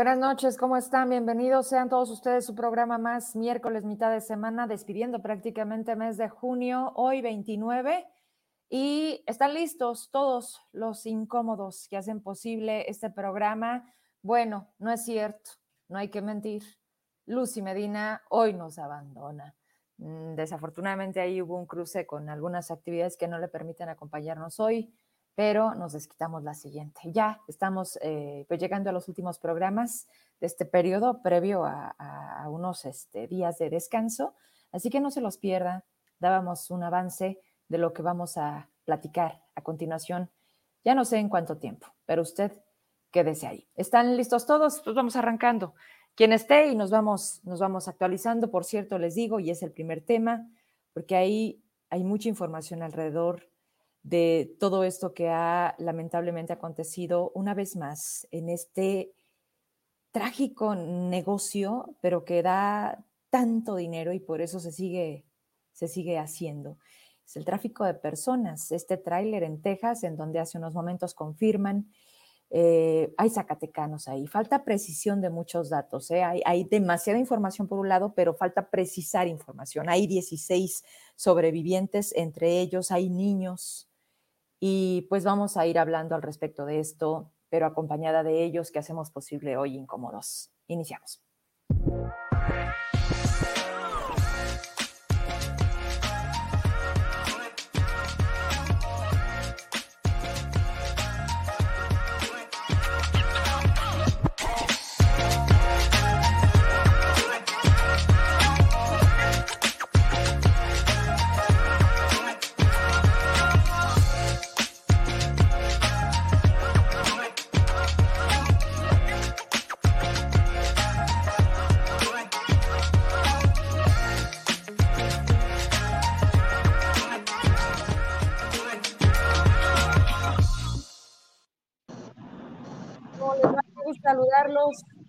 Buenas noches, ¿cómo están? Bienvenidos sean todos ustedes su programa más miércoles, mitad de semana, despidiendo prácticamente mes de junio, hoy 29. Y están listos todos los incómodos que hacen posible este programa. Bueno, no es cierto, no hay que mentir. Lucy Medina hoy nos abandona. Mm, desafortunadamente ahí hubo un cruce con algunas actividades que no le permiten acompañarnos hoy pero nos desquitamos la siguiente. Ya estamos eh, pues llegando a los últimos programas de este periodo previo a, unos este, días de descanso, así que no se los pierda. Dábamos un avance de lo que vamos a platicar a continuación. Ya no sé en cuánto tiempo, pero usted quédese ahí. ¿Están listos todos? Pues vamos arrancando. Quien esté y nos vamos, nos vamos actualizando, por cierto, les digo, y es el primer tema, porque ahí hay mucha información alrededor de todo esto que ha lamentablemente acontecido una vez más en este trágico negocio, pero que da tanto dinero y por eso se sigue, se sigue haciendo. Es el tráfico de personas. Este tráiler en Texas, en donde hace unos momentos confirman, eh, hay zacatecanos ahí. Falta precisión de muchos datos. ¿eh? Hay, hay, demasiada información por un lado, pero falta precisar información. Hay 16 sobrevivientes, entre ellos hay niños. Y pues vamos a ir hablando al respecto de esto, pero acompañada de ellos que hacemos posible hoy incómodos. Iniciamos.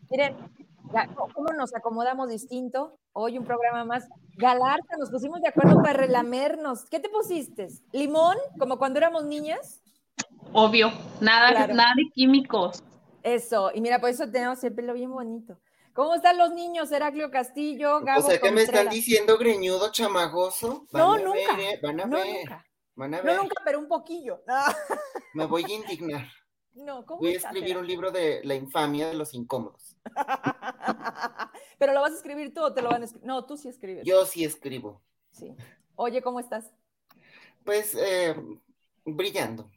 Miren, ¿cómo nos acomodamos distinto? Hoy un programa más. Galarza, nos pusimos de acuerdo para relamernos. ¿Qué te pusiste? ¿Limón? ¿Como cuando éramos niñas? Obvio, nada, nada de químicos. Eso, y mira, por eso tenemos el pelo bien bonito. ¿Cómo están los niños, Heraclio Castillo, Gabo O sea, ¿qué me están diciendo greñudo, chamagoso? no, nunca. Eh, van a no, ver. Nunca. Van a ver. No, nunca, pero un poquillo. Me voy a indignar. No, ¿cómo Voy a escribir un libro de la infamia de los incómodos. Pero lo vas a escribir tú o te lo van a escribir. No, tú sí escribes. Yo sí escribo. Sí. Oye, ¿cómo estás? Pues eh, brillando.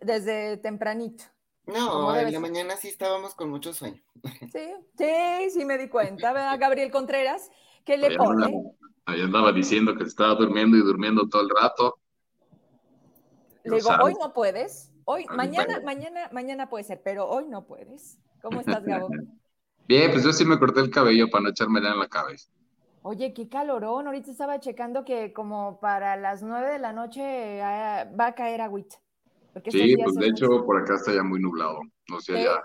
Desde tempranito. No, en la mañana sí estábamos con mucho sueño. Sí, sí, sí me di cuenta, ¿verdad? Gabriel Contreras, ¿qué le pone? ahí andaba diciendo que estaba durmiendo y durmiendo todo el rato. Le digo, hoy no puedes. Hoy, mañana, mañana, mañana puede ser, pero hoy no puedes. ¿Cómo estás, Gabo? Bien, pues yo sí me corté el cabello para no echármela en la cabeza. Oye, qué calorón. Ahorita estaba checando que como para las nueve de la noche ah, va a caer agüita. Sí, pues de hecho por acá está ya muy nublado. O sea, ya.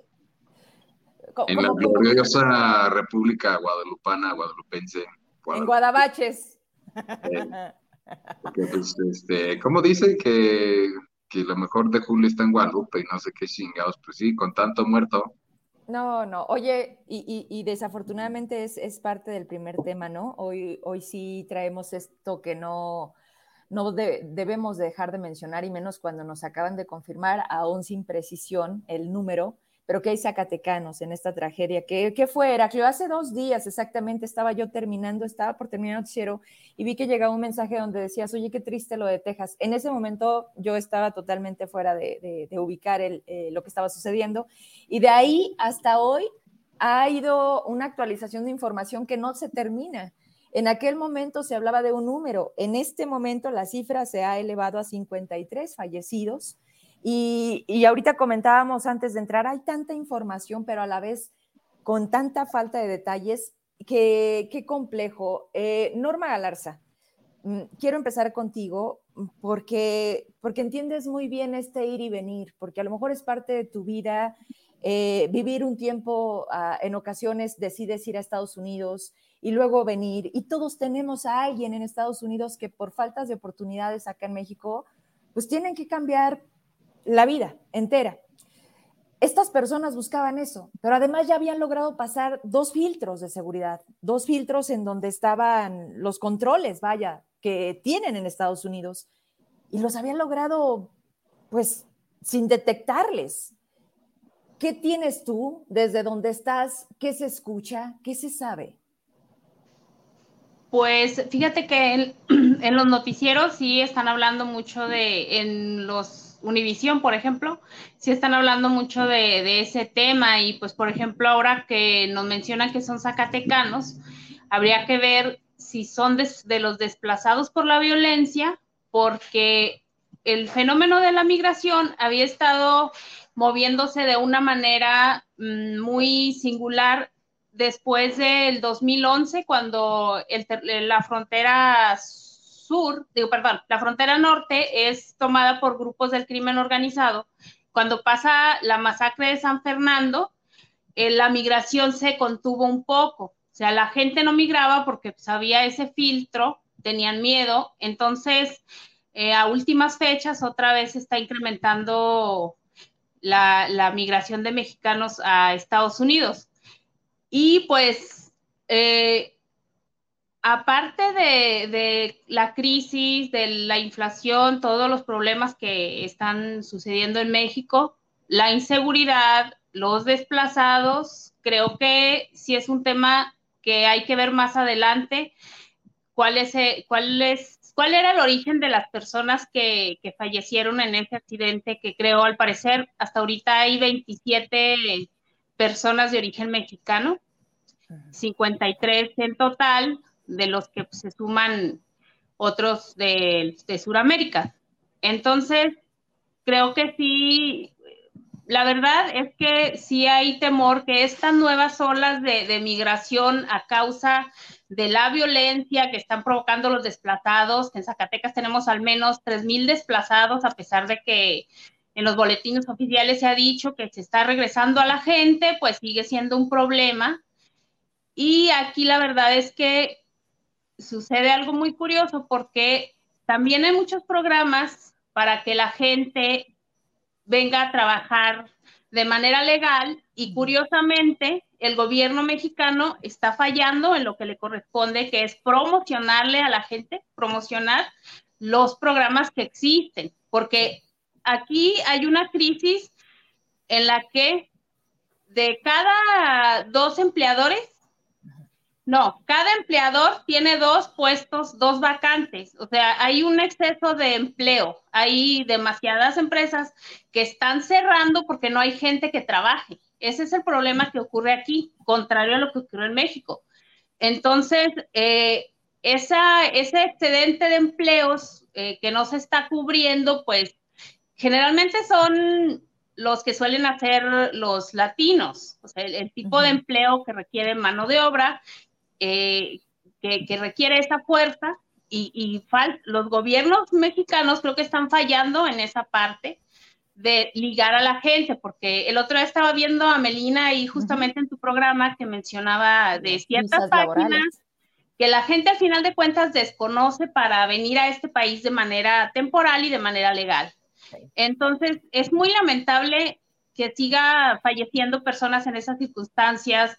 En la gloriosa República Guadalupana, Guadalupense. En Guadabaches. porque, pues, este, ¿cómo dice que que lo mejor de Julio está en Guadalupe y no sé qué chingados, pues sí, con tanto muerto. No, no, oye, y, desafortunadamente es, es, parte del primer tema, ¿no? Hoy, hoy sí traemos esto que no, no debemos dejar de mencionar y menos cuando nos acaban de confirmar, aún sin precisión, el número pero que hay zacatecanos en esta tragedia. ¿Qué, qué fue, Heraclio? Hace dos días exactamente estaba yo terminando, estaba por terminar noticiero y vi que llegaba un mensaje donde decías, oye, qué triste lo de Texas. En ese momento yo estaba totalmente fuera de, ubicar el, eh, lo que estaba sucediendo y de ahí hasta hoy ha ido una actualización de información que no se termina. En aquel momento se hablaba de un número, en este momento la cifra se ha elevado a 53 fallecidos y, ahorita comentábamos antes de entrar, hay tanta información, pero a la vez con tanta falta de detalles, que qué complejo. Eh, Norma Galarza, mm, quiero empezar contigo porque, porque entiendes muy bien este ir y venir, porque a lo mejor es parte de tu vida. Eh, vivir un tiempo, ah, en ocasiones decides ir a Estados Unidos y luego venir, y todos tenemos a alguien en Estados Unidos que por faltas de oportunidades acá en México, pues tienen que cambiar la vida entera. estas personas buscaban eso, pero además ya habían logrado pasar dos filtros de seguridad, dos filtros en donde estaban los controles, vaya, que tienen en Estados Unidos, y los habían logrado, pues, sin detectarles. ¿Qué tienes tú desde donde estás? ¿Qué se escucha? ¿Qué se sabe? Pues fíjate que en, en los noticieros sí están hablando mucho de, en los Univisión, por ejemplo, sí están hablando mucho de, ese tema y pues, por ejemplo, ahora que nos mencionan que son zacatecanos, habría que ver si son de, los desplazados por la violencia, porque el fenómeno de la migración había estado moviéndose de una manera mm, muy singular después del 2011, cuando la frontera digo, perdón, la frontera norte es tomada por grupos del crimen organizado. Cuando pasa la masacre de San Fernando, eh, la migración se contuvo un poco. O sea, la gente no migraba porque pues, había ese filtro, tenían miedo. Entonces, eh, a últimas fechas, otra vez se está incrementando la, migración de mexicanos a Estados Unidos. Y pues eh, aparte de, la crisis, de la inflación, todos los problemas que están sucediendo en México, la inseguridad, los desplazados, creo que sí es un tema que hay que ver más adelante. ¿Cuál, es, eh, cuál, es, cuál era el origen de las personas que, que fallecieron en ese accidente que creo, al parecer, hasta ahorita hay 27 personas de origen mexicano, 53 en total, de los que se suman otros de, de Sudamérica. Entonces, creo que sí, la verdad es que sí hay temor que estas nuevas olas de, de, migración a causa de la violencia que están provocando los desplazados, en Zacatecas tenemos al menos 3.000 desplazados, a pesar de que en los boletines oficiales se ha dicho que se está regresando a la gente, pues sigue siendo un problema. Y aquí la verdad es que sucede algo muy curioso porque también hay muchos programas para que la gente venga a trabajar de manera legal y curiosamente el gobierno mexicano está fallando en lo que le corresponde, que es promocionarle a la gente, promocionar los programas que existen, porque aquí hay una crisis en la que de cada dos empleadores, no, cada empleador tiene dos puestos, dos vacantes. O sea, hay un exceso de empleo. Hay demasiadas empresas que están cerrando porque no hay gente que trabaje. Ese es el problema que ocurre aquí, contrario a lo que ocurrió en México. Entonces, eh, esa, ese excedente de empleos eh, que no se está cubriendo, pues generalmente son los que suelen hacer los latinos, o sea, el, tipo de empleo que requiere mano de obra eh, que, requiere esa fuerza y, y los gobiernos mexicanos creo que están fallando en esa parte de ligar a la gente, porque el otro día estaba viendo a Melina y justamente en tu programa que mencionaba de ciertas páginas que la gente al final de cuentas desconoce para venir a este país de manera temporal y de manera legal. Entonces, es muy lamentable que siga falleciendo personas en esas circunstancias,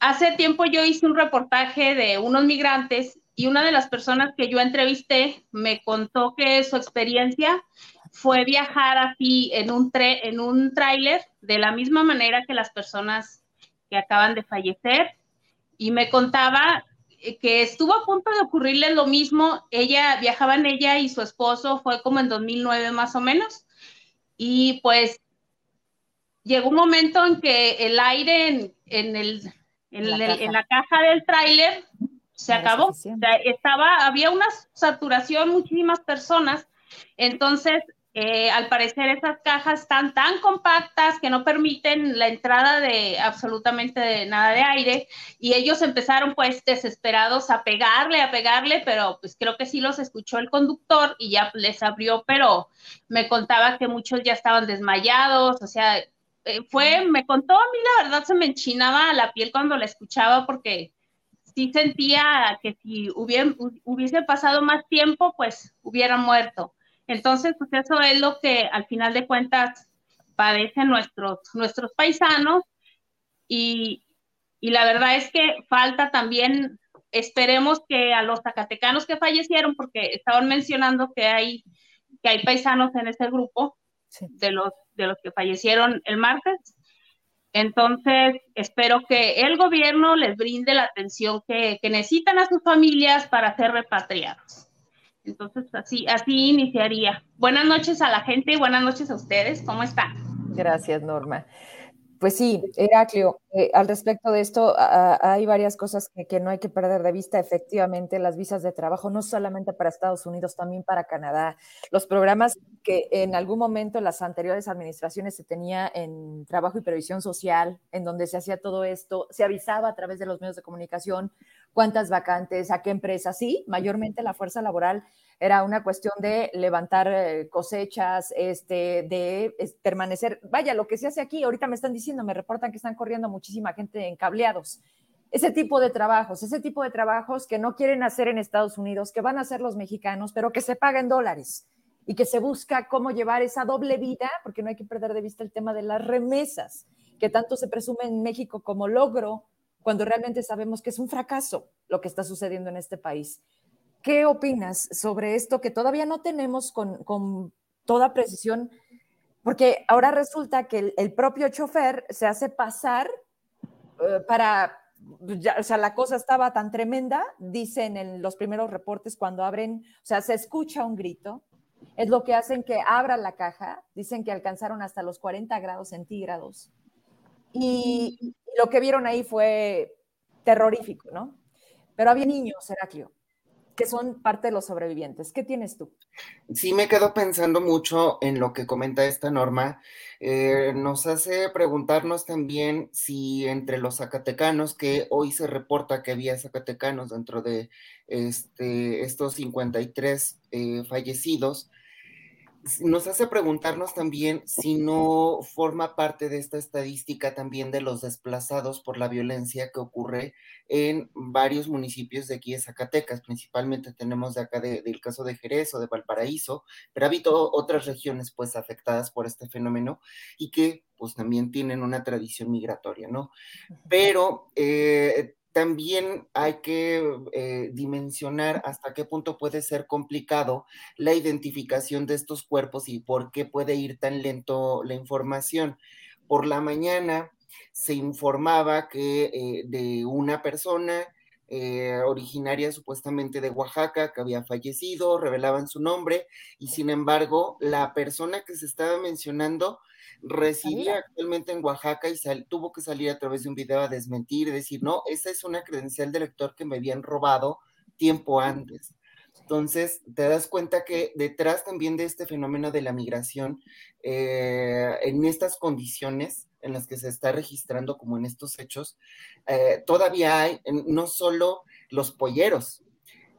hace tiempo yo hice un reportaje de unos migrantes y una de las personas que yo entrevisté me contó que su experiencia fue viajar así en un, en un tráiler de la misma manera que las personas que acaban de fallecer y me contaba que estuvo a punto de ocurrirle lo mismo. Ella viajaba en ella y su esposo fue como en 2009 más o menos. Y pues llegó un momento en que el aire en el en, la, caja del tráiler se acabó. estaba, había una saturación, muchísimas personas. Entonces, eh, al parecer esas cajas están tan compactas que no permiten la entrada de absolutamente nada de aire y ellos empezaron pues desesperados a pegarle, a pegarle, pero pues creo que sí los escuchó el conductor y ya les abrió, pero me contaba que muchos ya estaban desmayados, o sea, eh, fue, me contó a mí, la verdad se me enchinaba la piel cuando la escuchaba porque sí sentía que si hubiese pasado más tiempo, pues hubiera muerto. Entonces, pues eso es lo que al final de cuentas padecen nuestros, nuestros paisanos. Y, y la verdad es que falta también, esperemos que a los zacatecanos que fallecieron, porque estaban mencionando que hay, que hay paisanos en ese grupo de, los, de los que fallecieron el martes, entonces, espero que el gobierno les brinde la atención que, que, necesitan a sus familias para ser repatriados. Entonces, así, así iniciaría. Buenas noches a la gente, buenas noches a ustedes. ¿Cómo están? Gracias, Norma. Pues sí, Heraclio, eh, al respecto de esto, hay varias cosas que, no hay que perder de vista. Efectivamente, las visas de trabajo, no solamente para Estados Unidos, también para Canadá. Los programas que en algún momento en las anteriores administraciones se tenía en trabajo y previsión social, en donde se hacía todo esto, se avisaba a través de los medios de comunicación cuántas vacantes, a qué empresas. Sí, mayormente la fuerza laboral era una cuestión de levantar eh, cosechas, este, de permanecer, vaya, lo que se hace aquí, ahorita me están diciendo, me reportan que están corriendo muchísima gente en cableados. Ese tipo de trabajos, ese tipo de trabajos que no quieren hacer en Estados Unidos, que van a hacer los mexicanos, pero que se pagan dólares y que se busca cómo llevar esa doble vida, porque no hay que perder de vista el tema de las remesas, que tanto se presume en México como logro, cuando realmente sabemos que es un fracaso lo que está sucediendo en este país. ¿Qué opinas sobre esto que todavía no tenemos con, toda precisión? Porque ahora resulta que el, propio chofer se hace pasar eh, para, o sea, la cosa estaba tan tremenda, dicen en los primeros reportes cuando abren, o sea, se escucha un grito, es lo que hacen que abra la caja, dicen que alcanzaron hasta los 40 grados centígrados. Y lo que vieron ahí fue terrorífico, ¿no? Pero había niños, Heraclio que son parte de los sobrevivientes. ¿Qué tienes tú? Sí, me quedo pensando mucho en lo que comenta esta norma. Eh, nos hace preguntarnos también si entre los zacatecanos, que hoy se reporta que había zacatecanos dentro de este, estos 53 eh, fallecidos, nos hace preguntarnos también si no forma parte de esta estadística también de los desplazados por la violencia que ocurre en varios municipios de aquí de Zacatecas, principalmente tenemos de acá del caso de Jerez o de Valparaíso, pero ha habido otras regiones pues afectadas por este fenómeno y que pues también tienen una tradición migratoria, ¿no? Pero eh, también hay que eh, dimensionar hasta qué punto puede ser complicado la identificación de estos cuerpos y por qué puede ir tan lento la información. Por la mañana se informaba que eh, de una persona eh, originaria supuestamente de Oaxaca que había fallecido, revelaban su nombre y sin embargo la persona que se estaba mencionando residía actualmente en Oaxaca y tuvo que salir a través de un video a desmentir y decir, no, esa es una credencial de lector que me habían robado tiempo antes. Entonces, te das cuenta que detrás también de este fenómeno de la migración, eh, en estas condiciones en las que se está registrando, como en estos hechos, eh, todavía hay no solo los polleros,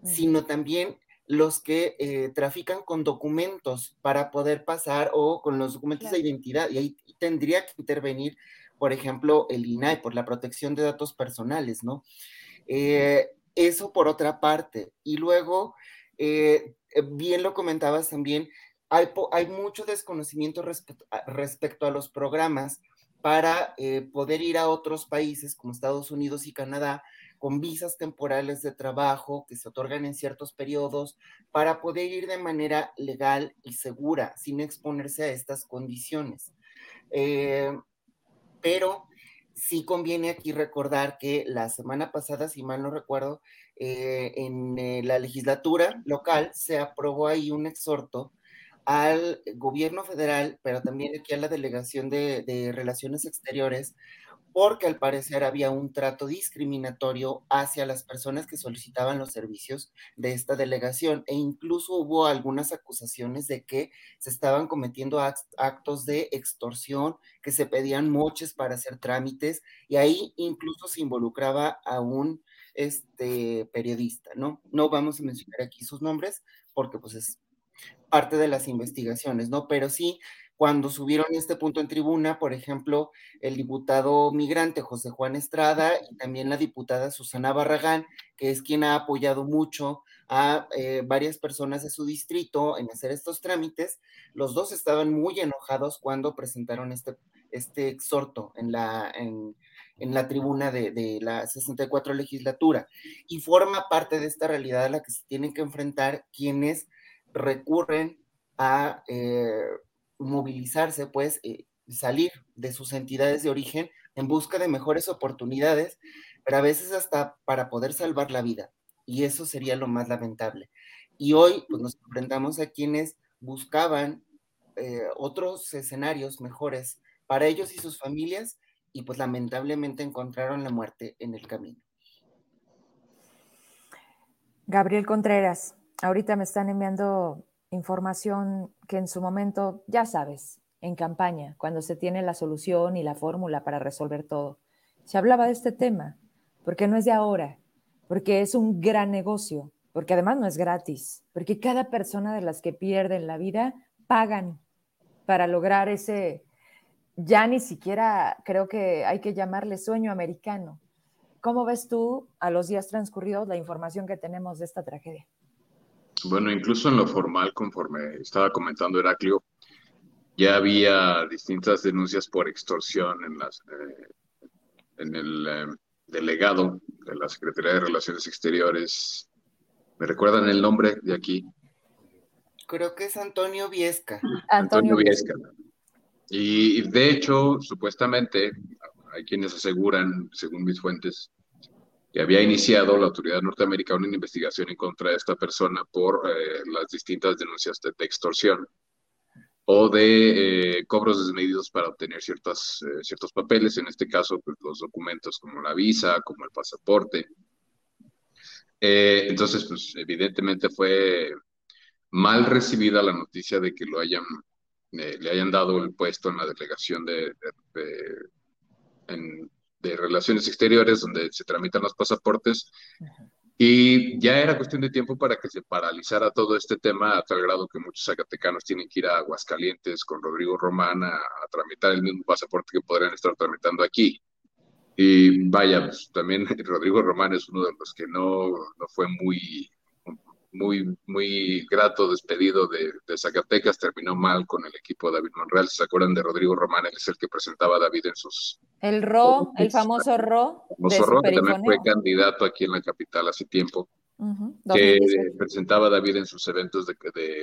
sino también los que eh, trafican con documentos para poder pasar o con los documentos de identidad. Y ahí tendría que intervenir, por ejemplo, el INAI por la protección de datos personales, ¿no? Eh, eso por otra parte. Y luego, eh, bien lo comentabas también, hay, hay mucho desconocimiento respecto a, respecto a los programas para poder ir a otros países como Estados Unidos y Canadá con visas temporales de trabajo que se otorgan en ciertos periodos para poder ir de manera legal y segura sin exponerse a estas condiciones. Eh, pero sí conviene aquí recordar que la semana pasada, si mal no recuerdo, eh, en eh, la legislatura local se aprobó ahí un exhorto al gobierno federal, pero también aquí a la delegación de relaciones exteriores, porque al parecer había un trato discriminatorio hacia las personas que solicitaban los servicios de esta delegación e incluso hubo algunas acusaciones de que se estaban cometiendo actos de extorsión, que se pedían moches para hacer trámites y ahí incluso se involucraba a un este, periodista, ¿no? No vamos a mencionar aquí sus nombres porque pues es parte de las investigaciones, ¿no? Pero sí cuando subieron este punto en tribuna, por ejemplo, el diputado migrante José Juan Estrada y también la diputada Susana Barragán, que es quien ha apoyado mucho a eh, varias personas de su distrito en hacer estos trámites. Los dos estaban muy enojados cuando presentaron este, este exhorto en la, en, la tribuna de, la 64 legislatura y forma parte de esta realidad a la que se tienen que enfrentar quienes recurren a eh, movilizarse, pues eh, salir de sus entidades de origen en busca de mejores oportunidades, pero a veces hasta para poder salvar la vida. Y eso sería lo más lamentable. Y hoy pues, nos enfrentamos a quienes buscaban eh, otros escenarios mejores para ellos y sus familias y pues lamentablemente encontraron la muerte en el camino. Gabriel Contreras, ahorita me están enviando información que en su momento, ya sabes, en campaña, cuando se tiene la solución y la fórmula para resolver todo. Se hablaba de este tema, porque no es de ahora, porque es un gran negocio, porque además no es gratis, porque cada persona de las que pierden la vida pagan para lograr ese, ya ni siquiera creo que hay que llamarle sueño americano. ¿Cómo ves tú a los días transcurridos la información que tenemos de esta tragedia? Bueno, incluso en lo formal, conforme estaba comentando Heraclio, ya había distintas denuncias por extorsión en, las, eh, en el eh, delegado de la Secretaría de Relaciones Exteriores. ¿Me recuerdan el nombre de aquí? Creo que es Antonio Viesca. Antonio, Viesca. Y de hecho, supuestamente, hay quienes aseguran, según mis fuentes, que había iniciado la autoridad norteamericana una investigación en contra de esta persona por eh, las distintas denuncias de, extorsión o de eh, cobros desmedidos para obtener ciertas, eh, ciertos papeles, en este caso pues, los documentos como la visa, como el pasaporte. entonces, pues evidentemente fue mal recibida la noticia de que lo hayan, le hayan dado el puesto en la delegación de, de Relaciones Exteriores, donde se tramitan los pasaportes. Y ya era cuestión de tiempo para que se paralizara todo este tema a tal grado que muchos zacatecanos tienen que ir a Aguascalientes con Rodrigo Román a, tramitar el mismo pasaporte que podrían estar tramitando aquí. Y vaya, pues, también Rodrigo Román es uno de los que no, no fue muy muy, muy grato despedido de, Zacatecas, terminó mal con el equipo de David Monreal. ¿Se acuerdan de Rodrigo Román? Él es el que presentaba a David en sus... El RO, el famoso RO. El famoso RO, que también fue candidato aquí en la capital hace tiempo. que presentaba a David en sus eventos de,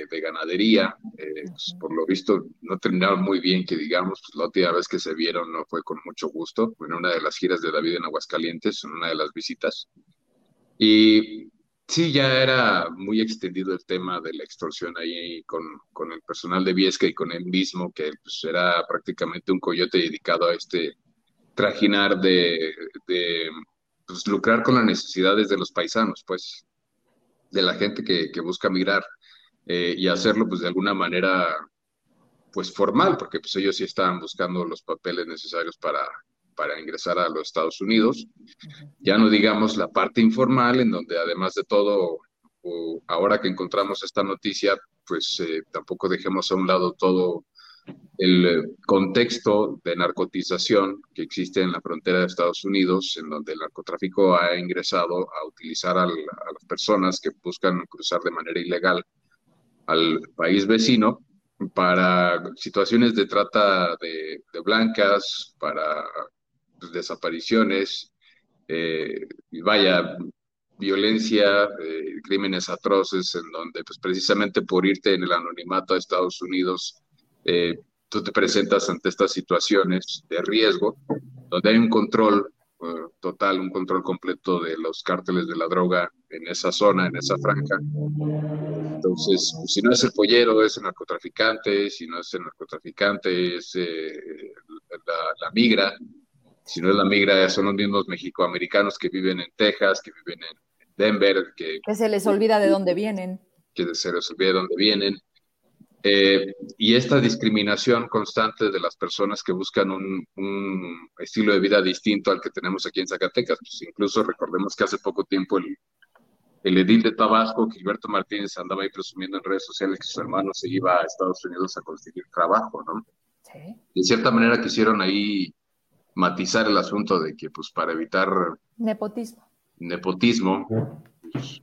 de, ganadería. Eh, pues, por lo visto, no terminaron muy bien, que digamos, pues, la última vez que se vieron no fue con mucho gusto. En una de las giras de David en Aguascalientes, en una de las visitas. Y Sí, ya era muy extendido el tema de la extorsión ahí con, con el personal de Viesca y con él mismo, que pues, era prácticamente un coyote dedicado a este trajinar de, de pues, lucrar con las necesidades de los paisanos, pues, de la gente que, que busca migrar eh, y hacerlo pues de alguna manera pues formal, porque pues ellos sí estaban buscando los papeles necesarios para, para ingresar a los Estados Unidos. Ya no digamos la parte informal, en donde además de todo, ahora que encontramos esta noticia, pues eh, tampoco dejemos a un lado todo el eh, contexto de narcotización que existe en la frontera de Estados Unidos, en donde el narcotráfico ha ingresado a utilizar a las personas que buscan cruzar de manera ilegal al país vecino para situaciones de trata de blancas, para desapariciones, eh, vaya, violencia, eh, crímenes atroces, en donde pues precisamente por irte en el anonimato a Estados Unidos, eh, tú te presentas ante estas situaciones de riesgo, donde hay un control total, un control completo de los cárteles de la droga en esa zona, en esa franja. Entonces, pues, si no es el pollero, es el narcotraficante, si no es el narcotraficante, es la migra, si no es la migra, son los mismos mexicoamericanos que viven en Texas, que viven en Denver, que, que se les olvida de dónde vienen. Que se les olvida de dónde vienen. Eh, y esta discriminación constante de las personas que buscan un, estilo de vida distinto al que tenemos aquí en Zacatecas. Pues incluso recordemos que hace poco tiempo el, el edil de Tabasco, Gilberto Martínez, andaba ahí presumiendo en redes sociales que su hermano se iba a Estados Unidos a conseguir trabajo, ¿no? Sí. De cierta manera quisieron ahí matizar el asunto de que, pues, para evitar nepotismo, nepotismo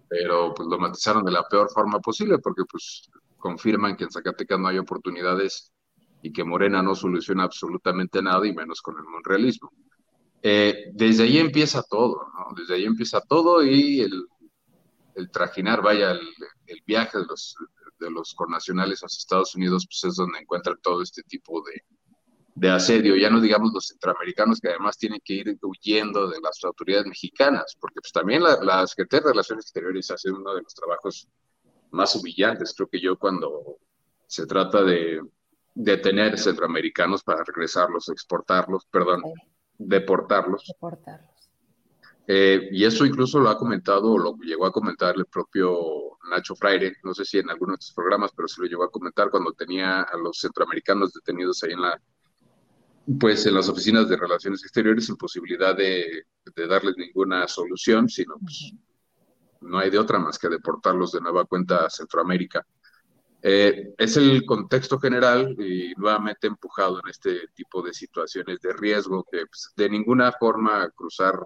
pero pues lo matizaron de la peor forma posible porque pues confirman que en Zacatecas no hay oportunidades y que Morena no soluciona absolutamente nada y menos con el monrealismo. Eh, desde ahí empieza todo, ¿no? Desde ahí empieza todo y el, el trajinar, vaya, el, el, viaje de los, de los connacionales a los Estados Unidos, pues es donde encuentran todo este tipo de, de asedio, ya no digamos los centroamericanos que además tienen que ir huyendo de las autoridades mexicanas, porque pues también la, la Secretaría de Relaciones Exteriores hace uno de los trabajos más humillantes, creo que yo cuando se trata de detener centroamericanos para regresarlos, exportarlos, perdón, deportarlos. Deportarlos. Eh, y eso incluso lo ha comentado, o lo llegó a comentar el propio Nacho Fraire, no sé si en alguno de sus programas, pero se lo llegó a comentar cuando tenía a los centroamericanos detenidos ahí en la, pues en las oficinas de relaciones exteriores, sin posibilidad de, de darles ninguna solución, sino pues, no hay de otra más que deportarlos de nueva cuenta a Centroamérica. Eh, es el contexto general y nuevamente empujado en este tipo de situaciones de riesgo que pues, de ninguna forma cruzar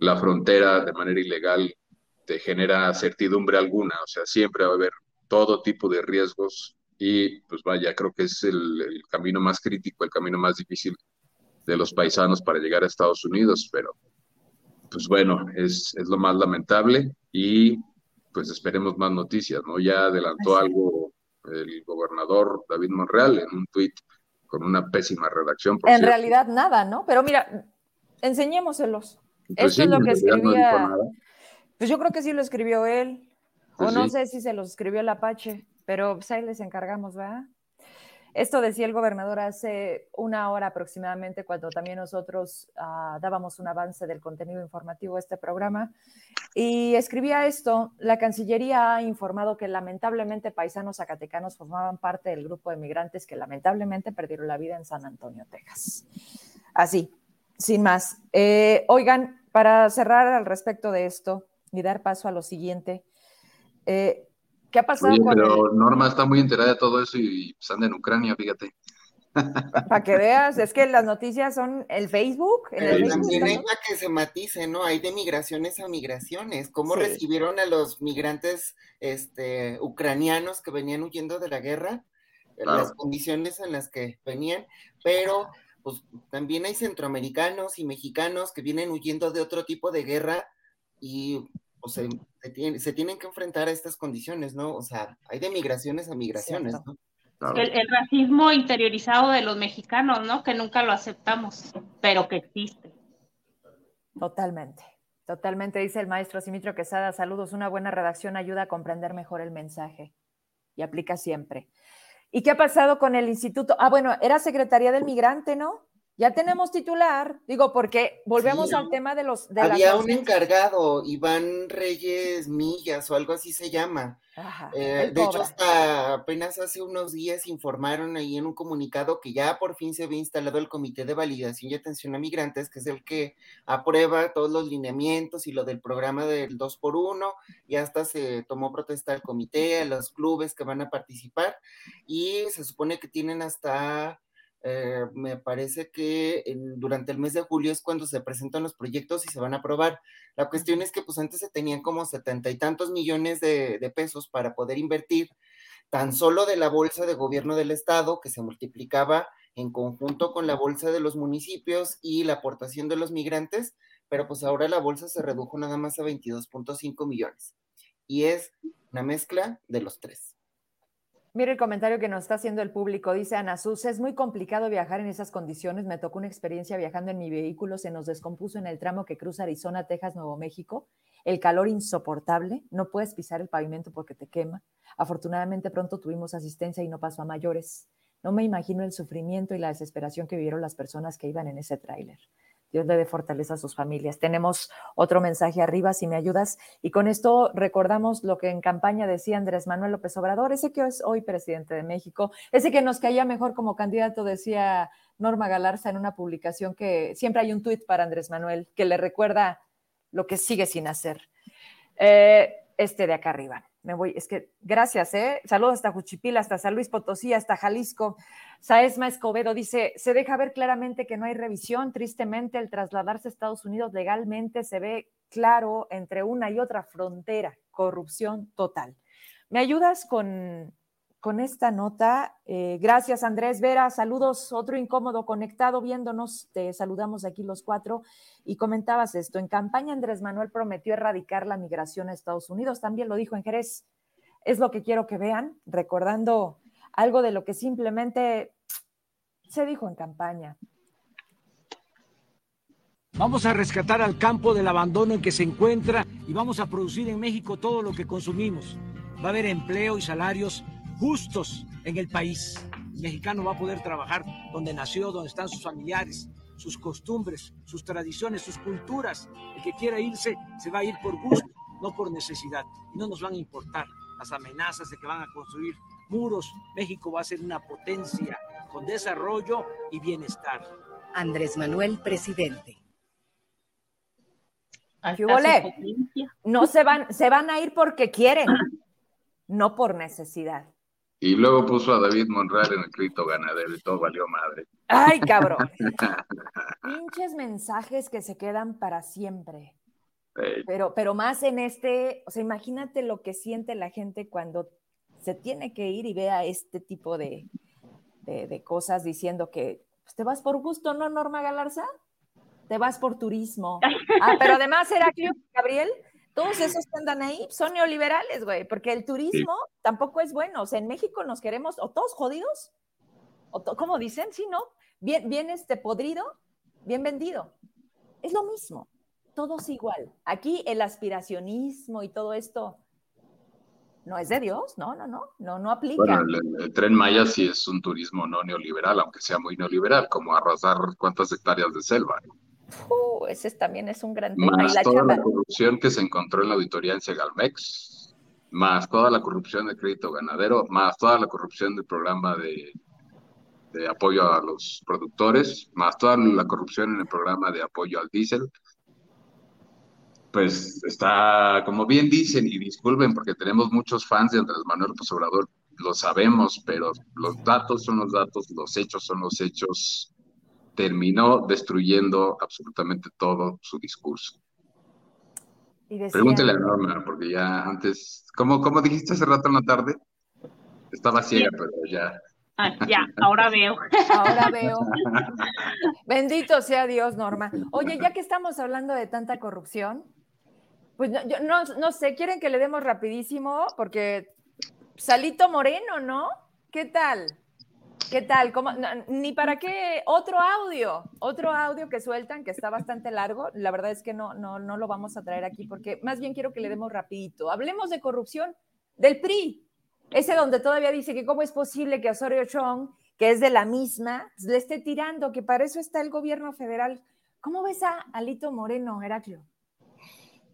la frontera de manera ilegal te genera certidumbre alguna, o sea, siempre va a haber todo tipo de riesgos y pues vaya, creo que es el, camino más crítico, el camino más difícil de los paisanos para llegar a Estados Unidos, pero pues bueno, es, es lo más lamentable y pues esperemos más noticias, ¿no? Ya adelantó algo el gobernador David Monreal en un tuit con una pésima redacción. en realidad nada, ¿no? Pero mira, enseñémoselos. Pues Esto es lo que escribía. pues yo creo que sí lo escribió él. o pues no sé si se los escribió el Apache, pero pues ahí les encargamos, ¿verdad? Esto decía el gobernador hace una hora aproximadamente, cuando también nosotros uh, dábamos un avance del contenido informativo de este programa. Y escribía esto, la Cancillería ha informado que lamentablemente paisanos zacatecanos formaban parte del grupo de migrantes que lamentablemente perdieron la vida en San Antonio, Texas. Así, sin más. Eh, oigan, para cerrar al respecto de esto y dar paso a lo siguiente, eh, ¿qué ha pasado? pero Norma está muy enterada de todo eso y pues, anda en Ucrania, fíjate. Para que veas, es que las noticias son el Facebook. En también hay para que se matice, ¿no? Hay de migraciones a migraciones. ¿Cómo recibieron a los migrantes este, ucranianos que venían huyendo de la guerra? Las condiciones en las que venían, pero pues también hay centroamericanos y mexicanos que vienen huyendo de otro tipo de guerra y o se, tienen que enfrentar a estas condiciones, ¿no? O sea, hay de migraciones a migraciones, ¿no? El, racismo interiorizado de los mexicanos, ¿no? Que nunca lo aceptamos, pero que existe. Totalmente, totalmente, dice el maestro Simitro Quesada. Saludos, una buena redacción ayuda a comprender mejor el mensaje y aplica siempre. ¿Y qué ha pasado con el instituto? Ah, bueno, era Secretaría del Migrante, ¿no? Ya tenemos titular, digo, porque volvemos al tema de los... De Había un encargado, Iván Reyes Millas o algo así se llama. Eh, de hecho, hasta apenas hace unos días informaron ahí en un comunicado que ya por fin se había instalado el Comité de Validación y Atención a Migrantes, que es el que aprueba todos los lineamientos y lo del programa del 2 por 1 y hasta se tomó protesta al comité, a los clubes que van a participar, y se supone que tienen hasta eh, me parece que durante el mes de julio es cuando se presentan los proyectos y se van a aprobar. La cuestión es que pues antes se tenían como setenta y tantos millones de, de, pesos para poder invertir tan solo de la bolsa de gobierno del estado que se multiplicaba en conjunto con la bolsa de los municipios y la aportación de los migrantes, pero pues ahora la bolsa se redujo nada más a 22.5 millones y es una mezcla de los tres. Mire el comentario que nos está haciendo el público. Dice Ana Sus, es muy complicado viajar en esas condiciones. Me tocó una experiencia viajando en mi vehículo. Se nos descompuso en el tramo que cruza Arizona, Texas, Nuevo México. El calor insoportable. No puedes pisar el pavimento porque te quema. Afortunadamente pronto tuvimos asistencia y no pasó a mayores. No me imagino el sufrimiento y la desesperación que vivieron las personas que iban en ese tráiler. Dios le dé fortaleza a sus familias. Tenemos otro mensaje arriba, si me ayudas. Y con esto recordamos lo que en campaña decía Andrés Manuel López Obrador, ese que es hoy presidente de México, ese que nos caía mejor como candidato, decía Norma Galarza en una publicación que siempre hay un tuit para Andrés Manuel que le recuerda lo que sigue sin hacer. Eh, este de acá arriba me voy, es que gracias, ¿eh? Saludos hasta Juchipila, hasta San Luis Potosí, hasta Jalisco. Saesma Escobedo dice, se deja ver claramente que no hay revisión, tristemente el trasladarse a Estados Unidos legalmente se ve claro entre una y otra frontera, corrupción total. ¿Me ayudas con, con esta nota? Eh, gracias, Andrés Vera. Saludos, otro incómodo conectado viéndonos. Te saludamos aquí los cuatro. Y comentabas esto. En campaña, Andrés Manuel prometió erradicar la migración a Estados Unidos. También lo dijo en Jerez. Es lo que quiero que vean, recordando algo de lo que simplemente se dijo en campaña. Vamos a rescatar al campo del abandono en que se encuentra y vamos a producir en México todo lo que consumimos. Va a haber empleo y salarios justos en el país. El mexicano va a poder trabajar donde nació, donde están sus familiares, sus costumbres, sus tradiciones, sus culturas. El que quiera irse se va a ir por gusto, no por necesidad. Y no nos van a importar las amenazas de que van a construir muros. México va a ser una potencia con desarrollo y bienestar. Andrés Manuel, presidente. No se van, se van a ir porque quieren, no por necesidad. Y luego puso a David Monreal en el crédito ganadero y todo valió madre. Ay, cabrón. Pinches mensajes que se quedan para siempre. Pero, pero más en este, o sea, imagínate lo que siente la gente cuando se tiene que ir y vea este tipo de, de, cosas diciendo que pues, te vas por gusto, ¿no, Norma Galarza? te vas por turismo. Ah, pero además, Heraclio, Gabriel, todos esos que andan ahí son neoliberales, güey, porque el turismo tampoco es bueno. O sea, en México nos queremos, o todos jodidos, o como dicen, sí, ¿no? Bien, bien este podrido, bien vendido. Es lo mismo, todos igual. Aquí el aspiracionismo y todo esto no es de Dios, no, no, no, no, no aplica. Bueno, el, tren Maya sí es un turismo no neoliberal, aunque sea muy neoliberal, como arrasar cuántas hectáreas de selva. Uh, ese también es un gran tema. Más toda la corrupción que se encontró en la auditoría en Segalmex, más toda la corrupción del crédito ganadero, más toda la corrupción del programa de, de apoyo a los productores, más toda la corrupción en el programa de apoyo al diésel, pues está, como bien dicen, y disculpen porque tenemos muchos fans de Andrés Manuel López Obrador, lo sabemos, pero los datos son los datos, los hechos son los hechos, terminó destruyendo absolutamente todo su discurso. Pregúntele a Norma, porque ya antes, ¿cómo, ¿cómo dijiste hace rato en la tarde? Estaba ciega, pero ya. Ah, ya, ahora veo. Ahora veo. Bendito sea Dios, Norma. Oye, ya que estamos hablando de tanta corrupción, pues no, yo no, no sé, quieren que le demos rapidísimo, porque Salito Moreno, ¿no? ¿Qué tal? ¿Qué tal? ¿Cómo? ni para qué otro audio, otro audio que sueltan que está bastante largo. La verdad es que no, no, no lo vamos a traer aquí porque más bien quiero que le demos rapidito. Hablemos de corrupción del PRI, ese donde todavía dice que cómo es posible que Osorio Chong, que es de la misma, le esté tirando, que para eso está el gobierno federal. ¿Cómo ves a Alito Moreno, Heraclio?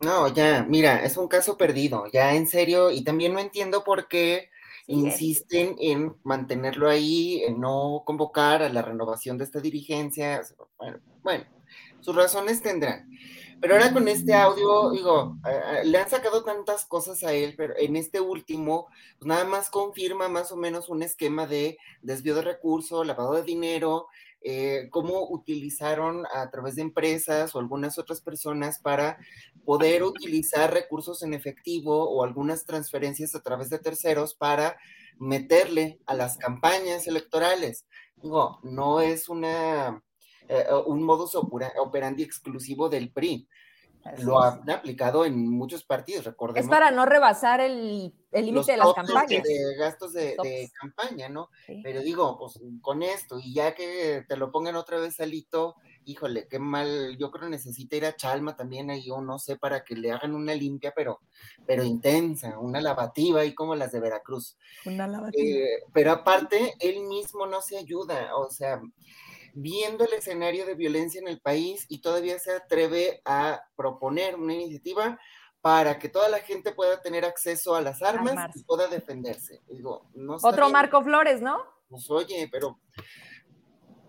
No, ya, mira, es un caso perdido, ya en serio, y también no entiendo por qué insisten en mantenerlo ahí, en no convocar a la renovación de esta dirigencia. Bueno, sus razones tendrán. Pero ahora con este audio, digo, le han sacado tantas cosas a él, pero en este último, pues nada más confirma más o menos un esquema de desvío de recursos, lavado de dinero, eh, cómo utilizaron a través de empresas o algunas otras personas para poder utilizar recursos en efectivo o algunas transferencias a través de terceros para meterle a las campañas electorales. Digo, no es una, eh, un modus operandi exclusivo del PRI lo han aplicado en muchos partidos, recordemos. Es para no rebasar el límite de las campañas. De gastos de, campaña, ¿no? Pero digo, pues con esto, y ya que te lo pongan otra vez salito, híjole, qué mal, yo creo que necesita ir a Chalma también ahí, o no sé, para que le hagan una limpia, pero, pero intensa, una lavativa, y como las de Veracruz. Una lavativa. Eh, pero aparte, él mismo no se ayuda, o sea, viendo el escenario de violencia en el país y todavía se atreve a proponer una iniciativa para que toda la gente pueda tener acceso a las armas y pueda defenderse. Digo, no Otro Marco Flores, ¿no? Pues oye, pero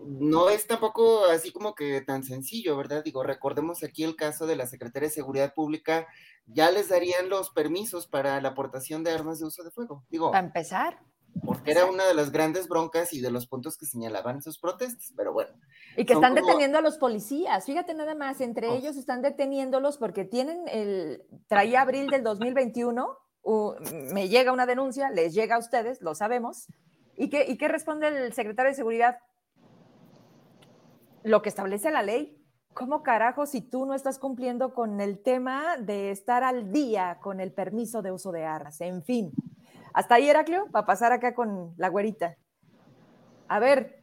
no es tampoco así como que tan sencillo, ¿verdad? Digo, recordemos aquí el caso de la Secretaría de Seguridad Pública, ya les darían los permisos para la aportación de armas de uso de fuego. Digo, para empezar. Porque era una de las grandes broncas y de los puntos que señalaban sus protestas, pero bueno. Y que están deteniendo a los policías, fíjate nada más, entre oh. ellos están deteniéndolos porque tienen el, traía abril del 2021, me llega una denuncia, les llega a ustedes, lo sabemos, ¿y qué, ¿y qué responde el secretario de Seguridad? Lo que establece la ley. ¿Cómo carajo si tú no estás cumpliendo con el tema de estar al día con el permiso de uso de armas? En fin, hasta ahí, Heraclio, para pasar acá con la güerita. A ver,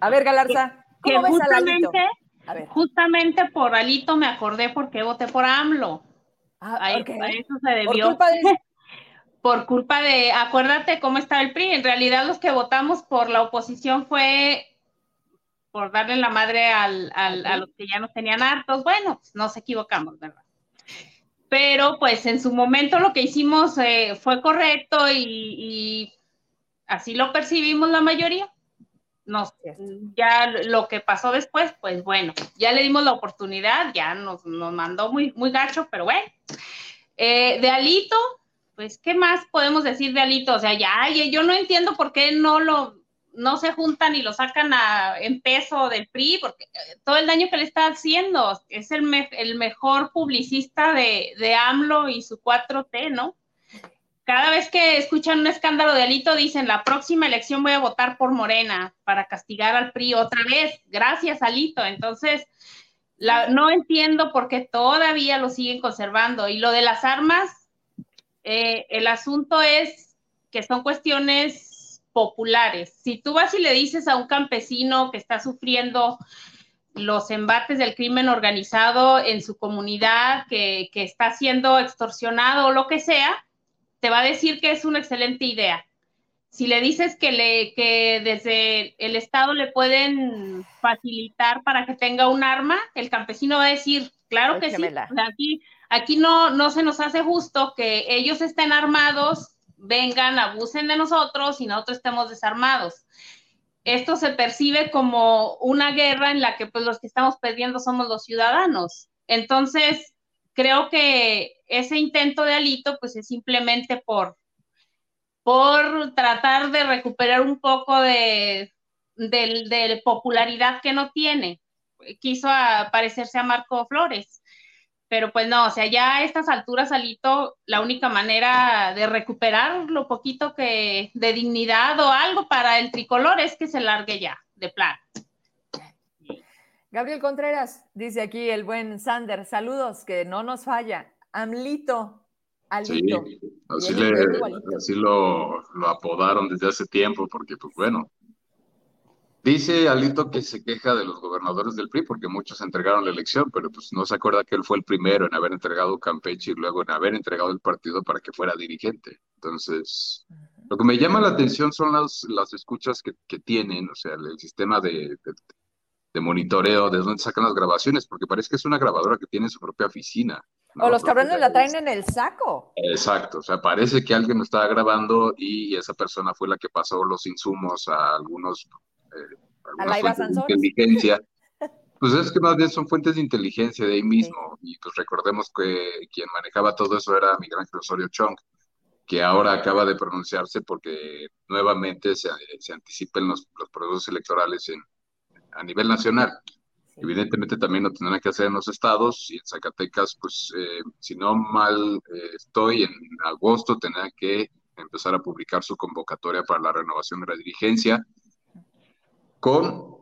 a ver, Galarza, ¿cómo ves a Alito? Justamente por Alito me acordé porque voté por AMLO. Ah, a, eso se debió. Por culpa de... por culpa de, acuérdate cómo estaba el PRI. En realidad los que votamos por la oposición fue por darle la madre al, al, a los que ya nos tenían hartos. Bueno, pues nos equivocamos, ¿verdad? Pero pues en su momento lo que hicimos eh, fue correcto y, así lo percibimos la mayoría. Nos, ya lo que pasó después, pues bueno, ya le dimos la oportunidad, ya nos, mandó muy, muy gacho, pero bueno. Eh, de Alito, pues, ¿qué más podemos decir de Alito? O sea, ya, yo no entiendo por qué no lo, no se juntan y lo sacan en peso del PRI, porque eh, todo el daño que le está haciendo es el, el mejor publicista de, de, AMLO y su 4T, ¿no? Cada vez que escuchan un escándalo de Alito, dicen, la próxima elección voy a votar por Morena para castigar al PRI otra vez, gracias Alito. Entonces, no entiendo por qué todavía lo siguen conservando. Y lo de las armas, eh, el asunto es que son cuestiones populares. Si tú vas y le dices a un campesino que está sufriendo los embates del crimen organizado en su comunidad, que, está siendo extorsionado o lo que sea, te va a decir que es una excelente idea. Si le dices que, le, que desde el Estado le pueden facilitar para que tenga un arma, el campesino va a decir, claro que sí. Aquí, aquí no, no se nos hace justo que ellos estén armados vengan, abusen de nosotros y nosotros estemos desarmados. Esto se percibe como una guerra en la que pues los que estamos perdiendo somos los ciudadanos. Entonces, creo que ese intento de Alito pues es simplemente por, por tratar de recuperar un poco de, popularidad que no tiene. Quiso parecerse a Marco Flores pero pues no, o sea, ya a estas alturas, Alito, la única manera de recuperar lo poquito que de dignidad o algo para el tricolor es que se largue ya, de plan. Gabriel Contreras, dice aquí el buen Sander, saludos, que no nos falla. Amlito, Alito. Sí, así, así lo, lo apodaron desde hace tiempo, porque pues bueno, Dice Alito que se queja de los gobernadores del PRI porque muchos entregaron la elección, pero pues no se acuerda que él fue el primero en haber entregado Campeche y luego en haber entregado el partido para que fuera dirigente. Entonces, lo que me llama la atención son las, las escuchas que, que tienen, o sea, el, sistema de, de, monitoreo, de dónde sacan las grabaciones, porque parece que es una grabadora que tiene su propia oficina. O los cabrones la traen en el saco. Exacto, o sea, parece que alguien lo estaba grabando y esa persona fue la que pasó los insumos a algunos eh, inteligencia. Pues es que más bien son fuentes de inteligencia de ahí mismo. Y pues recordemos que quien manejaba todo eso era Miguel Ángel Osorio Chong, que ahora acaba de pronunciarse porque nuevamente se, se anticipen los, los procesos electorales en, a nivel nacional. Evidentemente también lo tendrán que hacer en los estados y en Zacatecas, pues eh, si no mal eh, estoy, en agosto tendrán que empezar a publicar su convocatoria para la renovación de la dirigencia con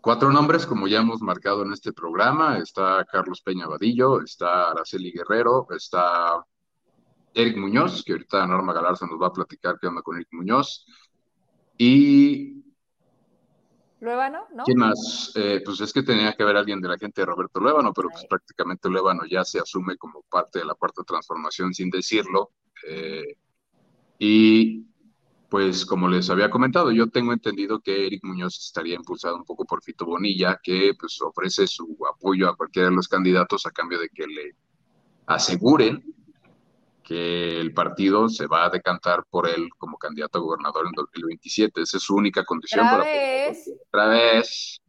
cuatro nombres, como ya hemos marcado en este programa. Está Carlos Peña Vadillo, está Araceli Guerrero, está Eric Muñoz, que ahorita Norma Galarza nos va a platicar qué onda con Eric Muñoz. Y... Luébano, ¿no? ¿Quién más? Eh, pues es que tenía que haber alguien de la gente de Roberto Luébano, pero pues prácticamente Luébano ya se asume como parte de la cuarta transformación sin decirlo. Eh, y pues como les había comentado, yo tengo entendido que Eric Muñoz estaría impulsado un poco por Fito Bonilla, que pues ofrece su apoyo a cualquiera de los candidatos a cambio de que le aseguren que el partido se va a decantar por él como candidato a gobernador en 2027. Esa es su única condición. ¿Otra vez? Otra vez.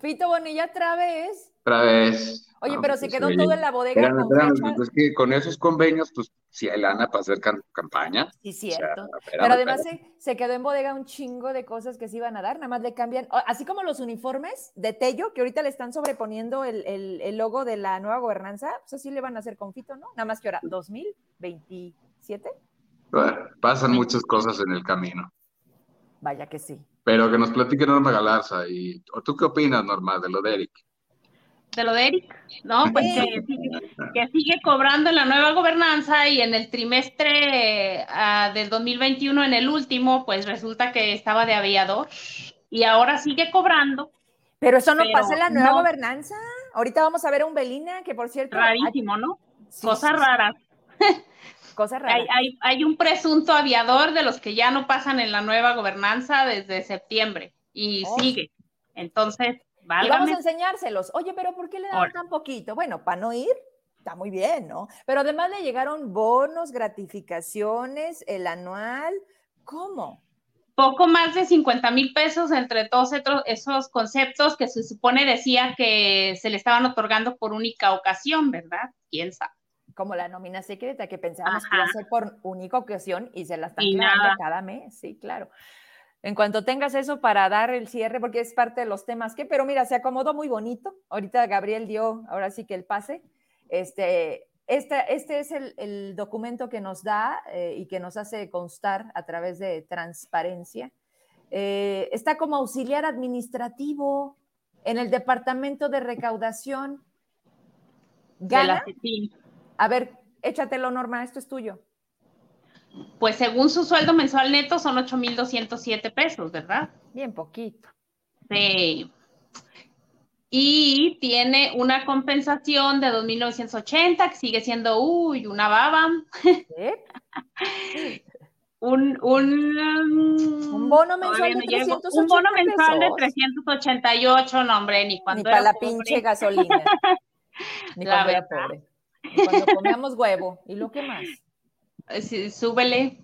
Fito Bonilla, otra vez. Otra vez. Oye, pero se pues, quedó todo en la bodega. con pues, que con esos convenios, pues si hay lana para hacer campaña. Sí, cierto. pero además se, quedó en bodega un chingo de cosas que se iban a dar, nada más le cambian, así como los uniformes de Tello, que ahorita le están sobreponiendo el, el, logo de la nueva gobernanza, pues así le van a hacer con Fito, ¿no? Nada más que ahora, 2027. Bueno, pasan muchas cosas en el camino. Vaya que sí. Pero que nos platique Norma Galarza. Y, ¿Tú qué opinas, Norma, de lo de Eric? De lo de Eric, ¿no? Pues que sigue, cobrando en la nueva gobernanza y en el trimestre uh, del 2021, en el último, pues resulta que estaba de aviador y ahora sigue cobrando. Pero eso no pasa en la nueva gobernanza. Ahorita vamos a ver a un Belina, que por cierto. Rarísimo, ¿no? Cosas raras. Cosas raras. Hay, hay, hay un presunto aviador de los que ya no pasan en la nueva gobernanza desde septiembre y oh. sigue. Entonces, vamos a enseñárselos. Oye, pero ¿por qué le dan tan poquito? Bueno, para no ir, está muy bien, ¿no? Pero además le llegaron bonos, gratificaciones, el anual. ¿Cómo? Poco más de 50 mil pesos entre todos esos conceptos que se supone decía que se le estaban otorgando por única ocasión, ¿verdad? ¿Quién sabe? Como la nómina secreta que pensábamos que iba a ser por única ocasión y se la están clavando cada mes, sí, claro en cuanto tengas eso para dar el cierre, porque es parte de los temas que, pero mira, se acomodó muy bonito. Ahorita Gabriel dio, ahora sí que el pase. Este, este, este es el, documento que nos da eh, y que nos hace constar a través de transparencia. Eh, está como auxiliar administrativo en el departamento de recaudación. Gana. a ver, échatelo, Norma, esto es tuyo pues según su sueldo mensual neto son 8.207 pesos, ¿verdad? Bien poquito. Sí. Y tiene una compensación de 2.980, que sigue siendo, uy, una baba. un, un, un, bono mensual de 388 Un bono mensual de 388, no, hombre, ni cuando Ni para la pinche gasolina. ni cuando era pobre. Ni cuando comíamos huevo. ¿Y lo que más? Súbele.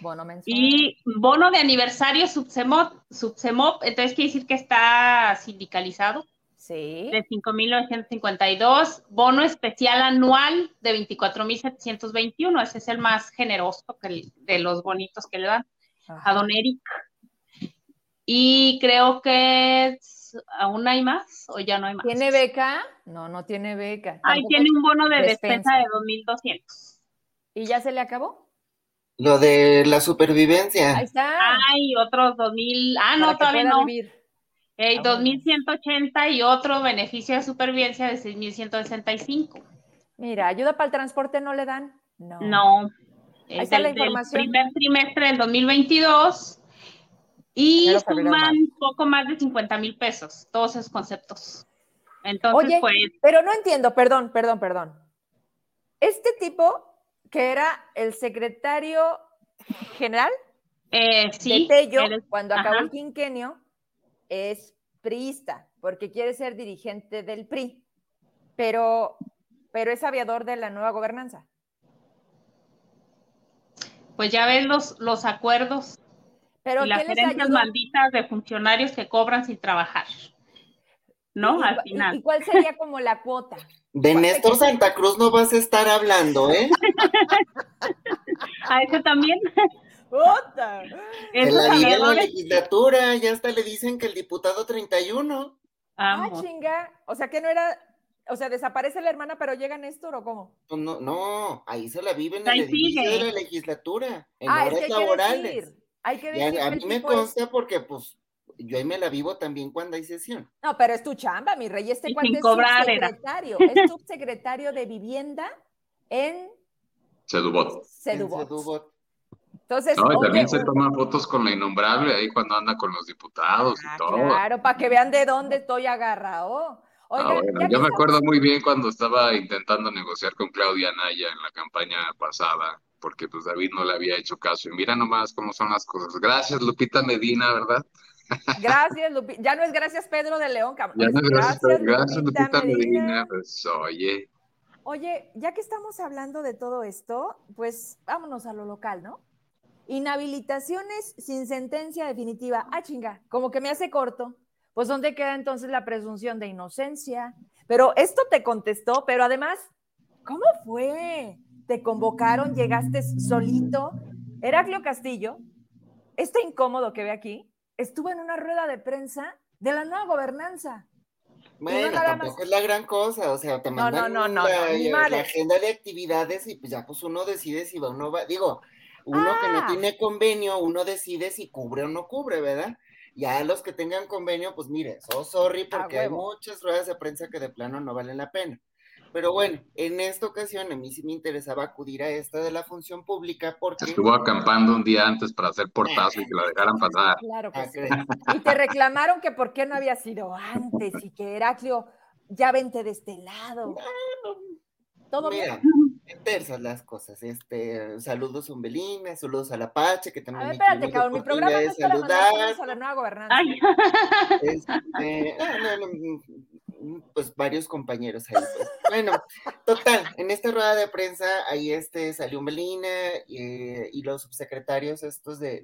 Bono mensual. Y bono de aniversario Subsemop, Subsemop, entonces quiere decir que está sindicalizado. Sí. De 5.952. Bono especial anual de 24.721. Ese es el más generoso que de los bonitos que le dan a Don Eric. Y creo que aún hay más o ya no hay más. ¿Tiene beca? No, no tiene beca. Ahí tiene un bono de despensa, despensa de 2.200. ¿Y ya se le acabó? Lo de la supervivencia. Ahí está. Hay otros 2000. Ah, no, todavía no. Vivir. Eh, 2180 y otro beneficio de supervivencia de 6165. Mira, ayuda para el transporte no le dan. No. No. Ahí está la información. primer trimestre del 2022 y suman poco más de 50 mil pesos, todos esos conceptos. Entonces, Oye, pues. Pero no entiendo, perdón, perdón, perdón. Este tipo que era el secretario general eh, sí, de Tello, cuando acabó el quinquenio, es priista, porque quiere ser dirigente del PRI, pero, pero es aviador de la nueva gobernanza. Pues ya ven los, los acuerdos pero y las herencias malditas de funcionarios que cobran sin trabajar. ¿No? Al final. ¿Y cuál sería como la cuota? De Néstor Santa Cruz no vas a estar hablando, ¿eh? a ese también. ¡Puta! En la, en la legislatura, ya hasta le dicen que el diputado 31. Ah, chinga. O sea, que no era, o sea, desaparece la hermana, pero llega Néstor o cómo? Pues no, no, ahí se la vive en el edificio de la legislatura, en ah, horas es que laborales. Hay que decir, a mí me consta porque, pues, yo ahí me la vivo también cuando hay sesión. No, pero es tu chamba, mi rey. Este cuate es subsecretario, es subsecretario de vivienda en Sedubot. Sedubot. Entonces, no, y también se toma fotos con la innombrable ahí cuando anda con los diputados y ah, todo. Claro, para que vean de dónde estoy agarrado. ah, bueno, yo me acuerdo muy bien cuando estaba intentando negociar con Claudia Naya en la campaña pasada, porque pues David no le había hecho caso. Y mira nomás cómo son las cosas. Gracias, Lupita Medina, ¿verdad? Gracias, Lupita. Ya no es gracias, Pedro de León. Ya no es gracias, gracias, Lupita, Medina. Pues, oye. Oye, ya que estamos hablando de todo esto, pues vámonos a lo local, ¿no? Inhabilitaciones sin sentencia definitiva. Ah, chinga, como que me hace corto. Pues, ¿dónde queda entonces la presunción de inocencia? Pero esto te contestó, pero además, ¿cómo fue? Te convocaron, llegaste solito. Heraclio Castillo, este incómodo que ve aquí, estuvo en una rueda de prensa de la nueva gobernanza. Bueno, tampoco es la gran cosa, o sea, te mandan no, no, la, agenda de actividades y pues ya pues uno decide si va o no va. Digo, uno que no ah. tiene convenio, uno decide si cubre o no cubre, ¿verdad? Ya los que tengan convenio, pues mire, so sorry porque hay muchas ruedas de prensa que de plano no valen la pena. Pero bueno, en esta ocasión a mí sí me interesaba acudir a esta de la función pública porque... Estuvo acampando un día antes para hacer portazo y que la dejaran pasar. Claro que sí. Y te reclamaron que por qué no había sido antes y que Heraclio, ya vente de este lado. Todo Mira, bien. las cosas. Este, saludos a Umbelina, saludos a Apache, que también. A ver, espérate, cabrón, mi programa no es para saludar. a la nueva gobernanza. Este, no, no, pues varios compañeros ahí. Pues. Bueno, total, en esta rueda de prensa ahí este salió Melina eh, y los subsecretarios estos de,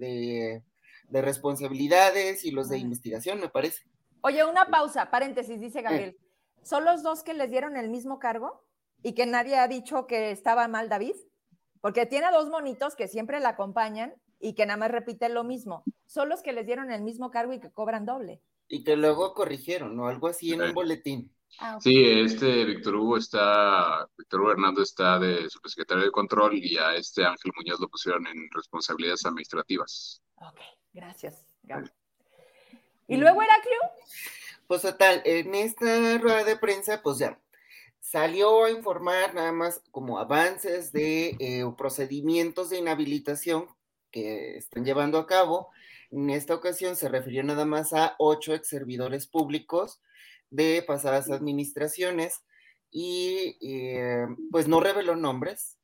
de, responsabilidades y los de investigación, me parece. Oye, una pausa, paréntesis, dice Gabriel. ¿Son los dos que les dieron el mismo cargo y que nadie ha dicho que estaba mal David? Porque tiene dos monitos que siempre la acompañan y que nada más repiten lo mismo. Son los que les dieron el mismo cargo y que cobran doble. Y que luego corrigieron, ¿no? Algo así en un boletín. Ah, sí, este Víctor Hugo está, Víctor Hugo Hernando está de subsecretario de control y a este Ángel Muñoz lo pusieron en responsabilidades administrativas. Ok, gracias, ¿Y luego Heraclio? Pues total, en esta rueda de prensa, pues ya salió a informar nada más como avances de eh, procedimientos de inhabilitación que están llevando a cabo en esta ocasión se refirió nada más a ocho ex servidores públicos de pasadas administraciones y eh, pues no reveló nombres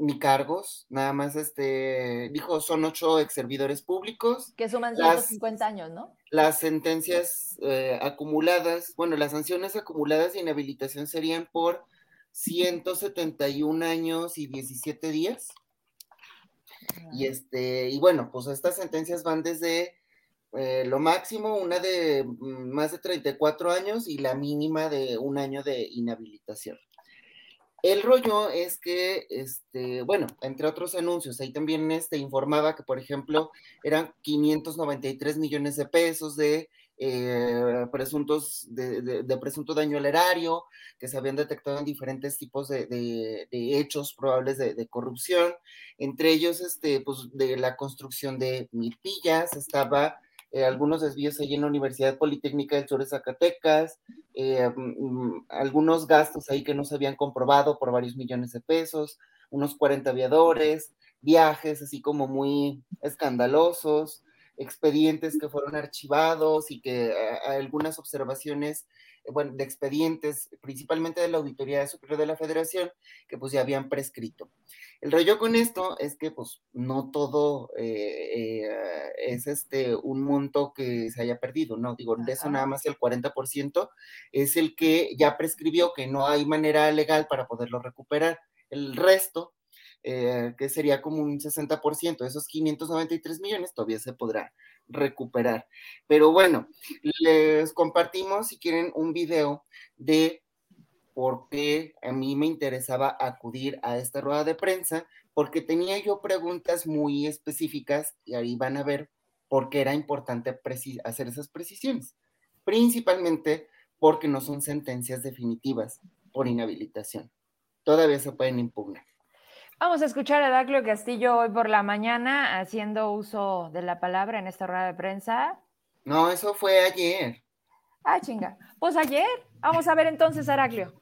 ni cargos, nada más este dijo son ocho ex servidores públicos. Que suman 150 años, ¿no? Las sentencias eh, acumuladas, bueno, las sanciones acumuladas de inhabilitación serían por 171 años y 17 días. Y este, y bueno, pues estas sentencias van desde eh, lo máximo, una de mm, más de 34 años y la mínima de un año de inhabilitación. El rollo es que, este, bueno, entre otros anuncios, ahí también este, informaba que, por ejemplo, eran 593 millones de pesos de eh, presuntos, de, presunto daño al erario, que se habían detectado en diferentes tipos de, hechos probables de, corrupción, entre ellos, este, pues, de la construcción de milpillas, estaba eh, algunos desvíos ahí en la Universidad Politécnica del Sur Zacatecas, eh, mm, algunos gastos ahí que no se habían comprobado por varios millones de pesos, unos 40 aviadores, viajes así como muy escandalosos, expedientes que fueron archivados y que eh, algunas observaciones, eh, bueno, de expedientes, principalmente de la Auditoría Superior de la Federación, que pues ya habían prescrito. El rollo con esto es que pues no todo eh, es este un monto que se haya perdido, ¿no? Digo, de eso nada más el 40% es el que ya prescribió, que no hay manera legal para poderlo recuperar. El resto eh, que sería como un 60% de esos 593 millones, todavía se podrá recuperar. Pero bueno, les compartimos, si quieren, un video de por qué a mí me interesaba acudir a esta rueda de prensa, porque tenía yo preguntas muy específicas y ahí van a ver por qué era importante hacer esas precisiones. Principalmente porque no son sentencias definitivas por inhabilitación. Todavía se pueden impugnar. Vamos a escuchar a Daclio Castillo hoy por la mañana haciendo uso de la palabra en esta rueda de prensa. No, eso fue ayer. Ah, chinga. Pues ayer. Vamos a ver entonces, Heraclio.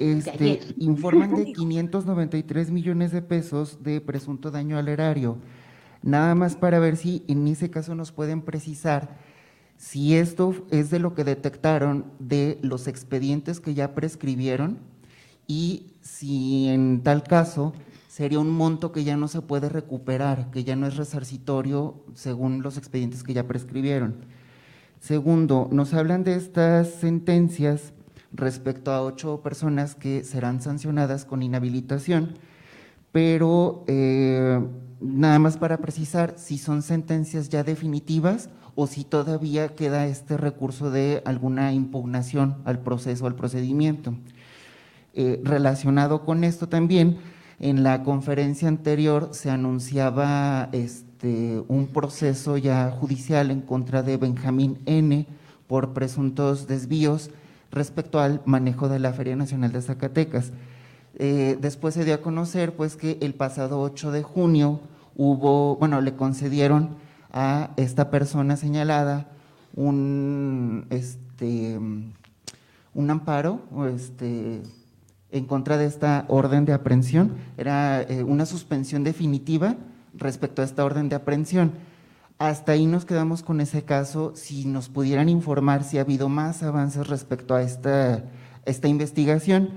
Este, informan de 593 millones de pesos de presunto daño al erario. Nada más para ver si en ese caso nos pueden precisar si esto es de lo que detectaron de los expedientes que ya prescribieron y si en tal caso sería un monto que ya no se puede recuperar, que ya no es resarcitorio según los expedientes que ya prescribieron. Segundo, nos hablan de estas sentencias respecto a ocho personas que serán sancionadas con inhabilitación, pero eh, nada más para precisar si son sentencias ya definitivas o si todavía queda este recurso de alguna impugnación al proceso, al procedimiento. Eh, relacionado con esto también, en la conferencia anterior se anunciaba este, un proceso ya judicial en contra de Benjamín N por presuntos desvíos respecto al manejo de la Feria Nacional de Zacatecas. Eh, después se dio a conocer pues que el pasado 8 de junio hubo, bueno, le concedieron a esta persona señalada un, este, un amparo, este, en contra de esta orden de aprehensión. Era eh, una suspensión definitiva respecto a esta orden de aprehensión. Hasta ahí nos quedamos con ese caso. Si nos pudieran informar si ha habido más avances respecto a esta, esta investigación.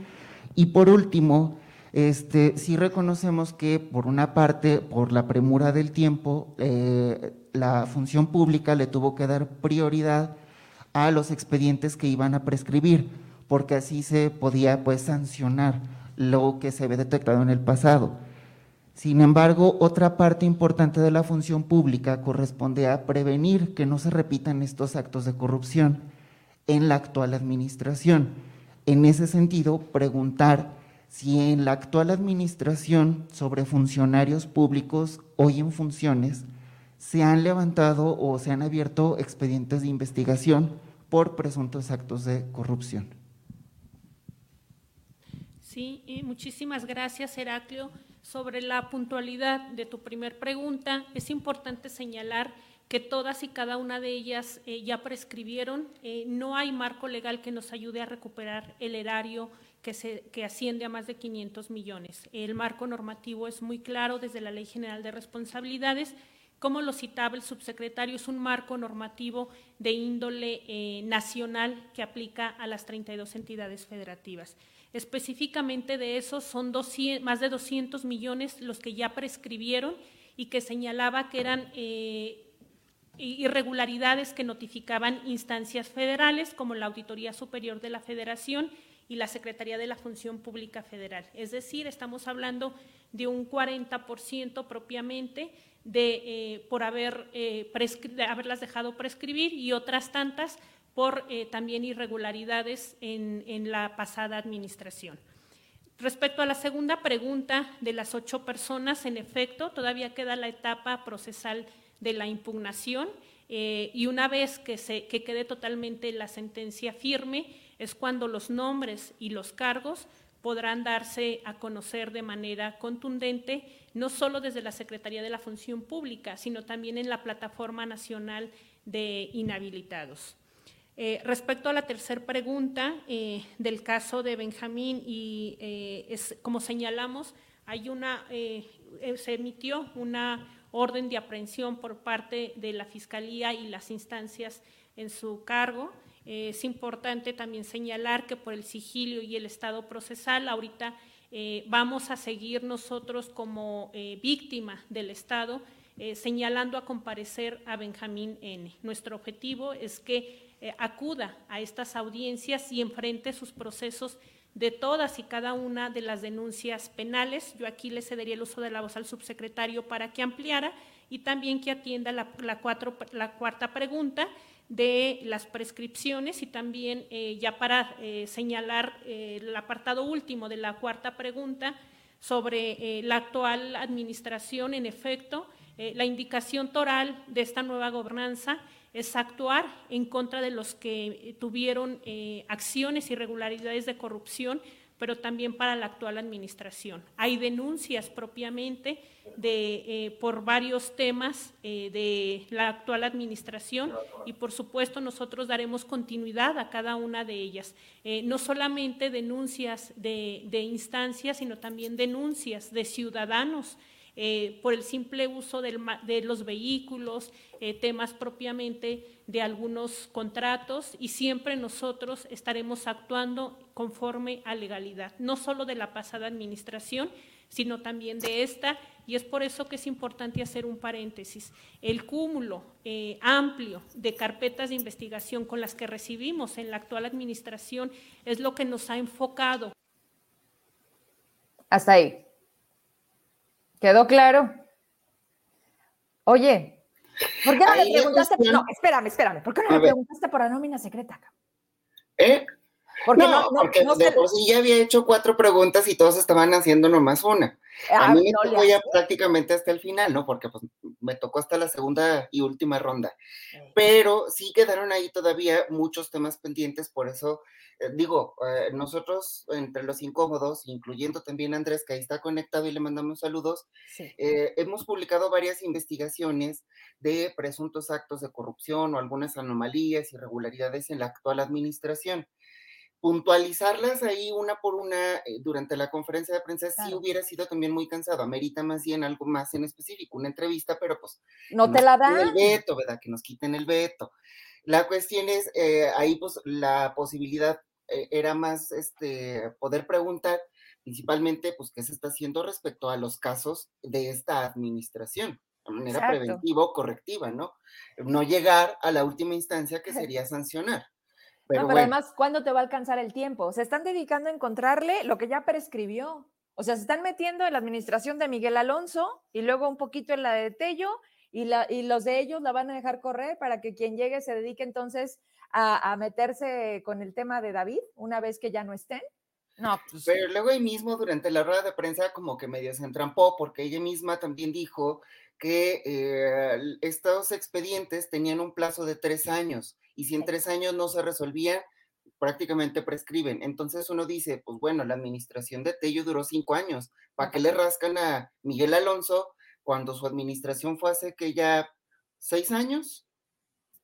Y por último, este, sí reconocemos que por una parte, por la premura del tiempo, eh, la función pública le tuvo que dar prioridad a los expedientes que iban a prescribir porque así se podía pues sancionar lo que se había detectado en el pasado. Sin embargo, otra parte importante de la función pública corresponde a prevenir que no se repitan estos actos de corrupción en la actual administración. En ese sentido, preguntar si en la actual administración sobre funcionarios públicos hoy en funciones se han levantado o se han abierto expedientes de investigación por presuntos actos de corrupción. Sí, muchísimas gracias, Heraclio. Sobre la puntualidad de tu primer pregunta, es importante señalar que todas y cada una de ellas eh, ya prescribieron. Eh, no hay marco legal que nos ayude a recuperar el erario que, se, que asciende a más de 500 millones. El marco normativo es muy claro desde la Ley General de Responsabilidades. Como lo citaba el subsecretario, es un marco normativo de índole eh, nacional que aplica a las 32 entidades federativas. Específicamente de esos son más de 200 millones los que ya prescribieron y que señalaba que eran eh, irregularidades que notificaban instancias federales como la Auditoría Superior de la Federación y la Secretaría de la Función Pública Federal. Es decir, estamos hablando de un 40% propiamente de, eh, por haber, eh, haberlas dejado prescribir y otras tantas por eh, también irregularidades en, la pasada administración. Respecto a la segunda pregunta de las ocho personas, en efecto, todavía queda la etapa procesal de la impugnación eh, y una vez que, se, que quede totalmente la sentencia firme es cuando los nombres y los cargos podrán darse a conocer de manera contundente, no solo desde la Secretaría de la Función Pública, sino también en la Plataforma Nacional de Inhabilitados. Eh, respecto a la tercera pregunta eh, del caso de Benjamín, y eh, como señalamos, hay una, se emitió una orden de aprehensión por parte de la Fiscalía y las instancias en su cargo. es importante también señalar que por el sigilio y el estado procesal, ahorita vamos a seguir nosotros como víctima del Estado, señalando a comparecer a Benjamín N. Nuestro objetivo es que eh, acuda a estas audiencias y enfrente sus procesos de todas y cada una de las denuncias penales. Yo aquí le cedería el uso de la voz al subsecretario para que ampliara y también que atienda la, cuarta pregunta de las prescripciones y también eh, ya para eh, señalar el apartado último de la cuarta pregunta sobre la actual administración, en efecto, la indicación toral de esta nueva gobernanza es actuar en contra de los que tuvieron eh, acciones irregularidades de corrupción, pero también para la actual administración. Hay denuncias propiamente de, eh, por varios temas eh, de la actual administración y por supuesto nosotros daremos continuidad a cada una de ellas. no solamente denuncias de, de instancias, sino también denuncias de ciudadanos eh, por el simple uso de los vehículos, eh, temas propiamente de algunos contratos y siempre nosotros estaremos actuando conforme a legalidad, no solo de la pasada administración, sino también de esta, y es por eso que es importante hacer un paréntesis. El cúmulo eh, amplio de carpetas de investigación con las que recibimos en la actual administración es lo que nos ha enfocado. Hasta ahí. ¿Quedó claro? Oye, ¿por qué no le preguntaste? No, espérame, espérame. ¿Por qué no le preguntaste por la nómina secreta? ¿Eh? Porque no, porque de por sí ya había hecho cuatro preguntas y todos estaban haciendo nomás una. A ah, mí me tocó ya prácticamente hasta el final, ¿no? Porque pues me tocó hasta la segunda y última ronda. Pero sí quedaron ahí todavía muchos temas pendientes, por eso eh, digo, eh, nosotros entre los incómodos, incluyendo también a Andrés, que ahí está conectado y le mandamos saludos, eh, hemos publicado varias investigaciones de presuntos actos de corrupción o algunas anomalías, irregularidades en la actual administración puntualizarlas ahí una por una eh, durante la conferencia de prensa sí hubiera sido también muy cansado. Amerita más bien algo más en específico, una entrevista, pero pues. No te la dan. El veto, ¿verdad? Que nos quiten el veto. La cuestión es, eh, ahí pues la posibilidad eh, era más este, poder preguntar principalmente pues qué se está haciendo respecto a los casos de esta administración de manera preventiva o correctiva, ¿no? No llegar a la última instancia que sería sancionar. Pero, pero además, ¿cuándo te va a alcanzar el tiempo? Se están dedicando a encontrarle lo que ya prescribió. O sea, se están metiendo en la administración de Miguel Alonso y luego un poquito en la de Tello y, la, y los de ellos la van a dejar correr para que quien llegue se dedique entonces a, meterse con el tema de David una vez que ya no estén. No, pues Pero luego ahí mismo durante la rueda de prensa como que medio se entrampó porque ella misma también dijo que eh, estos expedientes tenían un plazo de tres años y si en tres años no se resolvía, prácticamente prescriben. Entonces uno dice, pues bueno, la administración de Tello duró cinco años. ¿Para qué le rascan a Miguel Alonso cuando su administración fue hace que ya seis años?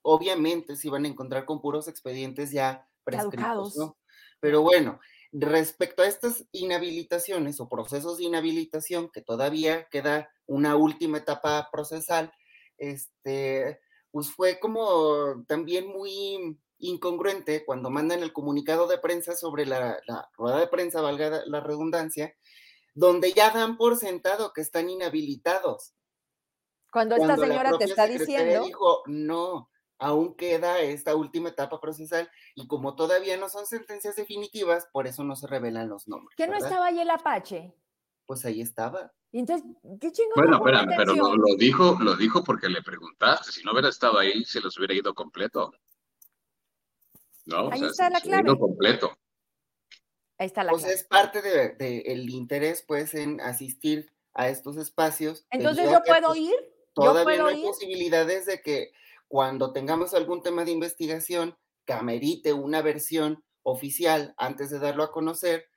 Obviamente se iban a encontrar con puros expedientes ya prescritos, ¿no? Pero bueno, respecto a estas inhabilitaciones o procesos de inhabilitación, que todavía queda una última etapa procesal, este, pues fue como también muy incongruente cuando mandan el comunicado de prensa sobre la, rueda de prensa, valga la redundancia, donde ya dan por sentado que están inhabilitados. Cuando, esta señora te está diciendo. Dijo, no, aún queda esta última etapa procesal y como todavía no son sentencias definitivas, por eso no se revelan los nombres. ¿Que no estaba ahí el Apache? Pues ahí estaba. Entonces, ¿qué chingón? Bueno, espérame, pero lo, dijo, lo dijo porque le preguntaste. Si no hubiera estado ahí, se los hubiera ido completo. No, ahí está la clave. Ido completo. Ahí está la pues es parte del de, el interés, pues, en asistir a estos espacios. Entonces, ¿yo puedo pues, ir? Todavía no hay posibilidades de que cuando tengamos algún tema de investigación que amerite una versión oficial antes de darlo a conocer,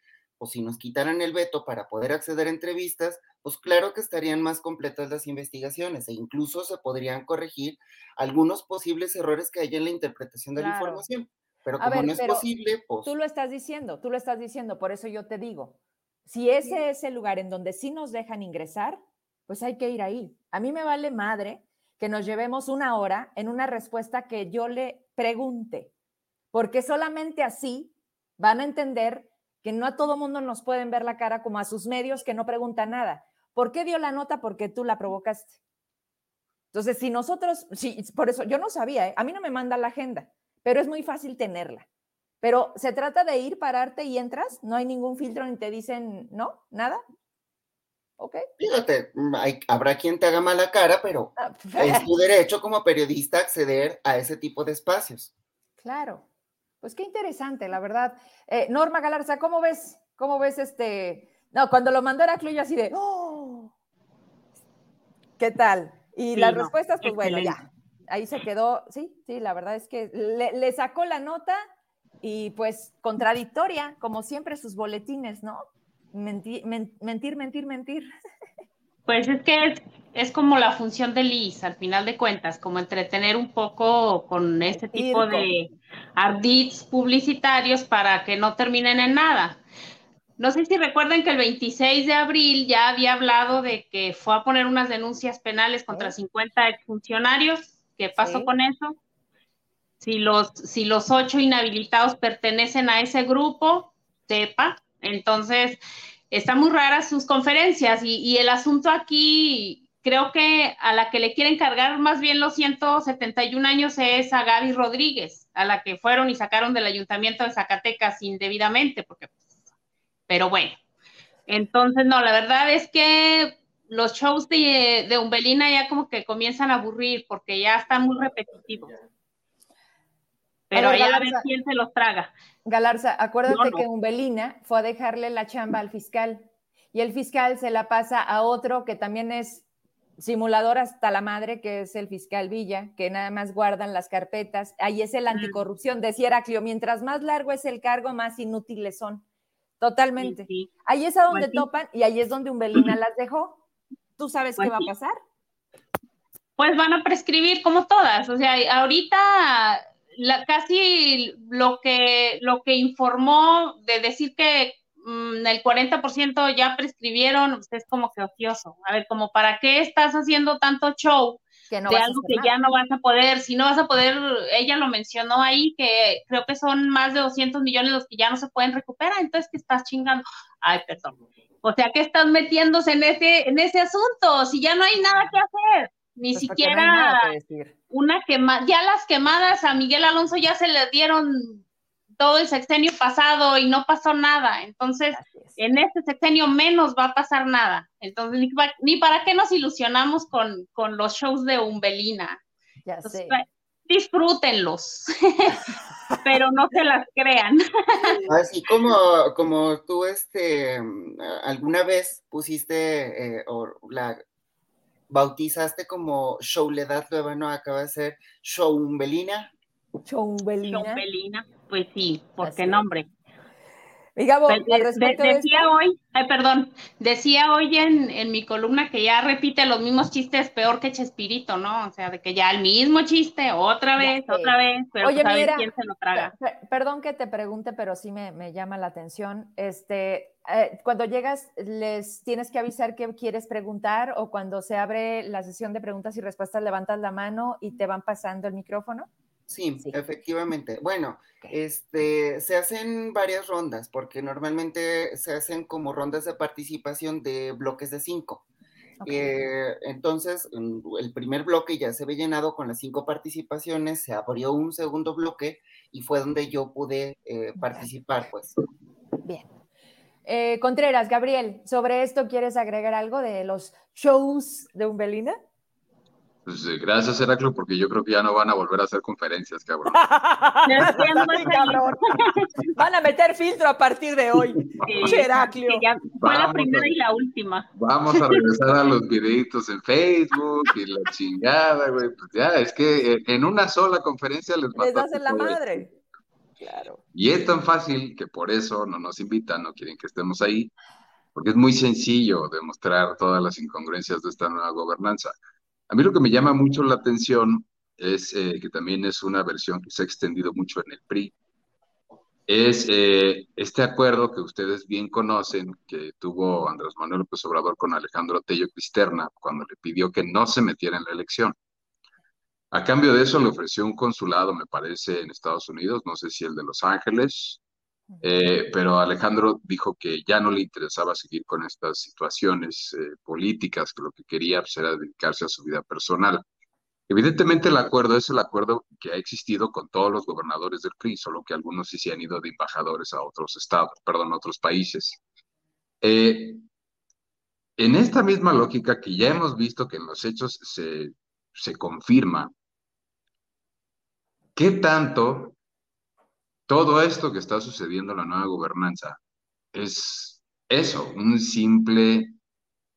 o si nos quitaran el veto para poder acceder a entrevistas, pues claro que estarían más completas las investigaciones e incluso se podrían corregir algunos posibles errores que hay en la interpretación de la información. Pero como no es posible, pues... Tú lo estás diciendo, tú lo estás diciendo, por eso yo te digo, si ese es el lugar en donde sí nos dejan ingresar, pues hay que ir ahí. A mí me vale madre que nos llevemos una hora en una respuesta que yo le pregunte, porque solamente así van a entender que no a todo mundo nos pueden ver la cara como a sus medios que no preguntan nada. ¿Por qué dio la nota? Porque tú la provocaste. Entonces, si nosotros, sí, por eso yo no sabía, ¿eh? a mí no me manda la agenda, pero es muy fácil tenerla. Pero se trata de ir, pararte y entras, no hay ningún filtro ni te dicen, no, nada. ¿Ok? Fíjate, mm, habrá quien te haga mala cara, pero ah, es tu derecho como periodista acceder a ese tipo de espacios. Claro. Pues qué interesante, la verdad. Eh, Norma Galarza, ¿cómo ves? ¿Cómo ves este? No, cuando lo mandó Heraclio yo así de, ¡oh! ¿Qué tal? Y las respuestas, pues bueno, ya. Ahí se quedó, sí, sí, la verdad es que le, sacó la nota y pues contradictoria, como siempre sus boletines, ¿no? mentir, mentir, mentir. mentir. Pues es que es, como la función de Liz, al final de cuentas, como entretener un poco con este tipo de ardits publicitarios para que no terminen en nada. No sé si recuerdan que el 26 de abril ya había hablado de que fue a poner unas denuncias penales contra 50 exfuncionarios. ¿Qué pasó con eso? Si los, si los ocho inhabilitados pertenecen a ese grupo, sepa. Entonces, están muy raras sus conferencias y, el asunto aquí, creo que a la que le quieren cargar más bien los 171 años es a Gaby Rodríguez, a la que fueron y sacaron del ayuntamiento de Zacatecas indebidamente, porque, pero bueno, entonces no, la verdad es que los shows de, de Umbelina ya como que comienzan a aburrir porque ya están muy repetitivos. Pero ya a ver quién se los traga. Galarza, acuérdate que Umbelina fue a dejarle la chamba al fiscal y el fiscal se la pasa a otro que también es simulador hasta la madre, que es el fiscal Villa, que nada más guardan las carpetas. Ahí es el anticorrupción. Decía Heraclio, mientras más largo es el cargo, más inútiles son. Totalmente. Ahí es a donde pues topan y ahí es donde Umbelina las dejó. ¿Tú sabes qué pues va a pasar? Pues van a prescribir como todas. O sea, ahorita la, casi lo que, lo que informó de decir que mm, el 40% ya prescribieron, pues es como que ocioso. A ver, como para qué estás haciendo tanto show de algo que ya no vas a poder, si no vas a poder, ella lo mencionó ahí, que creo que son más de 200 millones los que ya no se pueden recuperar, entonces que estás chingando. Ay, perdón. O sea, que estás metiéndose en ese, en ese asunto, si ya no hay nada que hacer, ni pues, siquiera una quemada, ya las quemadas a Miguel Alonso ya se le dieron todo el sexenio pasado y no pasó nada. Entonces, en este sexenio menos va a pasar nada. Entonces, ni, para qué nos ilusionamos con, con, los shows de Umbelina. Ya sé. Disfrútenlos, pero no se las crean. Así como, como tú este, alguna vez pusiste eh, o la bautizaste como Showledad Nueva, ¿no? Acaba de ser Showumbelina. Showumbelina. Pues sí, ¿por qué nombre? Pues, decía hoy, ay, perdón, decía hoy en, en, mi columna que ya repite los mismos chistes peor que Chespirito, ¿no? O sea, de que ya el mismo chiste, otra vez, otra vez, pero Oye, pues, mira, quién se lo traga. Perdón que te pregunte, pero sí me, me llama la atención. Este, eh, cuando llegas, ¿les tienes que avisar que quieres preguntar o cuando se abre la sesión de preguntas y respuestas levantas la mano y te van pasando el micrófono? Sí, efectivamente. Bueno, este, se hacen varias rondas, porque normalmente se hacen como rondas de participación de bloques de cinco. Eh, entonces, el primer bloque ya se ve llenado con las cinco participaciones, se abrió un segundo bloque y fue donde yo pude eh, participar, pues. Bien. Eh, Contreras, Gabriel, ¿sobre esto quieres agregar algo de los shows de Umbelina? Pues eh, gracias, Heraclo, porque yo creo que ya no van a volver a hacer conferencias, cabrón. Van a meter filtro a partir de hoy. Heraclio. fue la primera y la última. Vamos a regresar a los videitos en Facebook y la chingada, güey. Pues ya, es que eh, en una sola conferencia les, les hacen la madre. Claro. Y es tan fácil que por eso no nos invitan, no quieren que estemos ahí, porque es muy sencillo demostrar todas las incongruencias de esta nueva gobernanza. A mí lo que me llama mucho la atención es eh, que también es una versión que se ha extendido mucho en el PRI. Es eh, este acuerdo que ustedes bien conocen que tuvo Andrés Manuel López Obrador con Alejandro Tello Cristerna cuando le pidió que no se metiera en la elección. A cambio de eso le ofreció un consulado, me parece, en Estados Unidos, no sé si el de Los Ángeles, eh, pero Alejandro dijo que ya no le interesaba seguir con estas situaciones eh, políticas, que lo que quería pues, era dedicarse a su vida personal. Evidentemente el acuerdo es el acuerdo que ha existido con todos los gobernadores del PRI, solo que algunos sí se han ido de embajadores a otros estados, perdón, a otros países. Eh, en esta misma lógica que ya hemos visto que en los hechos se, se confirma, ¿qué tanto todo esto que está sucediendo en la nueva gobernanza es eso, un simple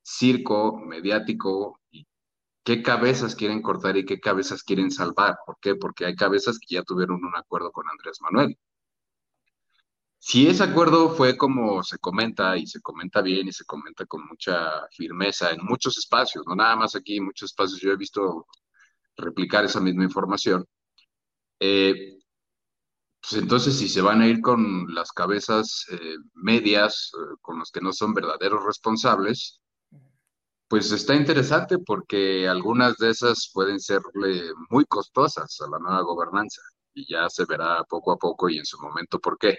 circo mediático qué cabezas quieren cortar y qué cabezas quieren salvar. ¿Por qué? Porque hay cabezas que ya tuvieron un acuerdo con Andrés Manuel. Si ese acuerdo fue como se comenta y se comenta bien y se comenta con mucha firmeza en muchos espacios, no nada más aquí, en muchos espacios yo he visto replicar esa misma información, eh, pues entonces, si se van a ir con las cabezas eh, medias, eh, con los que no son verdaderos responsables, pues está interesante porque algunas de esas pueden serle muy costosas a la nueva gobernanza y ya se verá poco a poco y en su momento por qué.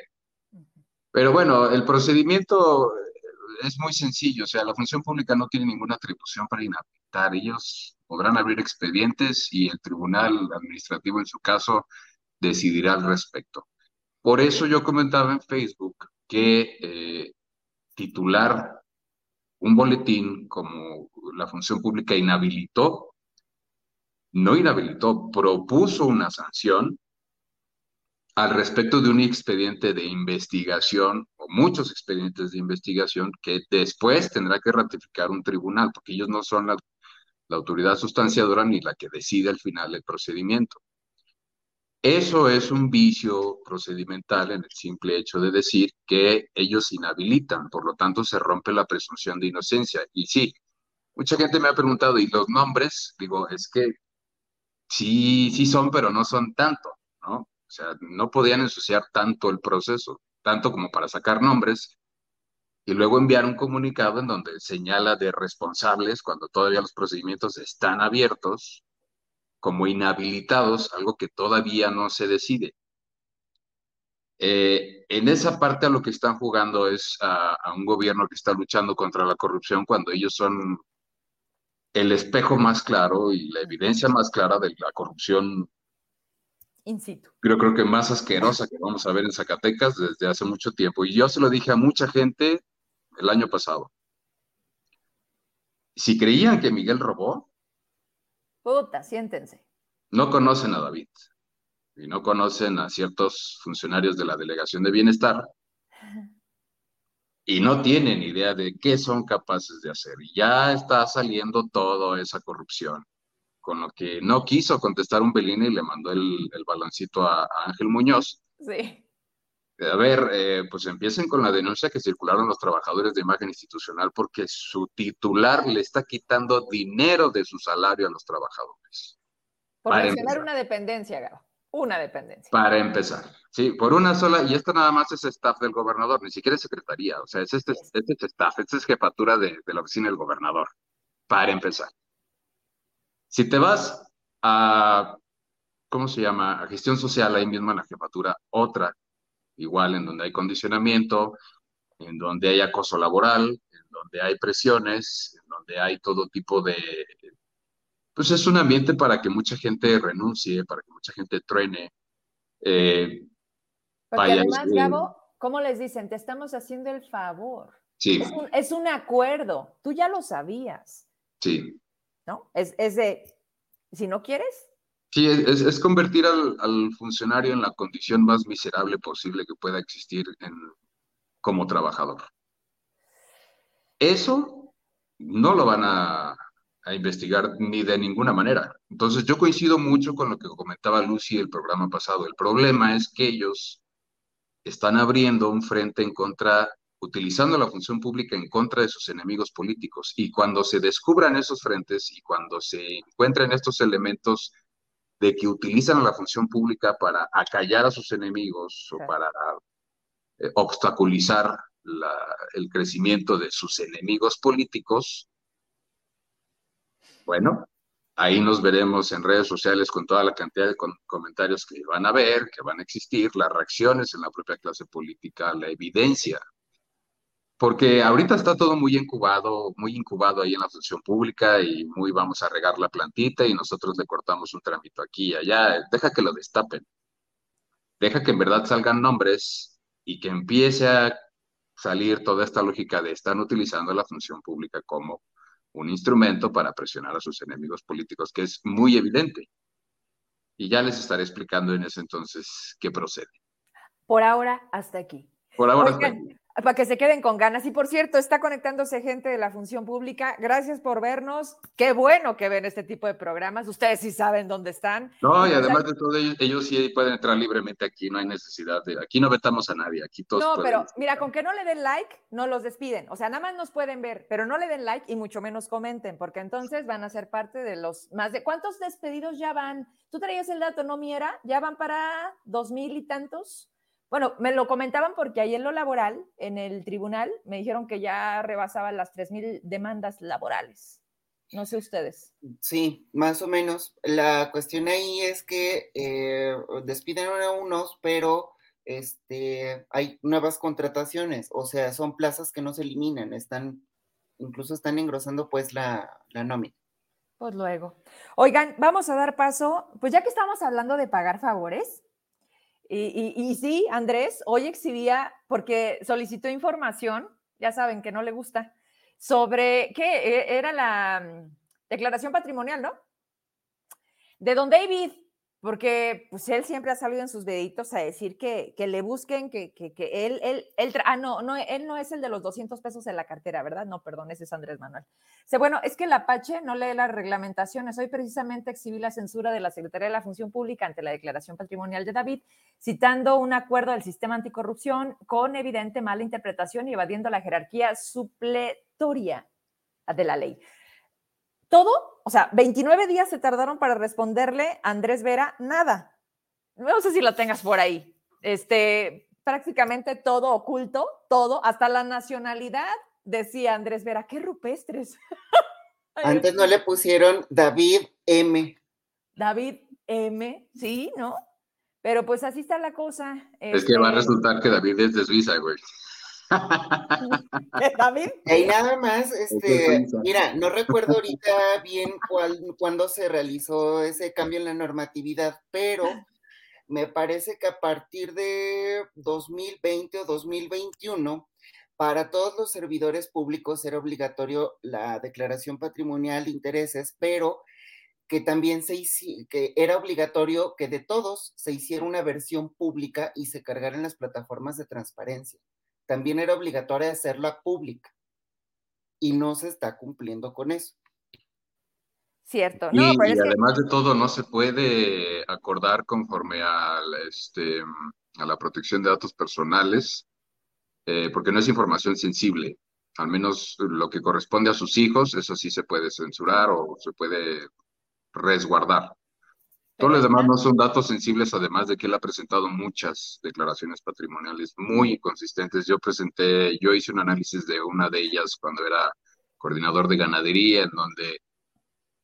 Pero bueno, el procedimiento eh, es muy sencillo, o sea, la función pública no tiene ninguna atribución para inhabilitar. Ellos podrán abrir expedientes y el tribunal administrativo en su caso decidirá al respecto. Por eso yo comentaba en Facebook que eh, titular un boletín como la función pública inhabilitó, no inhabilitó, propuso una sanción al respecto de un expediente de investigación o muchos expedientes de investigación que después tendrá que ratificar un tribunal, porque ellos no son la, la autoridad sustanciadora ni la que decide al final el procedimiento. Eso es un vicio procedimental en el simple hecho de decir que ellos inhabilitan, por lo tanto se rompe la presunción de inocencia. Y sí, mucha gente me ha preguntado, ¿y los nombres? Digo, es que sí, sí son, pero no son tanto, ¿no? O sea, no podían ensuciar tanto el proceso, tanto como para sacar nombres y luego enviar un comunicado en donde señala de responsables cuando todavía los procedimientos están abiertos como inhabilitados, algo que todavía no se decide. Eh, en esa parte a lo que están jugando es a, un gobierno que está luchando contra la corrupción cuando ellos son el espejo más claro y la evidencia más clara de la corrupción. In situ. Yo creo que más asquerosa que vamos a ver en Zacatecas desde hace mucho tiempo. Y yo se lo dije a mucha gente el año pasado. Si creían que Miguel robó, Puta, siéntense. No conocen a David y no conocen a ciertos funcionarios de la Delegación de Bienestar y no tienen idea de qué son capaces de hacer. Y ya está saliendo toda esa corrupción, con lo que no quiso contestar un Belín y le mandó el, el baloncito a, Ángel Muñoz. Sí. A ver, eh, pues empiecen con la denuncia que circularon los trabajadores de imagen institucional porque su titular le está quitando dinero de su salario a los trabajadores. Por mencionar una dependencia, Gabo. Una dependencia. Para empezar. Sí, por una sola, y esto nada más es staff del gobernador, ni siquiera es secretaría, o sea, es este, este es staff, esta es jefatura de, de la oficina del gobernador. Para empezar. Si te vas a, ¿cómo se llama? A gestión social, ahí mismo en la jefatura, otra igual en donde hay condicionamiento, en donde hay acoso laboral, en donde hay presiones, en donde hay todo tipo de... Pues es un ambiente para que mucha gente renuncie, para que mucha gente truene. Eh, Porque además, Gabo, ¿cómo les dicen? Te estamos haciendo el favor. Sí. Es un, acuerdo. Tú ya lo sabías. Sí. ¿No? Es, es de, si no quieres, Sí, es, convertir al, funcionario en la condición más miserable posible que pueda existir en, como trabajador. Eso no lo van a, investigar ni de ninguna manera. Entonces yo coincido mucho con lo que comentaba Lucy el programa pasado. El problema es que ellos están abriendo un frente en contra, utilizando la función pública en contra de sus enemigos políticos. Y cuando se descubran esos frentes y cuando se encuentren estos elementos de que utilizan la función pública para acallar a sus enemigos o para eh, obstaculizar el crecimiento de sus enemigos políticos, bueno, ahí nos veremos en redes sociales con toda la cantidad de comentarios que van a ver, que van a existir, las reacciones en la propia clase política, la evidencia porque ahorita está todo muy incubado, muy incubado ahí en la función pública y muy vamos a regar la plantita y nosotros le cortamos un trámite aquí y allá. Deja que lo destapen. Deja que en verdad salgan nombres y que empiece a salir toda esta lógica de están utilizando la función pública como un instrumento para presionar a sus enemigos políticos, que es muy evidente. Y ya les estaré explicando en ese entonces qué procede. Por ahora, hasta aquí. Por ahora, hasta aquí para que se queden con ganas. Y por cierto, está conectándose gente de la función pública. Gracias por vernos. Qué bueno que ven este tipo de programas. Ustedes sí saben dónde están. No, y además de todo, ellos, ellos, sí pueden entrar libremente aquí. No hay necesidad de. Aquí no vetamos a nadie. Aquí todos. No, pero mira, con que no le den like, no los despiden. O sea, nada más nos pueden ver, pero no le den like y mucho menos comenten, porque entonces van a ser parte de los más de. ¿Cuántos despedidos ya van? Tú traías el dato, ¿no, Miera? ¿Ya van para dos mil y tantos? Bueno, me lo comentaban porque ahí en lo laboral, en el tribunal, me dijeron que ya rebasaban las 3.000 demandas laborales. No sé ustedes. Sí, más o menos. La cuestión ahí es que eh, despiden a unos, pero este, hay nuevas contrataciones, o sea, son plazas que no se eliminan, están, incluso están engrosando pues la, la nómina. Pues luego. Oigan, vamos a dar paso, pues ya que estamos hablando de pagar favores, y, sí, Andrés, hoy exhibía, porque solicitó información, ya saben que no le gusta, sobre, ¿qué? E, era la mm, declaración patrimonial, ¿no? De don David, porque pues él siempre ha salido en sus deditos a decir que, que le busquen, que, que, que él, él, él, ah, no, no, él no es el de los 200 pesos en la cartera, ¿verdad? No, perdón, ese es Andrés Manuel. Bueno, es que el Apache no lee las reglamentaciones. Hoy precisamente exhibí la censura de la Secretaría de la Función Pública ante la declaración patrimonial de David, citando un acuerdo del sistema anticorrupción con evidente mala interpretación y evadiendo la jerarquía supletoria de la ley. Todo, o sea, 29 días se tardaron para responderle a Andrés Vera, nada. No sé si lo tengas por ahí. Este, prácticamente todo oculto, todo, hasta la nacionalidad, decía Andrés Vera, qué rupestres. Antes no le pusieron David M. David M, sí, ¿no? Pero pues así está la cosa. Es que va a este resultar que David es de Suiza, güey. David. Y nada más, este, mira, no recuerdo ahorita bien cuál, cuándo se realizó ese cambio en la normatividad, pero me parece que a partir de 2020 o 2021, para todos los servidores públicos era obligatorio la declaración patrimonial de intereses, pero que también se que era obligatorio que de todos se hiciera una versión pública y se cargara en las plataformas de transparencia también era obligatoria hacerla pública y no se está cumpliendo con eso. Cierto, no, y, además de todo no se puede acordar conforme a, este, a la protección de datos personales eh, porque no es información sensible. Al menos lo que corresponde a sus hijos, eso sí se puede censurar o se puede resguardar. Todos los demás no son datos sensibles, además de que él ha presentado muchas declaraciones patrimoniales muy consistentes. Yo presenté, yo hice un análisis de una de ellas cuando era coordinador de ganadería, en donde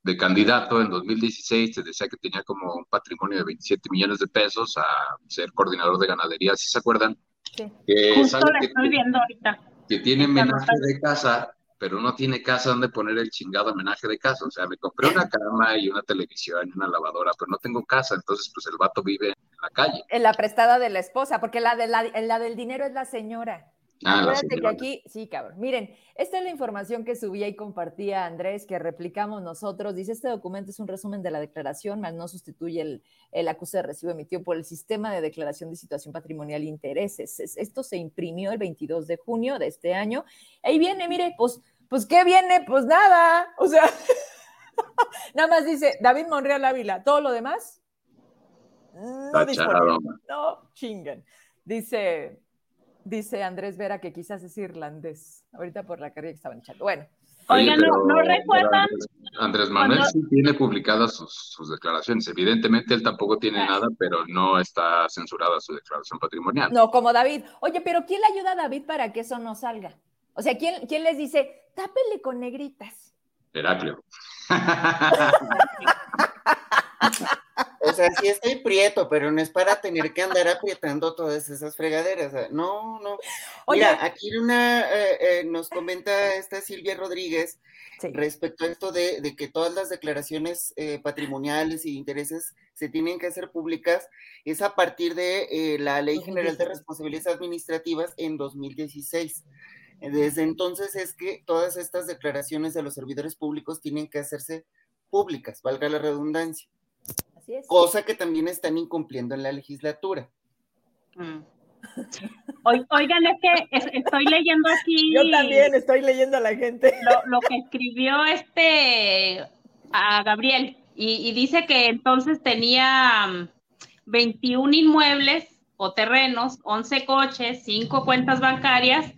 de candidato en 2016 se decía que tenía como un patrimonio de 27 millones de pesos a ser coordinador de ganadería, ¿sí se acuerdan? Sí. Justo la estoy viendo ahorita. Que tiene menaje de casa pero no tiene casa donde poner el chingado homenaje de casa. O sea, me compré una cama y una televisión y una lavadora, pero no tengo casa, entonces pues el vato vive en la calle. En la prestada de la esposa, porque la, de la, la del dinero es la señora. Ah, Acuérdate que aquí, sí, cabrón. Miren, esta es la información que subía y compartía Andrés, que replicamos nosotros. Dice, este documento es un resumen de la declaración, más no sustituye el, el acuse de recibo emitido por el sistema de declaración de situación patrimonial e intereses. Esto se imprimió el 22 de junio de este año. Ahí viene, mire, pues, pues, ¿qué viene? Pues nada. O sea, nada más dice David Monreal Ávila. Todo lo demás, no, no chingan. Dice Dice Andrés Vera que quizás es irlandés. Ahorita por la carrera que estaban echando. Bueno. Oigan, no, recuerdan. Andrés, Manuel sí tiene publicadas sus, declaraciones. Evidentemente él tampoco tiene nada, pero no está censurada su declaración patrimonial. No, como David. Oye, pero ¿quién le ayuda a David para que eso no salga? O sea, ¿quién, quién les dice, tápele con negritas? Heraclio. O sea, sí estoy prieto, pero no es para tener que andar aprietando todas esas fregaderas. No, no. Mira, aquí una eh, eh, nos comenta esta Silvia Rodríguez respecto a esto de, que todas las declaraciones eh, patrimoniales y intereses se tienen que hacer públicas. Es a partir de la Ley General de Responsabilidades Administrativas en 2016. Desde entonces es que todas estas declaraciones de los servidores públicos tienen que hacerse públicas, valga la redundancia. Cosa que también están incumpliendo en la legislatura. Mm. Oigan, es que estoy leyendo aquí. Yo también estoy leyendo a la gente. Lo, que escribió este a Gabriel. Y, dice que entonces tenía 21 mm, inmuebles o terrenos, 11 coches, 5 cuentas bancarias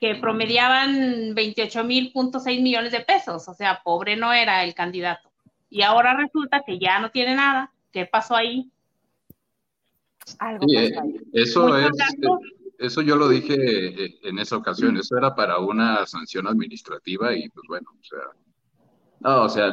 que promediaban 28 mil millones de pesos. O sea, pobre no era el candidato y ahora resulta que ya no tiene nada. ¿Qué pasó ahí? Algo eh, Eso es, eso yo lo dije eh, en esa ocasión, eso era para una sanción administrativa y pues bueno, o sea, no, o sea,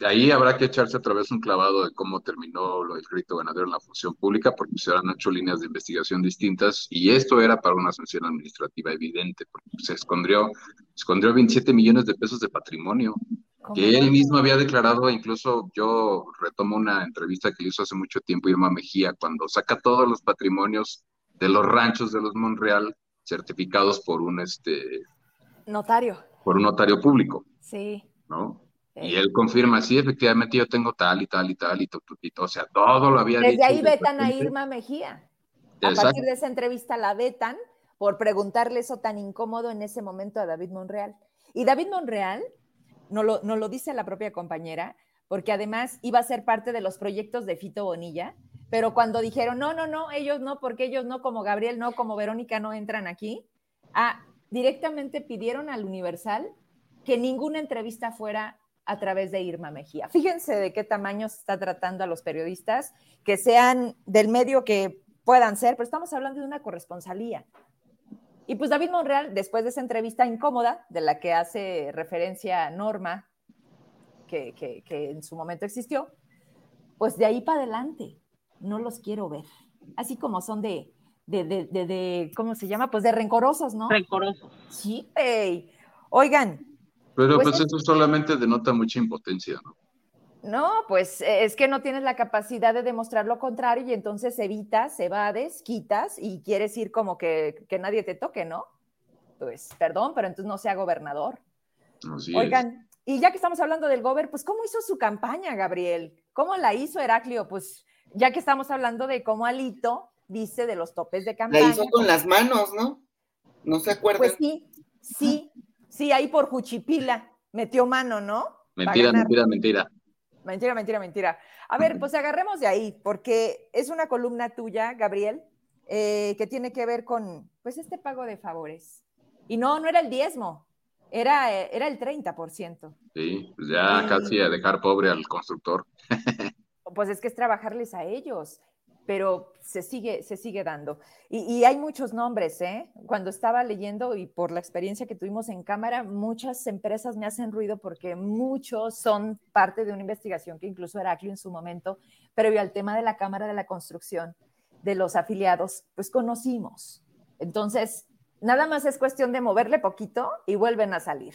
ahí habrá que echarse otra vez un clavado de cómo terminó lo del crédito ganadero en la función pública, porque se eran ocho líneas de investigación distintas y esto era para una sanción administrativa evidente, porque se escondió, escondió 27 millones de pesos de patrimonio que él mismo había declarado, incluso yo retomo una entrevista que hizo hace mucho tiempo Irma Mejía, cuando saca todos los patrimonios de los ranchos de los Monreal certificados por un este Notario. Por un notario público. Sí. ¿No? Y él confirma, sí, efectivamente yo tengo tal y tal y tal y, todo, o sea, todo lo había Desde dicho. Desde ahí vetan a Irma Mejía. A partir de esa entrevista la vetan por preguntarle eso tan incómodo en ese momento a David Monreal. Y David Monreal, no lo, no lo dice la propia compañera, porque además iba a ser parte de los proyectos de Fito Bonilla, pero cuando dijeron, no, no, no, ellos no, porque ellos no, como Gabriel no, como Verónica no entran aquí, ah, directamente pidieron al Universal que ninguna entrevista fuera a través de Irma Mejía. Fíjense de qué tamaño se está tratando a los periodistas, que sean del medio que puedan ser, pero estamos hablando de una corresponsalía. Y pues David Monreal, después de esa entrevista incómoda, de la que hace referencia Norma, que, que en su momento existió, pues de ahí para adelante, no los quiero ver. Así como son de, de, de, de, ¿cómo se llama? Pues de rencorosos, ¿no? Rencorosos. Sí, hey. Oigan, pero pues, pues eso solamente denota mucha impotencia, ¿no? No, pues e, es que no tienes la capacidad de demostrar lo contrario y entonces evitas, evades, quitas y quieres ir como que, que nadie te toque, ¿no? Pues perdón, pero entonces no sea gobernador. Así Oigan, y ya que estamos hablando del gober, pues ¿cómo hizo su campaña, Gabriel? ¿Cómo la hizo Heraclio? Pues ya que estamos hablando de cómo Alito dice de los topes de campaña. La hizo con las manos, ¿no? No se acuerdan. Pues sí, sí, Sí, ahí por Juchipila metió mano, ¿no? Mentira, mentira, mentira. Mentira, mentira, mentira. A ver, pues agarremos de ahí, porque es una columna tuya, Gabriel, eh, que tiene que ver con, pues, este pago de favores. Y no, no era el diezmo, era, eh, era el 30%. Sí, pues ya casi a dejar pobre al constructor. pues es que es trabajarles a ellos pero se sigue, se sigue dando. Y, hay muchos nombres, ¿eh? Cuando estaba leyendo y por la experiencia que tuvimos en cámara, muchas empresas me hacen ruido porque muchos son parte de una investigación que incluso Heraclio en su momento, previo al tema de la Cámara de la Construcción, de los afiliados, pues conocimos. Entonces, nada más es cuestión de moverle poquito y vuelven a salir.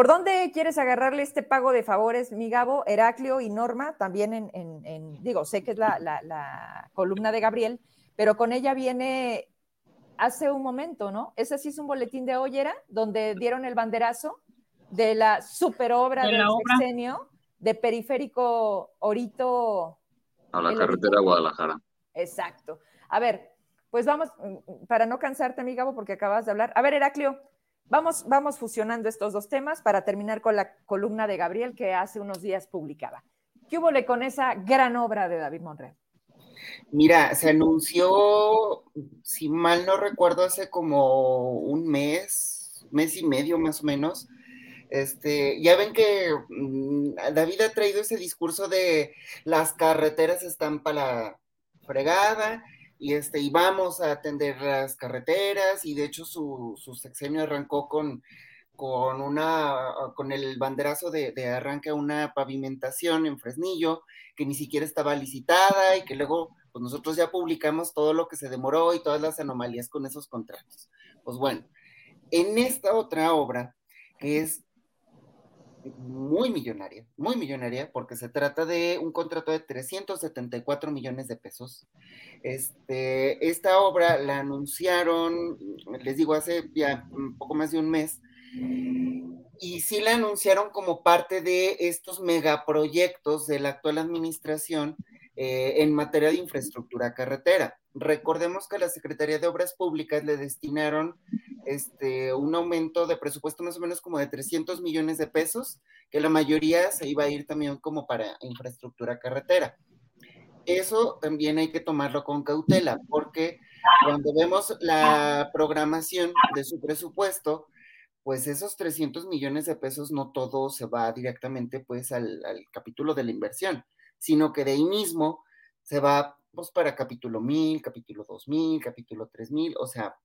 ¿Por dónde quieres agarrarle este pago de favores, mi Gabo, Heraclio y Norma? También en, digo, sé que es la, columna de Gabriel, pero con ella viene hace un momento, ¿no? Ese sí es un boletín de hoy, ¿era? Donde dieron el banderazo de la super obra del sexenio de Periférico Orito. A la carretera Guadalajara. Exacto. A ver, pues vamos, mm, para no cansarte, mi Gabo, porque acabas de hablar. A ver, Heraclio, Vamos, vamos fusionando estos dos temas para terminar con la columna de Gabriel que hace unos días publicaba. ¿Qué hubo con esa gran obra de David Monreal? Mira, se anunció, si mal no recuerdo, hace como un mes, mes y medio más o menos. Este, ya ven que mm, David ha traído ese discurso de las carreteras están para fregada y este, y vamos a atender las carreteras, y de hecho su, sexenio arrancó con, con una, con el banderazo de, de arranque a una pavimentación en Fresnillo, que ni siquiera estaba licitada, y que luego, pues nosotros ya publicamos todo lo que se demoró y todas las anomalías con esos contratos. Pues bueno, en esta otra obra, que es muy millonaria, muy millonaria, porque se trata de un contrato de 374 millones de pesos. Este, esta obra la anunciaron, les digo, hace ya un poco más de un mes, y sí la anunciaron como parte de estos megaproyectos de la actual administración eh, en materia de infraestructura carretera. Recordemos que la Secretaría de Obras Públicas le destinaron este, un aumento de presupuesto más o menos como de 300 millones de pesos, que la mayoría se iba a ir también como para infraestructura carretera. Eso también hay que tomarlo con cautela, porque cuando vemos la programación de su presupuesto, pues esos 300 millones de pesos no todo se va directamente pues al, capítulo de la inversión, sino que de ahí mismo se va pues para capítulo 1000, capítulo 2000, capítulo 3000, o sea,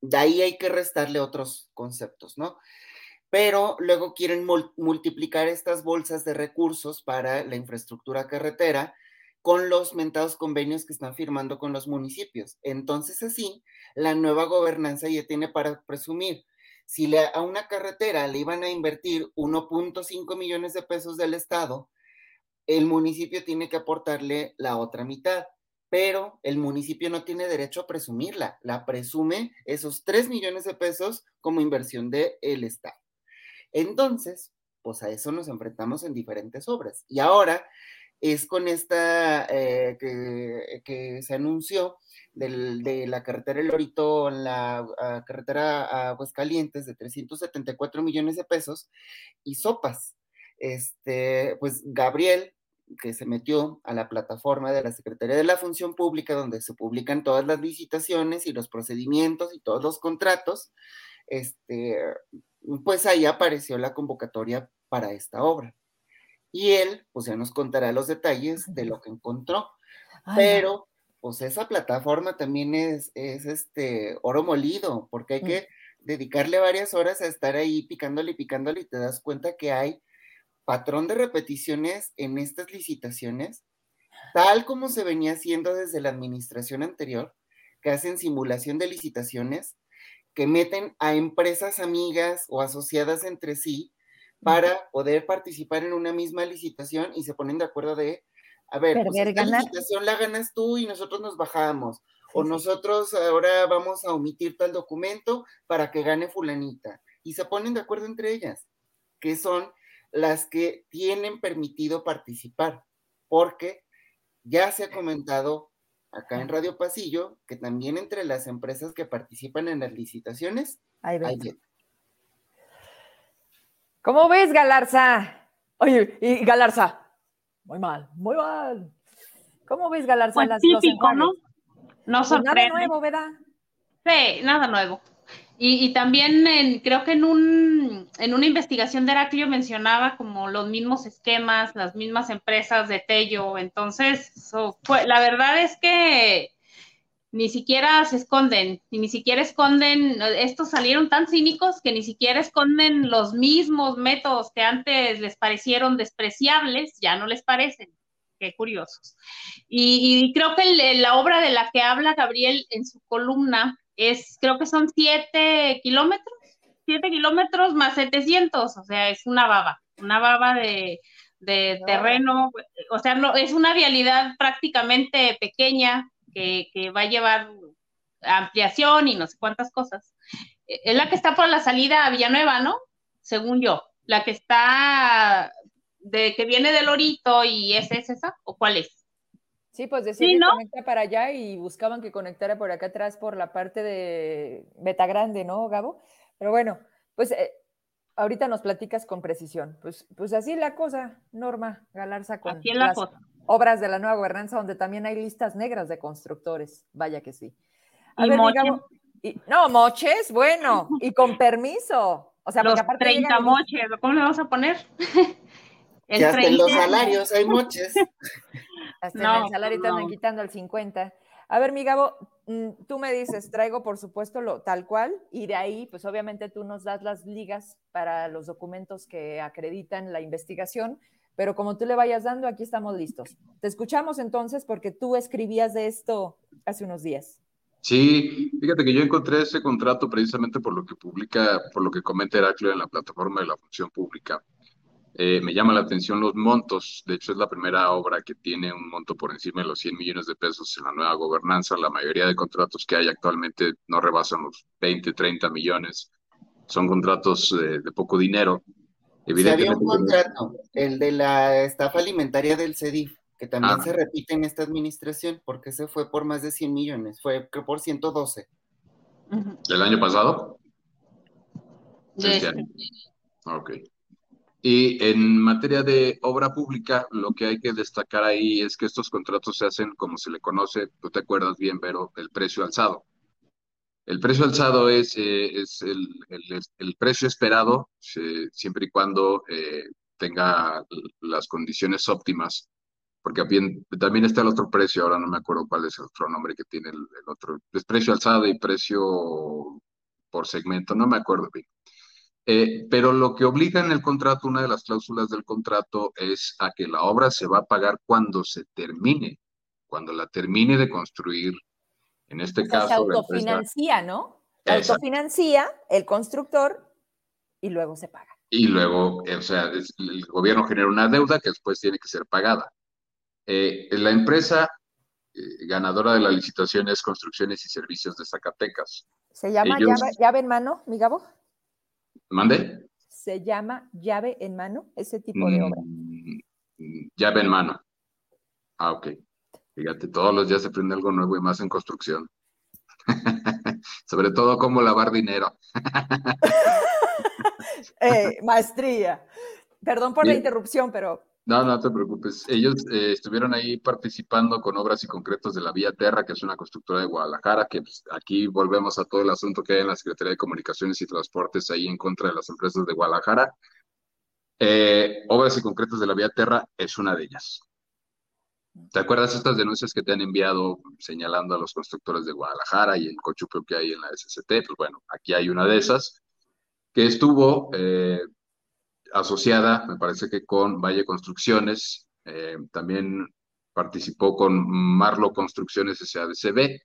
de ahí hay que restarle otros conceptos, ¿no? Pero luego quieren multiplicar estas bolsas de recursos para la infraestructura carretera con los mentados convenios que están firmando con los municipios. Entonces, así, la nueva gobernanza ya tiene para presumir. Si a una carretera le iban a invertir 1.5 millones de pesos del Estado, el municipio tiene que aportarle la otra mitad. pero el municipio no tiene derecho a presumirla, la presume esos 3 millones de pesos como inversión del el Estado. Entonces, pues a eso nos enfrentamos en diferentes obras. Y ahora es con esta eh, que, se anunció de la carretera El Lorito, la carretera Aguascalientes de 374 millones de pesos y sopas. Este, pues Gabriel, que se metió a la plataforma de la Secretaría de la Función Pública, donde se publican todas las licitaciones y los procedimientos y todos los contratos, este, pues ahí apareció la convocatoria para esta obra. Y él, pues ya nos contará los detalles de lo que encontró. Pero, pues esa plataforma también es, es este oro molido, porque hay mm. que dedicarle varias horas a estar ahí picándole y picándole y te das cuenta que hay patrón de repeticiones en estas licitaciones, tal como se venía haciendo desde la administración anterior, que hacen simulación de licitaciones, que meten a empresas amigas o asociadas entre sí para poder participar en una misma licitación y se ponen de acuerdo de, a ver, pues esta licitación la ganas tú y nosotros nos bajamos, o nosotros ahora vamos a omitir tal documento para que gane fulanita. Y se ponen de acuerdo entre ellas, que son las que tienen permitido participar, porque ya se ha comentado acá en Radio Pasillo que también entre las empresas que participan en las licitaciones hay, ¿Cómo ves, Galarza? Oye, y Galarza, muy mal, muy mal. ¿Cómo ves, Galarza? Pues las, típico, ¿no? No pues sorprende. Nada nuevo, ¿verdad? Sí, nada nuevo. Y, también creo que en, un, en una investigación de Heraclio mencionaba como los mismos esquemas, las mismas empresas de Tello. Entonces, la verdad es que ni siquiera se esconden, ni siquiera esconden, estos salieron tan cínicos que ni siquiera esconden los mismos métodos que antes les parecieron despreciables, ya no les parecen. Qué curiosos. Y, creo que la obra de la que habla Gabriel en su columna es, creo que son siete kilómetros, siete kilómetros más 700, o sea, es una baba, una baba de, terreno, o sea, no, es una vialidad prácticamente pequeña que, va a llevar ampliación y no sé cuántas cosas. Es la que está por la salida a Villanueva, ¿no? Según yo. La que está de que viene del Lorito y es esa, ¿o cuál es? Sí, pues decía que conecta para allá y buscaban que conectara por acá atrás por la parte de Beta Grande, ¿no, Gabo? Pero bueno, pues eh, ahorita nos platicas con precisión. Pues, pues así la cosa, Norma Galarza, con las obras de la nueva gobernanza, donde también hay listas negras de constructores. Vaya que sí. A ¿Y ver, no, moches, bueno, y con permiso. O sea, los aparte 30 moches, ¿cómo le vamos a poner? El hasta en los salarios hay moches. Hasta no, en el salario te andan quitando el 50. A ver, mi Gabo, mm, tú me dices, traigo por supuesto lo tal cual, y de ahí, pues obviamente tú nos das las ligas para los documentos que acreditan la investigación, pero como tú le vayas dando, aquí estamos listos. Te escuchamos entonces porque tú escribías de esto hace unos días. Sí, fíjate que yo encontré ese contrato precisamente por lo que publica, por lo que comenta Heraclio en la plataforma de la función pública. Eh, me llama la atención los montos. De hecho, es la primera obra que tiene un monto por encima de los 100 millones de pesos en la nueva gobernanza. La mayoría de contratos que hay actualmente no rebasan los 20, 30 millones. Son contratos de, poco dinero. Evidentemente, había un contrato, el de la estafa alimentaria del CEDIF, que también ah. se repite en esta administración, porque se fue por más de 100 millones, fue por 112. ¿El año pasado? Sí. Este ok. Y en materia de obra pública, lo que hay que destacar ahí es que estos contratos se hacen, como se le conoce, tú te acuerdas bien, pero el precio alzado. El precio alzado es, eh, es el, el, precio esperado siempre y cuando eh, tenga las condiciones óptimas, porque también, está el otro precio, ahora no me acuerdo cuál es el otro nombre que tiene el, el otro, es precio alzado y precio por segmento, no me acuerdo bien. Eh, pero lo que obliga en el contrato, una de las cláusulas del contrato, es a que la obra se va a pagar cuando se termine, cuando la termine de construir. En este caso. Se autofinancia, ¿no? Autofinancia el constructor y luego se paga. Y luego, o sea, el gobierno genera una deuda que después tiene que ser pagada. Eh, la empresa eh, ganadora de la licitación es Construcciones y Servicios de Zacatecas. ¿Se llama llave, en mano, mi Gabo? ¿Mande? ¿Se llama llave en mano ese tipo de obra? Mm, llave en mano. Ah, ok. Fíjate, todos los días se aprende algo nuevo y más en construcción. Sobre todo cómo lavar dinero. Eh, maestría. Perdón por la interrupción, pero no, no te preocupes. Ellos eh, estuvieron ahí participando con obras y concretos de la Vía Terra, que es una constructora de Guadalajara, que pues, aquí volvemos a todo el asunto que hay en la Secretaría de Comunicaciones y Transportes ahí en contra de las empresas de Guadalajara. Eh, obras y concretos de la Vía Terra es una de ellas. ¿Te acuerdas estas denuncias que te han enviado señalando a los constructores de Guadalajara y el cochupio que hay en la SCT? Pues bueno, aquí hay una de esas que estuvo eh, asociada, me parece que con Valle Construcciones, eh, también participó con Marlo Construcciones SADCB,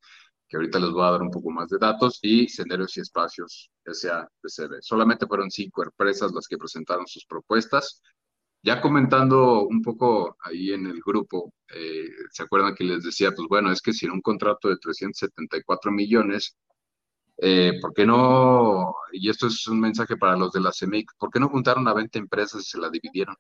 que ahorita les voy a dar un poco más de datos, y Senderos y Espacios SADCB. Solamente fueron cinco empresas las que presentaron sus propuestas. Ya comentando un poco ahí en el grupo, eh, ¿se acuerdan que les decía, pues bueno, es que si en un contrato de 374 millones, eh, ¿Por qué no, y esto es un mensaje para los de la CEMIC, ¿por qué no juntaron a 20 empresas y se la dividieron?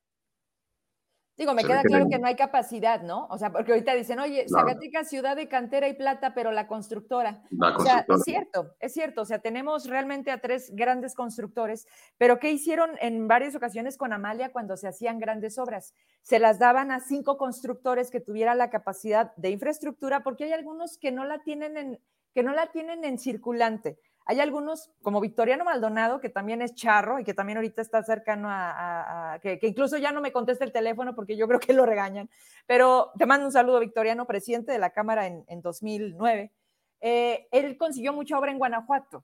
Digo, me queda claro que no hay capacidad, ¿no? O sea, porque ahorita dicen, oye, Zacatecas, ciudad de cantera y plata, pero la constructora. o sea, es cierto, es cierto. O sea, tenemos realmente a tres grandes constructores, pero ¿qué hicieron en varias ocasiones con Amalia cuando se hacían grandes obras? Se las daban a cinco constructores que tuvieran la capacidad de infraestructura, porque hay algunos que no la tienen en, que no la tienen en circulante. Hay algunos, como Victoriano Maldonado, que también es charro y que también ahorita está cercano a, que, incluso ya no me contesta el teléfono porque yo creo que lo regañan. Pero te mando un saludo, Victoriano, presidente de la Cámara en, 2009. Eh, él consiguió mucha obra en Guanajuato.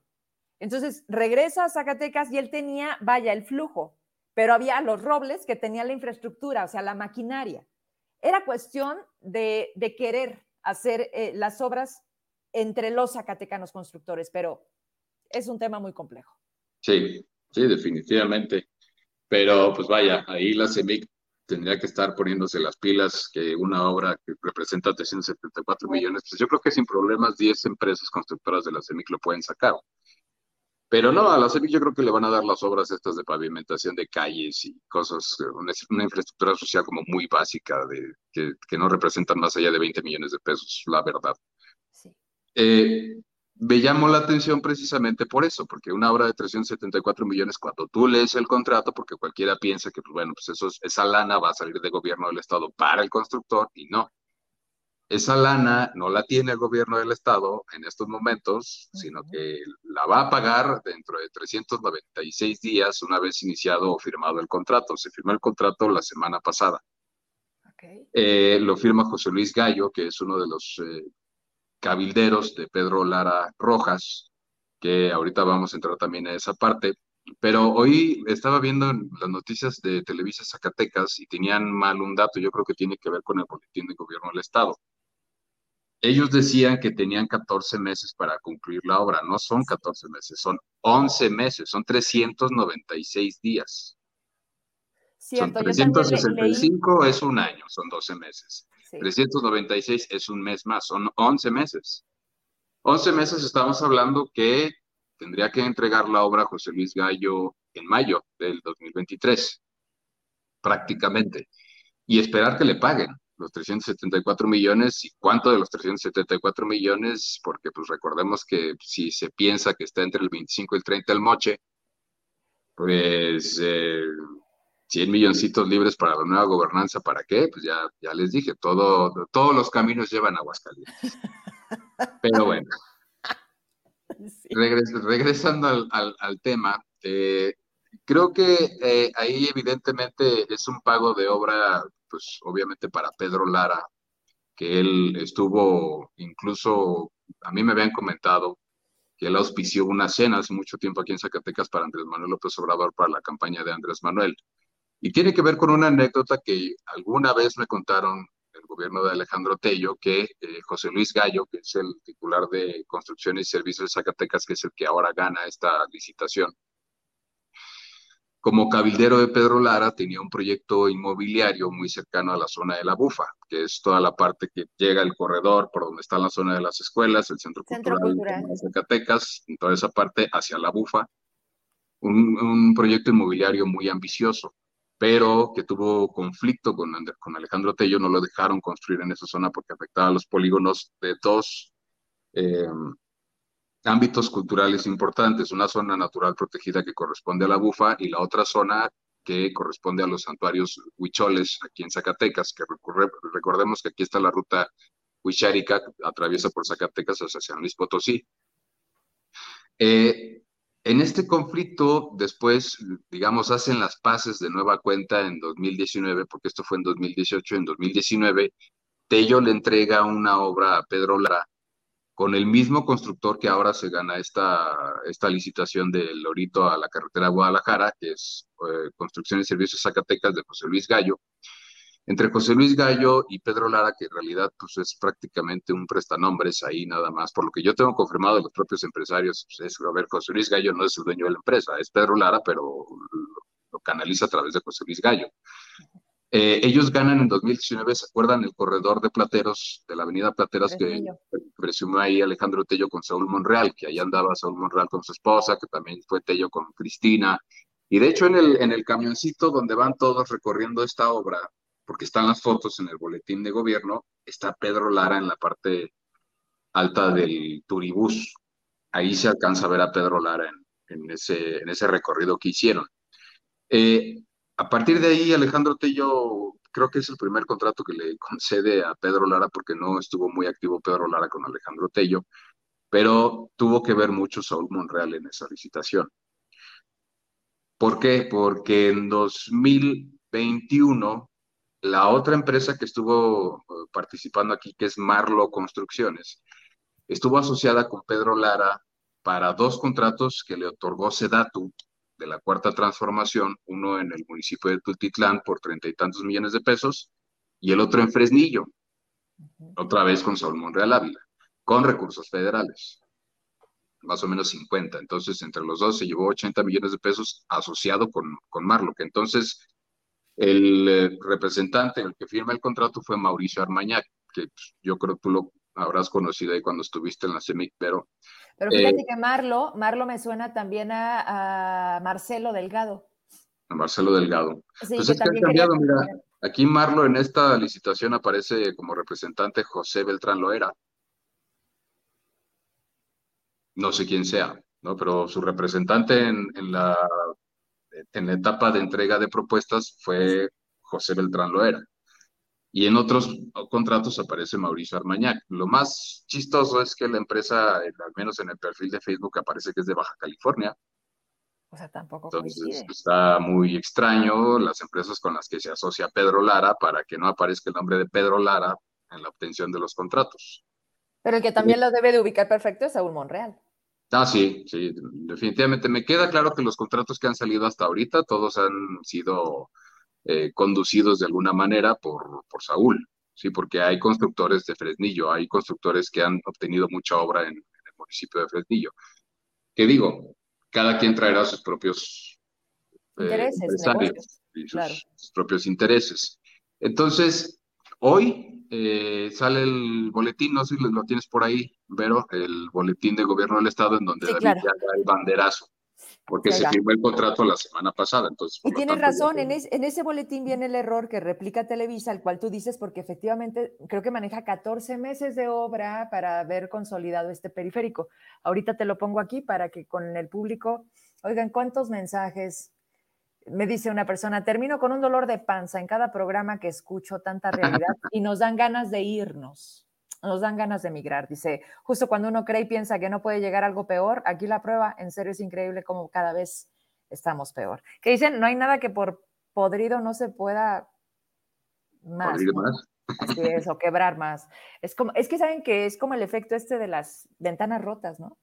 Entonces regresa a Zacatecas y él tenía, vaya, el flujo, pero había los robles que tenían la infraestructura, o sea, la maquinaria. Era cuestión de, querer hacer eh, las obras entre los zacatecanos constructores, pero es un tema muy complejo. Sí, sí, definitivamente. Pero pues vaya, ahí la CEMIC tendría que estar poniéndose las pilas que una obra que representa 374 millones, pues yo creo que sin problemas 10 empresas constructoras de la CEMIC lo pueden sacar. Pero no, a la CEMIC yo creo que le van a dar las obras estas de pavimentación de calles y cosas, una, infraestructura social como muy básica, de, que, que no representan más allá de 20 millones de pesos, la verdad. Eh, me llamó la atención precisamente por eso, porque una obra de 374 millones, cuando tú lees el contrato, porque cualquiera piensa que, pues, bueno, pues eso, esa lana va a salir del gobierno del Estado para el constructor, y no. Esa lana no la tiene el gobierno del Estado en estos momentos, sino que la va a pagar dentro de 396 días una vez iniciado o firmado el contrato. Se firmó el contrato la semana pasada. Eh, lo firma José Luis Gallo, que es uno de los eh, cabilderos de Pedro Lara Rojas, que ahorita vamos a entrar también a esa parte. Pero hoy estaba viendo las noticias de Televisa Zacatecas y tenían mal un dato, yo creo que tiene que ver con el boletín de gobierno del Estado. Ellos decían que tenían 14 meses para concluir la obra, no son 14 meses, son 11 meses, son 396 días. son 365 es un año, son 12 meses. 396 es un mes más, son 11 meses. 11 meses estamos hablando que tendría que entregar la obra José Luis Gallo en mayo del 2023, prácticamente, y esperar que le paguen los 374 millones. Y cuánto de los 374 millones, porque pues recordemos que si se piensa que está entre el 25 y el 30 el moche, pues eh, 100 milloncitos libres para la nueva gobernanza, ¿para qué? Pues ya, ya les dije, todo, todos los caminos llevan a Aguascalientes. Pero bueno, regresando al, tema, eh, creo que eh, ahí evidentemente es un pago de obra, pues obviamente para Pedro Lara, que él estuvo incluso, a mí me habían comentado que él auspició una cena hace mucho tiempo aquí en Zacatecas para Andrés Manuel López Obrador para la campaña de Andrés Manuel. Y tiene que ver con una anécdota que alguna vez me contaron el gobierno de Alejandro Tello, que eh, José Luis Gallo, que es el titular de Construcción y Servicios de Zacatecas, que es el que ahora gana esta licitación, como cabildero de Pedro Lara tenía un proyecto inmobiliario muy cercano a la zona de la Bufa, que es toda la parte que llega el corredor por donde está la zona de las escuelas, el centro, cultural, de Zacatecas, en toda esa parte hacia la Bufa. Un, proyecto inmobiliario muy ambicioso, pero que tuvo conflicto con, con Alejandro Tello, no lo dejaron construir en esa zona porque afectaba a los polígonos de dos eh, ámbitos culturales importantes, una zona natural protegida que corresponde a la Bufa y la otra zona que corresponde a los santuarios huicholes aquí en Zacatecas, que recordemos que aquí está la ruta huichárica, atraviesa por Zacatecas hacia San Luis Potosí. Eh, en este conflicto, después, digamos, hacen las paces de nueva cuenta en 2019, porque esto fue en 2018, en 2019, Tello le entrega una obra a Pedro Lara con el mismo constructor que ahora se gana esta, esta licitación del Lorito a la carretera Guadalajara, que es eh, Construcción y Servicios Zacatecas de José Luis Gallo. Entre José Luis Gallo y Pedro Lara, que en realidad pues, es prácticamente un prestanombres ahí nada más, por lo que yo tengo confirmado de los propios empresarios, pues, es, a ver, José Luis Gallo no es el dueño de la empresa, es Pedro Lara, pero lo canaliza a través de José Luis Gallo. Eh, ellos ganan en 2019, ¿se acuerdan? El corredor de Plateros, de la avenida Plateros, que presumió ahí Alejandro Tello con Saúl Monreal, que ahí andaba Saúl Monreal con su esposa, que también fue Tello con Cristina. Y de hecho en el, en el camioncito donde van todos recorriendo esta obra, porque están las fotos en el boletín de gobierno, está Pedro Lara en la parte alta del turibús. Ahí se alcanza a ver a Pedro Lara en, ese recorrido que hicieron. Eh, a partir de ahí, Alejandro Tello creo que es el primer contrato que le concede a Pedro Lara, porque no estuvo muy activo Pedro Lara con Alejandro Tello, pero tuvo que ver mucho Saúl Monreal en esa licitación. ¿Por qué? Porque en 2021, la otra empresa que estuvo eh, participando aquí, que es Marlo Construcciones, estuvo asociada con Pedro Lara para dos contratos que le otorgó Sedatu de la cuarta transformación, uno en el municipio de Tultitlán por treinta y tantos millones de pesos y el otro en Fresnillo, otra vez con Saúl Monreal Ávila, con recursos federales, más o menos 50. Entonces, entre los dos se llevó 80 millones de pesos asociado con, con Marlo, que entonces el eh, representante, el que firma el contrato fue Mauricio Armañac, que pues, yo creo que tú lo habrás conocido ahí cuando estuviste en la CEMIC, pero... Pero fíjate eh, que Marlo, Marlo me suena también a, Marcelo Delgado. A Marcelo Delgado. Sí, Entonces, pues ha cambiado, mira, aquí Marlo en esta licitación aparece como representante José Beltrán Loera. No sé quién sea, ¿no? Pero su representante en, en la, en la etapa de entrega de propuestas fue José Beltrán Loera y en otros contratos aparece Mauricio Armañac. Lo más chistoso es que la empresa, al menos en el perfil de Facebook, aparece que es de Baja California. O sea, tampoco Entonces, está muy extraño las empresas con las que se asocia Pedro Lara para que no aparezca el nombre de Pedro Lara en la obtención de los contratos. Pero el que también lo debe de ubicar perfecto es Saúl Monreal. Ah, sí, sí, definitivamente. Me queda claro que los contratos que han salido hasta ahorita, todos han sido eh, conducidos de alguna manera por, por Saúl, ¿sí? porque hay constructores de Fresnillo, hay constructores que han obtenido mucha obra en, el municipio de Fresnillo. ¿Qué digo? Cada quien traerá sus propios eh, intereses, y sus, propios intereses. Entonces, hoy eh, sale el boletín, no sé si lo tienes por ahí, Vero, el boletín de gobierno del Estado en donde David ya da el banderazo porque se firmó el contrato la semana pasada. Entonces, y tienes razón, en, ese boletín viene el error que replica Televisa, el cual tú dices, porque efectivamente creo que maneja 14 meses de obra para haber consolidado este periférico. Ahorita te lo pongo aquí para que con el público, oigan, ¿cuántos mensajes? Me dice una persona, termino con un dolor de panza en cada programa que escucho tanta realidad y nos dan ganas de irnos nos dan ganas de emigrar. Dice, justo cuando uno cree y piensa que no puede llegar algo peor, aquí la prueba, en serio es increíble cómo cada vez estamos peor. Que dicen, no hay nada que por podrido no se pueda más. más? Así es, o quebrar más. Es, como, es que saben que es como el efecto este de las ventanas rotas, ¿no?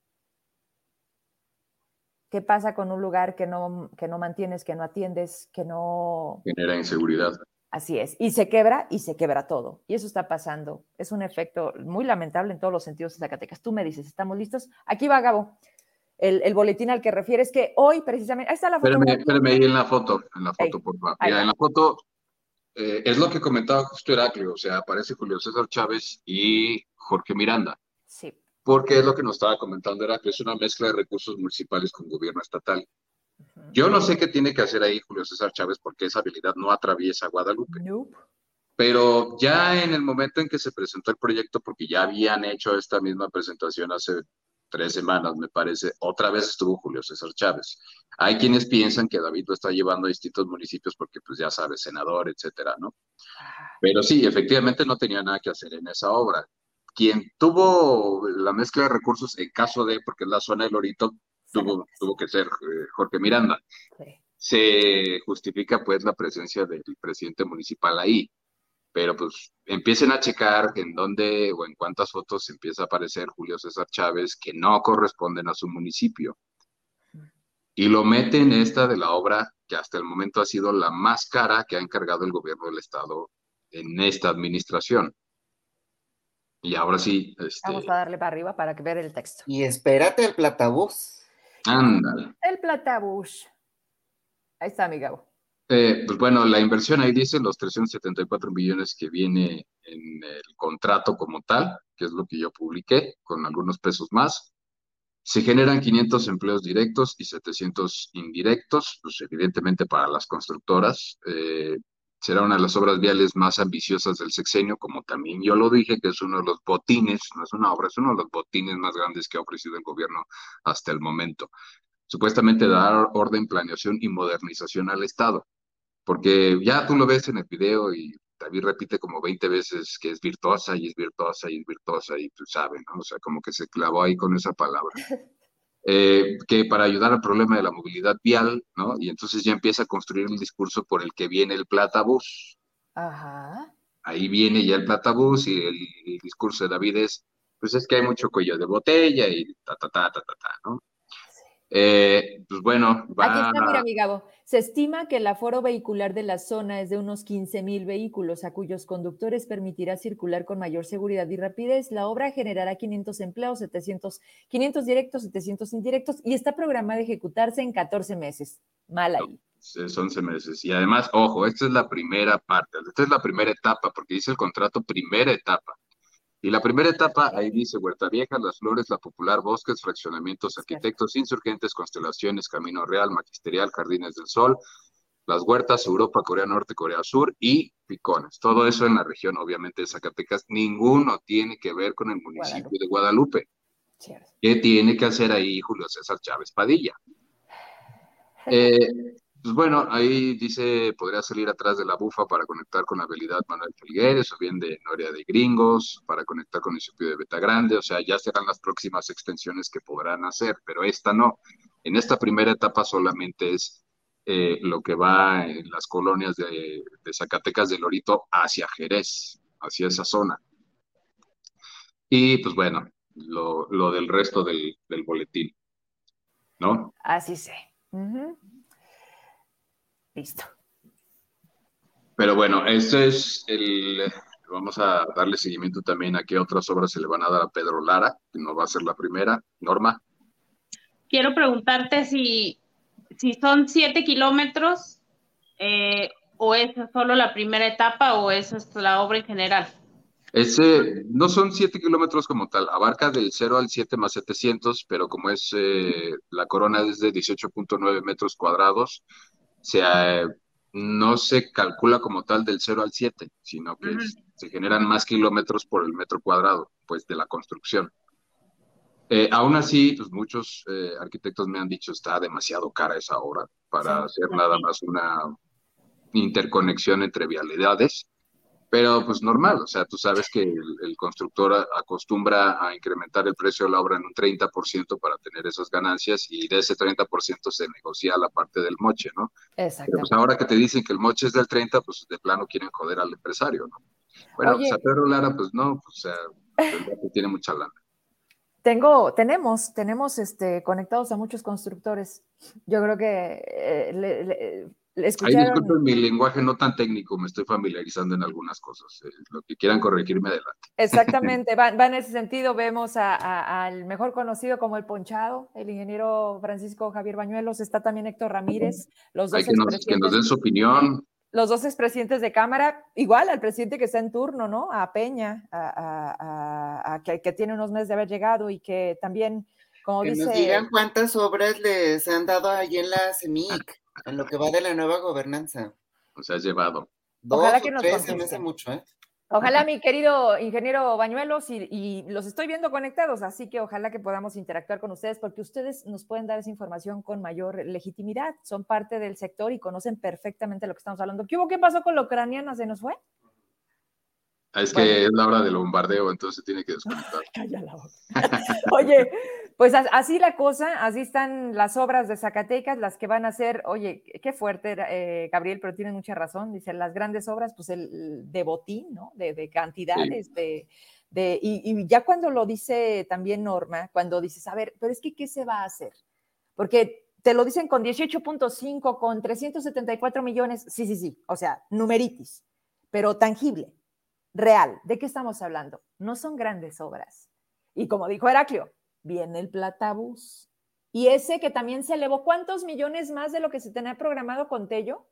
¿Qué pasa con un lugar que no, que no mantienes, que no atiendes, que no... Genera inseguridad. Así es, y se quebra y se quebra todo. Y eso está pasando. Es un efecto muy lamentable en todos los sentidos de Zacatecas. Tú me dices, ¿estamos listos? Aquí va Gabo. el, boletín al que refieres, que hoy precisamente, ahí está la foto. Espérame, ahí en la foto, en la foto, por favor. en la foto eh, es lo que comentaba justo Heraclio, o sea, aparece Julio César Chávez y Jorge Miranda. Sí. Porque es lo que nos estaba comentando Heraclio, es una mezcla de recursos municipales con gobierno estatal. Yo no sé qué tiene que hacer ahí Julio César Chávez porque esa habilidad no atraviesa Guadalupe. Pero ya en el momento en que se presentó el proyecto, porque ya habían hecho esta misma presentación hace tres semanas, me parece, otra vez estuvo Julio César Chávez. Hay quienes piensan que David lo está llevando a distintos municipios porque, pues ya sabes, senador, etcétera, ¿no? Pero sí, efectivamente no tenía nada que hacer en esa obra. Quien tuvo la mezcla de recursos, en caso de, porque es la zona del Lorito, tuvo, tuvo que ser eh, Jorge Miranda. Se justifica, pues, la presencia del presidente municipal ahí pero pues empiecen a checar en dónde o en cuántas fotos empieza a aparecer Julio César Chávez que no corresponden a su municipio. Y lo meten esta de la obra que hasta el momento ha sido la más cara que ha encargado el gobierno del estado en esta administración. Y ahora sí. Este... Vamos a darle para arriba para ver el texto. Y espérate el platabús. Ándale. El platabús. Ahí está, mi Gabo. Eh, pues bueno, la inversión ahí dice los 374 millones que viene en el contrato como tal, que es lo que yo publiqué, con algunos pesos más. Se generan 500 empleos directos y 700 indirectos, pues evidentemente para las constructoras. Eh, será una de las obras viales más ambiciosas del sexenio, como también yo lo dije, que es uno de los botines, no es una obra, es uno de los botines más grandes que ha ofrecido el gobierno hasta el momento. Supuestamente dar orden, planeación y modernización al Estado porque ya tú lo ves en el video y David repite como 20 veces que es virtuosa y es virtuosa y es virtuosa y tú sabes, ¿no? O sea, como que se clavó ahí con esa palabra. Eh, que para ayudar al problema de la movilidad vial, ¿no? Y entonces ya empieza a construir el discurso por el que viene el platabús. Ajá. Ahí viene ya el platabús y el, el, discurso de David es, pues es que hay mucho cuello de botella y ta, ta, ta, ta, ta, ta, ¿no? Eh, pues bueno, va... Aquí está, mira, mi Gabo. Se estima que el aforo vehicular de la zona es de unos 15 mil vehículos, a cuyos conductores permitirá circular con mayor seguridad y rapidez. La obra generará 500 empleos, 700, 500 directos, 700 indirectos y está programada a ejecutarse en 14 meses. Mal ahí. Es 11 meses. Y además, ojo, esta es la primera parte, esta es la primera etapa, porque dice el contrato primera etapa. Y la primera etapa, ahí dice Huerta Vieja, Las Flores, La Popular, Bosques, Fraccionamientos, Arquitectos, Insurgentes, Constelaciones, Camino Real, Magisterial, Jardines del Sol, Las Huertas, Europa, Corea Norte, Corea Sur y Picones. Todo eso en la región, obviamente, de Zacatecas. Ninguno tiene que ver con el municipio de Guadalupe. ¿Qué tiene que hacer ahí Julio César Chávez Padilla? Eh, pues bueno, ahí dice, podría salir atrás de la bufa para conectar con la habilidad Manuel Felgueres o bien de Noria de Gringos, para conectar con el municipio de Beta Grande, o sea, ya serán las próximas extensiones que podrán hacer, pero esta no. En esta primera etapa solamente es eh, lo que va en las colonias de, Zacatecas del Lorito hacia Jerez, hacia esa zona. Y pues bueno, lo, del resto del, boletín, ¿no? Así sé. Listo. Pero bueno, este es el. Vamos a darle seguimiento también a qué otras obras se le van a dar a Pedro Lara, que no va a ser la primera. Norma. Quiero preguntarte si, si son siete kilómetros eh, o es solo la primera etapa o es la obra en general. Ese, no son siete kilómetros como tal, abarca del 0 al 7 más 700, pero como es eh, la corona es de 18.9 metros cuadrados, sea, no se calcula como tal del 0 al 7, sino que se generan más kilómetros por el metro cuadrado, pues, de la construcción. Eh, aún así, pues muchos eh, arquitectos me han dicho está demasiado cara esa obra para hacer nada más una interconexión entre vialidades pero pues normal, o sea, tú sabes que el, constructor acostumbra a incrementar el precio de la obra en un 30% para tener esas ganancias y de ese 30% se negocia la parte del moche, ¿no? Exacto. pues ahora que te dicen que el moche es del 30, pues de plano quieren joder al empresario, ¿no? Bueno, pues a Pedro Lara, pues no, pues, o sea, pues, tiene mucha lana. Tengo, tenemos, tenemos este, conectados a muchos constructores. Yo creo que eh, Ahí disculpen mi lenguaje no tan técnico, me estoy familiarizando en algunas cosas. Eh, lo que quieran corregirme adelante. Exactamente, va, en ese sentido. Vemos al mejor conocido como el Ponchado, el ingeniero Francisco Javier Bañuelos, está también Héctor Ramírez, los dos Hay que nos, que nos den su opinión. Los dos expresidentes de Cámara, igual al presidente que está en turno, ¿no? A Peña, a, que, que, tiene unos meses de haber llegado y que también, como que dice. Nos digan cuántas obras les han dado ahí en la CEMIC, en lo que va de la nueva gobernanza. O sea, has llevado. Dos Ojalá que nos tres, se me hace mucho, ¿eh? Ojalá, mi querido ingeniero Bañuelos, y, los estoy viendo conectados, así que ojalá que podamos interactuar con ustedes, porque ustedes nos pueden dar esa información con mayor legitimidad. Son parte del sector y conocen perfectamente lo que estamos hablando. ¿Qué hubo? ¿Qué pasó con la ucraniana? ¿Se nos fue? Ah, es que es la hora del bombardeo, entonces tiene que desconectar. Oye, pues así la cosa, así están las obras de Zacatecas, las que van a ser, oye, qué fuerte, eh, Gabriel, pero tiene mucha razón, dice, las grandes obras, pues el de botín, ¿no? De, cantidades, de, de y, ya cuando lo dice también Norma, cuando dices, a ver, pero es que, ¿qué se va a hacer? Porque te lo dicen con 18.5, con 374 millones, sí, sí, sí, o sea, numeritis, pero tangible real. ¿De qué estamos hablando? No son grandes obras. Y como dijo Heraclio, viene el platabús. Y ese que también se elevó, ¿cuántos millones más de lo que se tenía programado con Tello?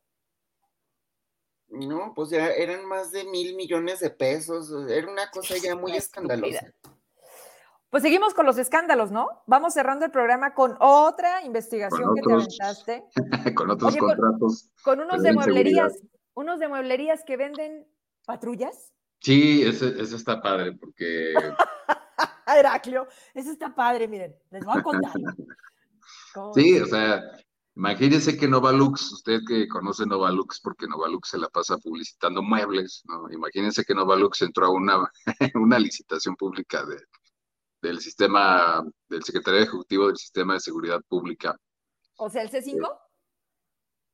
No, pues ya eran más de mil millones de pesos. Era una cosa ya muy escandalosa. Pues seguimos con los escándalos, ¿no? Vamos cerrando el programa con otra investigación que te aventaste. con otros contratos. Con, unos de mueblerías, unos de mueblerías que venden patrullas. Sí, ese, está padre porque... Heraclio, eso está padre, miren, les voy a contar. sí, o sea, imagínense que Novalux, usted que conoce Novalux, porque Novalux se la pasa publicitando muebles, ¿no? Imagínense que Novalux entró a una, una licitación pública de, del sistema, del secretario ejecutivo del Sistema de Seguridad Pública. O sea, el C5? Eh,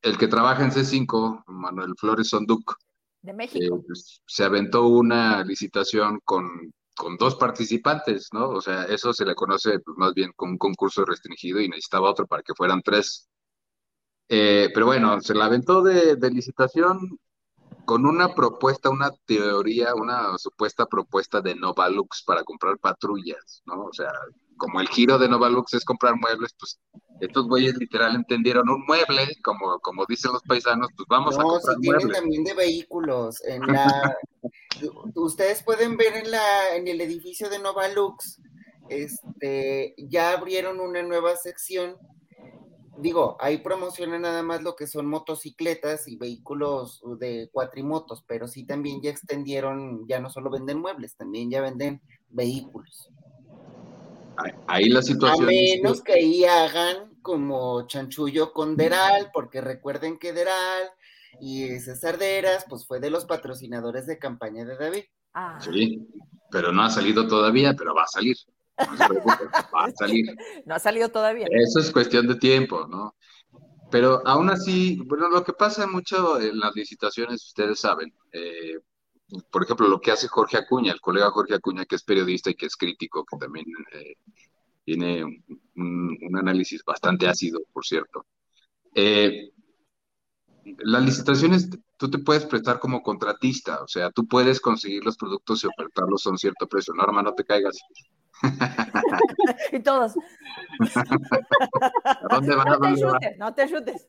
el que trabaja en C5, Manuel Flores Sonduc de México. Eh, pues, se aventó una licitación con, con dos participantes, ¿no? O sea, eso se le conoce pues, más bien como un concurso restringido y necesitaba otro para que fueran tres. Eh, pero bueno, se la aventó de, de licitación con una propuesta, una teoría, una supuesta propuesta de Novalux para comprar patrullas, ¿no? O sea, como el giro de Novalux es comprar muebles, pues estos güeyes literal entendieron un mueble, como, como dicen los paisanos, pues vamos a comprar si tienen también de vehículos. En la, ustedes pueden ver en la, en el edificio de Novalux, este, ya abrieron una nueva sección digo, ahí promocionan nada más lo que son motocicletas y vehículos de cuatrimotos, pero sí también ya extendieron, ya no solo venden muebles, también ya venden vehículos. Ahí la situación. A menos que ahí hagan como chanchullo con Deral, porque recuerden que Deral y César Deras, pues fue de los patrocinadores de campaña de David. Ah. Sí, pero no ha salido todavía, pero va a salir. va a salir. No ha salido todavía. Eso es cuestión de tiempo, ¿no? Pero aún así, bueno, lo que pasa mucho en las licitaciones, ustedes saben, eh, por ejemplo, lo que hace Jorge Acuña, el colega Jorge Acuña, que es periodista y que es crítico, que también eh, tiene un, análisis bastante ácido, por cierto. Eh, las licitaciones tú te puedes prestar como contratista, o sea, tú puedes conseguir los productos y ofertarlos a un cierto precio. Norma, no te caigas. y todos. ¿A dónde van? No te chutes, no te chutes.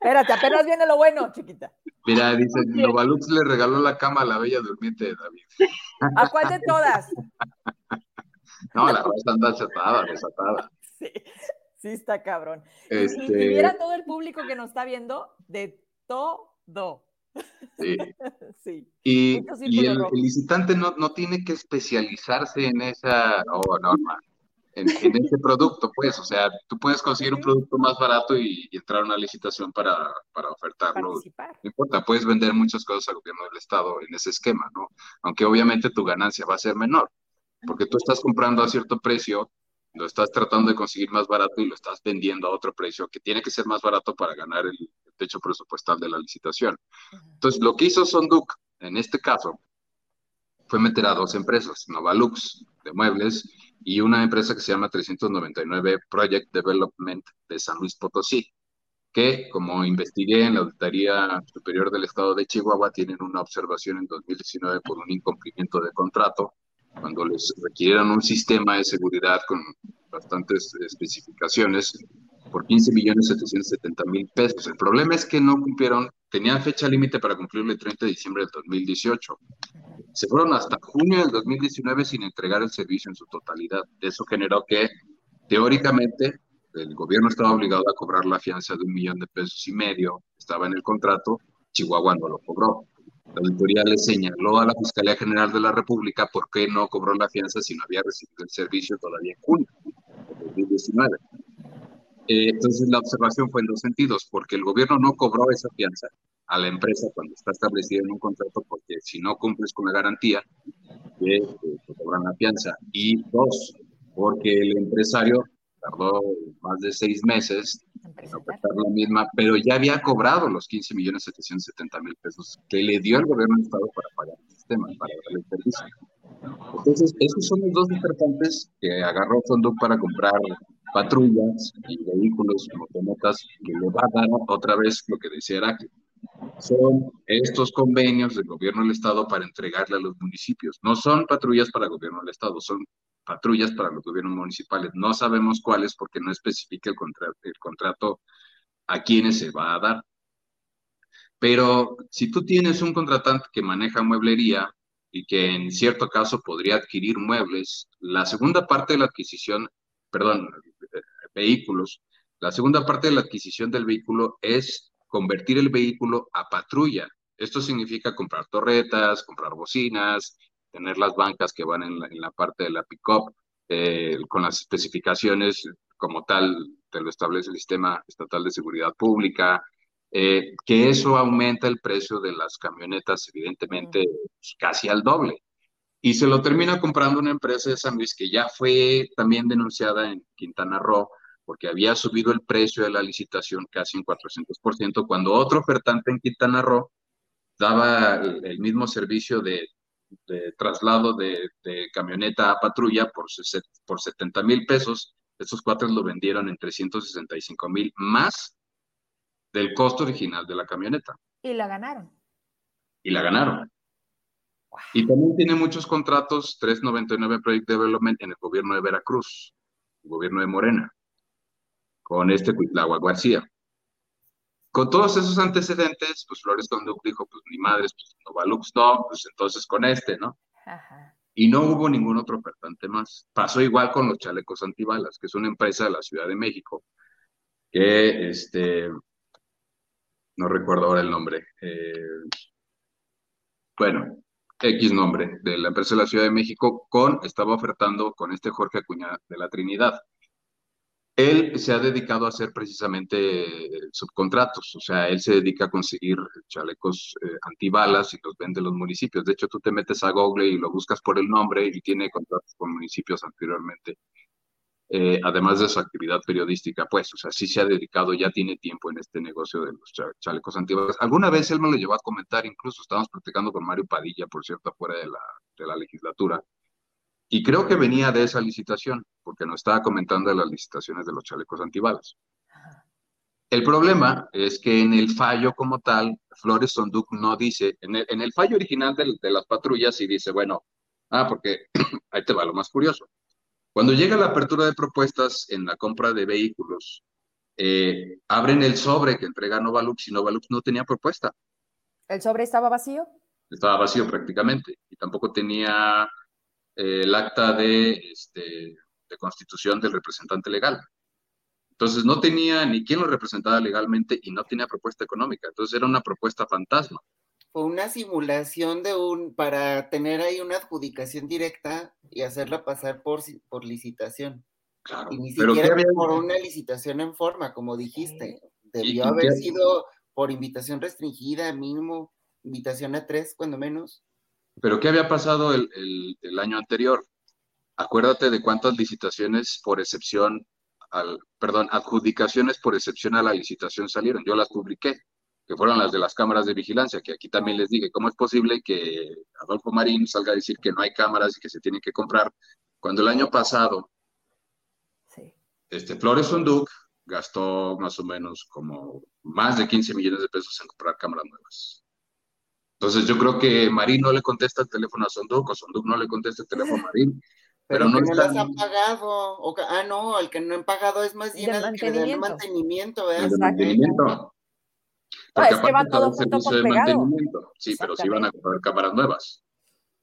Espérate, apenas viene lo bueno, chiquita. Mira, dice, Novalux le regaló la cama a la bella durmiente de David. ¿A cuál de todas? No, la cosa anda desatada, desatada. Sí, sí está cabrón. Este... Y, todo el público que nos está viendo, de todo. Sí. sí. Y, y el, licitante no, no, tiene que especializarse en esa oh, norma, en, ese producto, pues, o sea, tú puedes conseguir un producto más barato y, entrar a una licitación para, para ofertarlo. No importa, puedes vender muchas cosas al gobierno del Estado en ese esquema, ¿no? Aunque obviamente tu ganancia va a ser menor, porque tú estás comprando a cierto precio, lo estás tratando de conseguir más barato y lo estás vendiendo a otro precio que tiene que ser más barato para ganar el, techo presupuestal de la licitación. Entonces, lo que hizo Sonduk en este caso fue meter a dos empresas, Novalux de muebles y una empresa que se llama 399 Project Development de San Luis Potosí, que como investigué en la Auditoría Superior del Estado de Chihuahua, tienen una observación en 2019 por un incumplimiento de contrato cuando les requirieron un sistema de seguridad con bastantes especificaciones por 15 millones 770 mil pesos. El problema es que no cumplieron, tenían fecha límite para cumplirlo el 30 de diciembre del 2018. Se fueron hasta junio del 2019 sin entregar el servicio en su totalidad. Eso generó que, teóricamente, el gobierno estaba obligado a cobrar la fianza de un millón de pesos y medio, estaba en el contrato, Chihuahua no lo cobró. La auditoría le señaló a la Fiscalía General de la República por qué no cobró la fianza si no había recibido el servicio todavía en junio de 2019. Eh, entonces la observación fue en dos sentidos, porque el gobierno no cobró esa fianza a la empresa cuando está establecida en un contrato, porque si no cumples con la garantía, te, cobran la fianza. Y dos, porque el empresario tardó más de seis meses en ofertar la misma, pero ya había cobrado los 15 millones 770 mil pesos que le dio el gobierno del Estado para pagar el sistema, para darle el servicio. Entonces, esos son los dos importantes que agarró Fondo para comprar patrullas y vehículos, motonetas, que le va a dar otra vez lo que decía Heraclio. Son estos convenios del gobierno del Estado para entregarle a los municipios. No son patrullas para el gobierno del Estado, son patrullas para los gobiernos municipales. No sabemos cuáles porque no especifica el contrato a quienes se va a dar. Pero si tú tienes un contratante que maneja mueblería y que en cierto caso podría adquirir muebles, la segunda parte de la adquisición, perdón, vehículos, la segunda parte de la adquisición del vehículo es convertir el vehículo a patrulla. Esto significa comprar torretas, comprar bocinas, tener las bancas que van en la, parte de la pick-up, eh, con las especificaciones como tal, te lo establece el Sistema Estatal de Seguridad Pública, eh, que eso aumenta el precio de las camionetas, evidentemente, pues, casi al doble. Y se lo termina comprando una empresa de San Luis que ya fue también denunciada en Quintana Roo, porque había subido el precio de la licitación casi un 400%, cuando otro ofertante en Quintana Roo daba el mismo servicio de de traslado de, camioneta a patrulla por, por 70 mil pesos. Estos cuates lo vendieron en 365 mil más del costo original de la camioneta. Y la ganaron. Y la ganaron. Y también tiene muchos contratos 399 Project Development en el gobierno de Veracruz, el gobierno de Morena, con este Cuitlagua García. Con todos esos antecedentes, pues Flores Conduc dijo, pues mi madre, pues Novalux no, pues entonces con este, ¿no? Y no hubo ningún otro ofertante más. Pasó igual con los chalecos antibalas, que es una empresa de la Ciudad de México, que, este, no recuerdo ahora el nombre, eh, bueno, X nombre de la empresa de la Ciudad de México, con, estaba ofertando con este Jorge Acuña de la Trinidad. Él se ha dedicado a hacer precisamente subcontratos, o sea, él se dedica a conseguir chalecos eh, antibalas y los vende los municipios. De hecho, tú te metes a Google y lo buscas por el nombre y tiene contratos con municipios anteriormente. Eh, además de su actividad periodística, pues, o sea, sí se ha dedicado, ya tiene tiempo en este negocio de los chalecos antibalas. Alguna vez él me lo llevó a comentar, incluso estábamos platicando con Mario Padilla, por cierto, fuera de la, de la legislatura, y creo que venía de esa licitación, porque nos estaba comentando las licitaciones de los chalecos antibalas. El problema es que en el fallo como tal, Flores Sonduc no dice, en el, en el fallo original de, de, las patrullas sí dice, bueno, ah, porque ahí te va lo más curioso. Cuando llega la apertura de propuestas en la compra de vehículos, eh, abren el sobre que entrega Novalux y Novalux no tenía propuesta. ¿El sobre estaba vacío? Estaba vacío prácticamente y tampoco tenía el acta de, este, de constitución del representante legal. Entonces no tenía ni quien lo representaba legalmente y no tenía propuesta económica. Entonces era una propuesta fantasma. Fue una simulación de un, para tener ahí una adjudicación directa y hacerla pasar por, por licitación. Claro. Y ni siquiera por una licitación en forma, como dijiste. Debió haber sido por invitación restringida, mínimo, invitación a tres, cuando menos. Pero ¿qué había pasado el, año anterior? Acuérdate de cuántas licitaciones por excepción, al, perdón, adjudicaciones por excepción a la licitación salieron. Yo las publiqué, que fueron las de las cámaras de vigilancia, que aquí también les dije, ¿cómo es posible que Adolfo Marín salga a decir que no hay cámaras y que se tienen que comprar? Cuando el año pasado, este, Flores Sonduc gastó más o menos como más de 15 millones de pesos en comprar cámaras nuevas. Entonces yo creo que Marín no le contesta el teléfono a Sonduk, o Sonduk no le contesta el teléfono a Marín. Pero, no, las ha pagado. ah, no, el que no han pagado es más bien el mantenimiento. mantenimiento, ¿verdad? El mantenimiento. Ah, es que va todo junto con mantenimiento. Sí, pero sí van a comprar cámaras nuevas.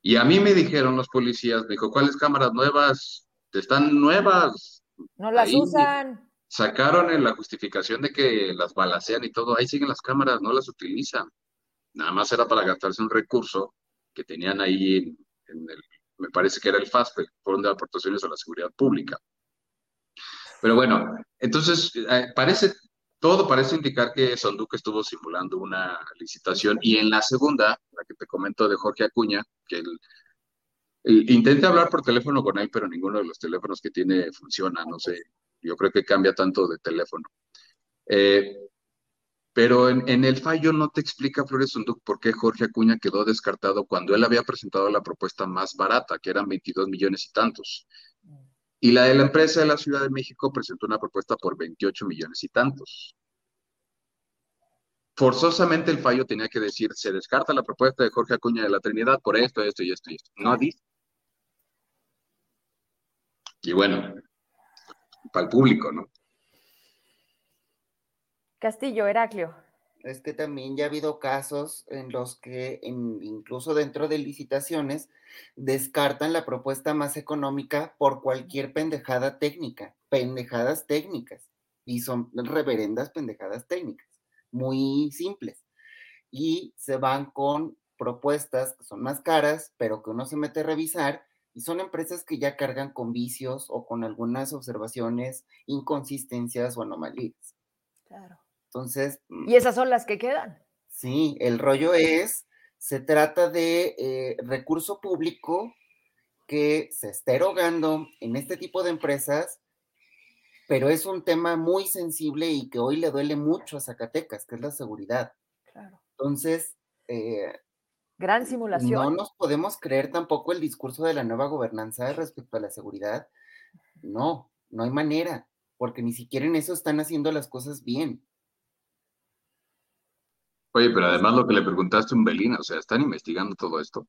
Y a mí me dijeron los policías, me dijo, ¿cuáles cámaras nuevas? Están nuevas. No las usan. Sacaron en la justificación de que las balacean y todo, ahí siguen las cámaras, no las utilizan. Nada más era para gastarse un recurso que tenían ahí en, el, me parece que era el FASPE, Fondo de Aportaciones a la Seguridad Pública. Pero bueno, entonces eh, parece, todo parece indicar que Sonduque estuvo simulando una licitación y en la segunda, la que te comento de Jorge Acuña, que él, intenté hablar por teléfono con él, pero ninguno de los teléfonos que tiene funciona, no sé, yo creo que cambia tanto de teléfono. Eh, pero en, el fallo no te explica Flores Sunduc por qué Jorge Acuña quedó descartado cuando él había presentado la propuesta más barata, que eran 22 millones y tantos. Y la de la empresa de la Ciudad de México presentó una propuesta por 28 millones y tantos. Forzosamente el fallo tenía que decir, se descarta la propuesta de Jorge Acuña de la Trinidad por esto, esto y esto y esto. No dice. Y bueno, para el público, ¿no? Castillo, Heraclio. Es que también ya ha habido casos en los que incluso dentro de licitaciones descartan la propuesta más económica por cualquier pendejada técnica, pendejadas técnicas, y son reverendas pendejadas técnicas, muy simples. Y se van con propuestas que son más caras, pero que uno se mete a revisar, y son empresas que ya cargan con vicios o con algunas observaciones, inconsistencias o anomalías. Claro. Entonces. Mm, y esas son las que quedan. Sí, el rollo es, se trata de eh, recurso público que se está erogando en este tipo de empresas, pero es un tema muy sensible y que hoy le duele mucho a Zacatecas, que es la seguridad. Claro. Entonces, eh, gran simulación. No nos podemos creer tampoco el discurso de la nueva gobernanza respecto a la seguridad. No, no hay manera, porque ni siquiera en eso están haciendo las cosas bien. Oye, pero además lo que le preguntaste a un Belina, o sea, están investigando todo esto.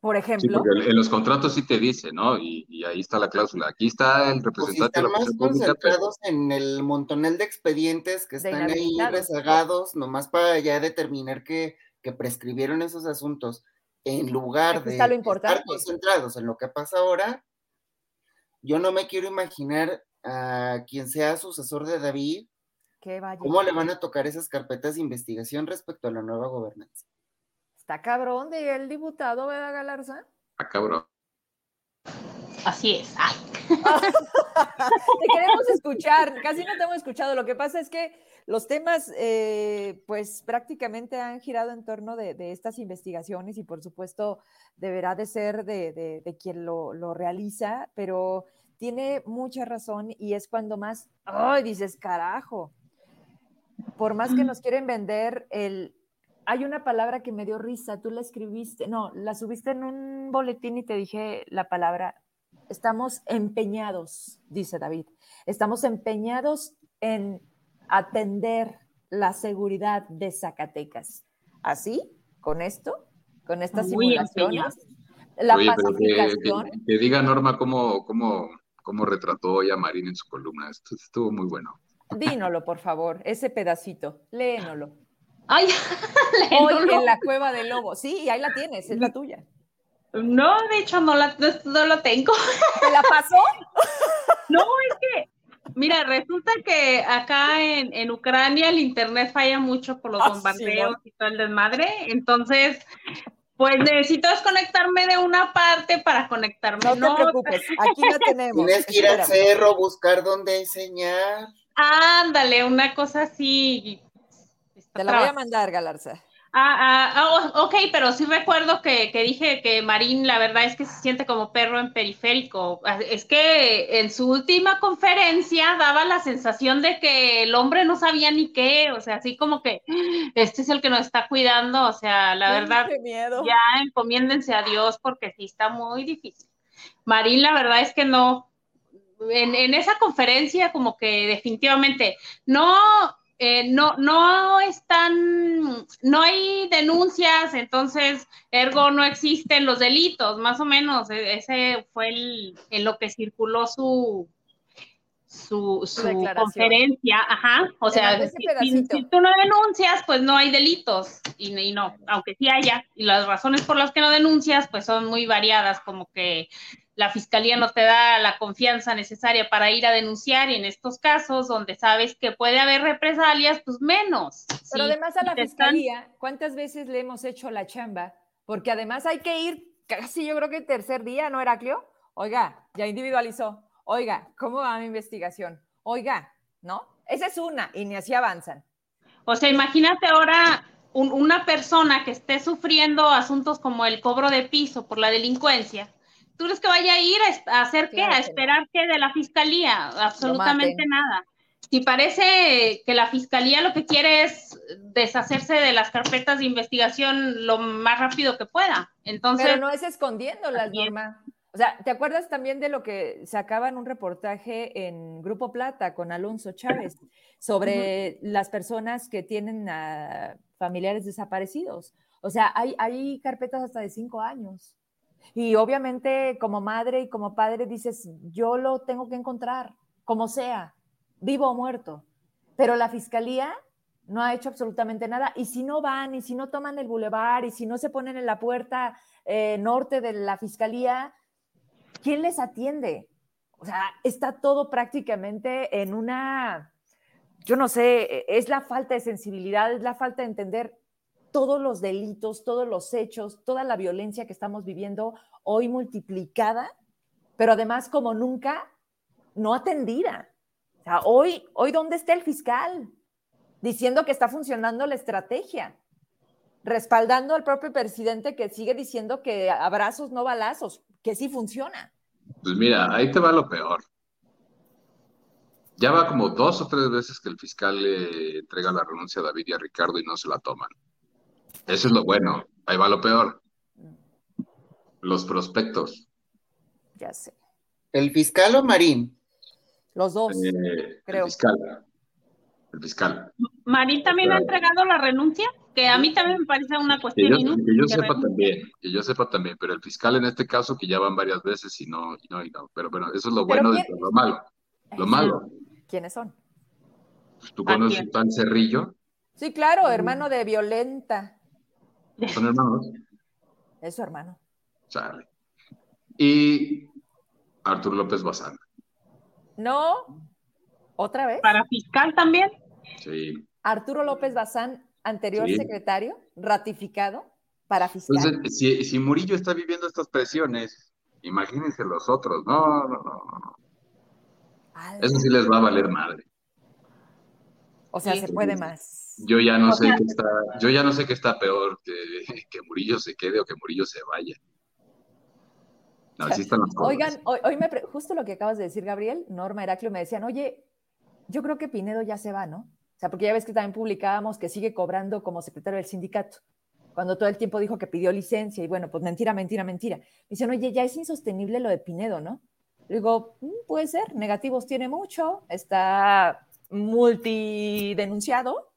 Por ejemplo. Sí, porque en los contratos sí te dice, ¿no? Y, ahí está la cláusula. Aquí está el pues representante de la más concentrados en el montonel de expedientes que están ahí rezagados, nomás para ya determinar que, que prescribieron esos asuntos, en lugar de estar concentrados en lo que pasa ahora, yo no me quiero imaginar a quien sea sucesor de David ¿Cómo le van a tocar esas carpetas de investigación respecto a la nueva gobernanza? Está cabrón de el diputado, ¿verdad, Galarza? Está cabrón. Así es. te queremos escuchar, casi no te hemos escuchado. Lo que pasa es que los temas, eh, pues prácticamente han girado en torno de, estas investigaciones y por supuesto deberá de ser de, quien lo, lo, realiza, pero tiene mucha razón y es cuando más, ay, dices, carajo, por más que nos quieren vender el... Hay una palabra que me dio risa, tú la escribiste, no, la subiste en un boletín y te dije la palabra, estamos empeñados, dice David, estamos empeñados en atender la seguridad de Zacatecas. ¿Así? ¿Con esto? ¿Con estas simulaciones? La pacificación. Que, diga Norma cómo, cómo, cómo retrató hoy a Marín en su columna. Esto estuvo muy bueno. Dínolo, por favor, ese pedacito, léenolo. Ay, Hoy en la cueva del lobo. Sí, ahí la tienes, es la tuya. No, de hecho no la no, lo tengo. ¿Te la pasó? no, es que, mira, resulta que acá en, Ucrania el internet falla mucho por los ah, bombardeos y todo el desmadre. Entonces, pues necesito desconectarme de una parte para conectarme. No te preocupes, aquí la tenemos. Tienes que ir al cerro, buscar dónde enseñar. Ándale, una cosa así. Te la voy a mandar, Galarza. Ah, ah, ah oh, ok, pero sí recuerdo que, dije que Marín, la verdad es que se siente como perro en periférico. Ah, es que en su última conferencia daba la sensación de que el hombre no sabía ni qué, o sea, así como que este es el que nos está cuidando, o sea, la verdad, ya encomiéndense a Dios porque sí está muy difícil. Marín, la verdad es que no, en, esa conferencia como que definitivamente no eh, no, no están, no hay denuncias, entonces, ergo no existen los delitos, más o menos, e, ese fue el, en lo que circuló su, su, conferencia, ajá, o sea, si, tú no denuncias, pues no hay delitos, y, y, no, aunque sí haya, y las razones por las que no denuncias, pues son muy variadas, como que la fiscalía no te da la confianza necesaria para ir a denunciar y en estos casos donde sabes que puede haber represalias, pues menos. Pero además a la fiscalía, ¿cuántas veces le hemos hecho la chamba? Porque además hay que ir casi yo creo que el tercer día, ¿no, Heraclio? Oiga, ya individualizó. Oiga, ¿cómo va mi investigación? Oiga, ¿no? Esa es una y ni así avanzan. O sea, imagínate ahora una persona que esté sufriendo asuntos como el cobro de piso por la delincuencia ¿Tú crees que vaya a ir a, hacer qué? A esperar qué de la fiscalía? Absolutamente nada. Si parece que la fiscalía lo que quiere es deshacerse de las carpetas de investigación lo más rápido que pueda. Entonces. Pero no es escondiéndolas, Norma. O sea, ¿te acuerdas también de lo que se acaba en un reportaje en Grupo Plata con Alonso Chávez sobre las personas que tienen familiares desaparecidos? O sea, hay, hay carpetas hasta de cinco años. Y obviamente como madre y como padre dices, yo lo tengo que encontrar, como sea, vivo o muerto. Pero la fiscalía no ha hecho absolutamente nada. Y si no van, y si no toman el bulevar, y si no se ponen en la puerta eh, norte de la fiscalía, ¿quién les atiende? O sea, está todo prácticamente en una, yo no sé, es la falta de sensibilidad, es la falta de entender todos los delitos, todos los hechos, toda la violencia que estamos viviendo hoy multiplicada, pero además como nunca no atendida. O sea, hoy, hoy ¿dónde está el fiscal? Diciendo que está funcionando la estrategia, respaldando al propio presidente que sigue diciendo que abrazos, no balazos, que sí funciona. Pues mira, ahí te va lo peor. Ya va como dos o tres veces que el fiscal le entrega la renuncia a David y a Ricardo y no se la toman. Eso es lo bueno. Ahí va lo peor. Los prospectos. Ya sé. ¿El fiscal o Marín? Los dos, eh, creo. El fiscal. El fiscal. ¿Marín también ha entregado la renuncia? Que a mí también me parece una cuestión que yo, que yo sepa también, que yo sepa también, pero el fiscal en este caso que ya van varias veces y no, y no, y no. Pero bueno, eso es lo bueno de lo malo. Lo malo. ¿Quiénes son? Pues, ¿Tú conoces a Tan Cerrillo? Sí, claro, hermano de Violenta. ¿Son hermanos? Es su hermano. Sale. Y Arturo López Bazán. No, otra vez. ¿Para fiscal también? Sí. Arturo López Bazán, anterior secretario, ratificado para fiscal. Entonces, si, si, Murillo está viviendo estas presiones, imagínense los otros. No, no, no, no. Eso sí les va a valer madre. O sea, se puede más. Yo ya no sé qué está, yo ya no sé qué está peor, que, que Murillo se quede o que Murillo se vaya. No, están Oigan, hoy, me justo lo que acabas de decir, Gabriel, Norma, Heraclio, me decían, oye, yo creo que Pinedo ya se va, ¿no? O sea, porque ya ves que también publicábamos que sigue cobrando como secretario del sindicato, cuando todo el tiempo dijo que pidió licencia y bueno, pues mentira, mentira, mentira. Me dicen, oye, ya es insostenible lo de Pinedo, ¿no? Le digo, mm, puede ser, negativos tiene mucho, está multidenunciado,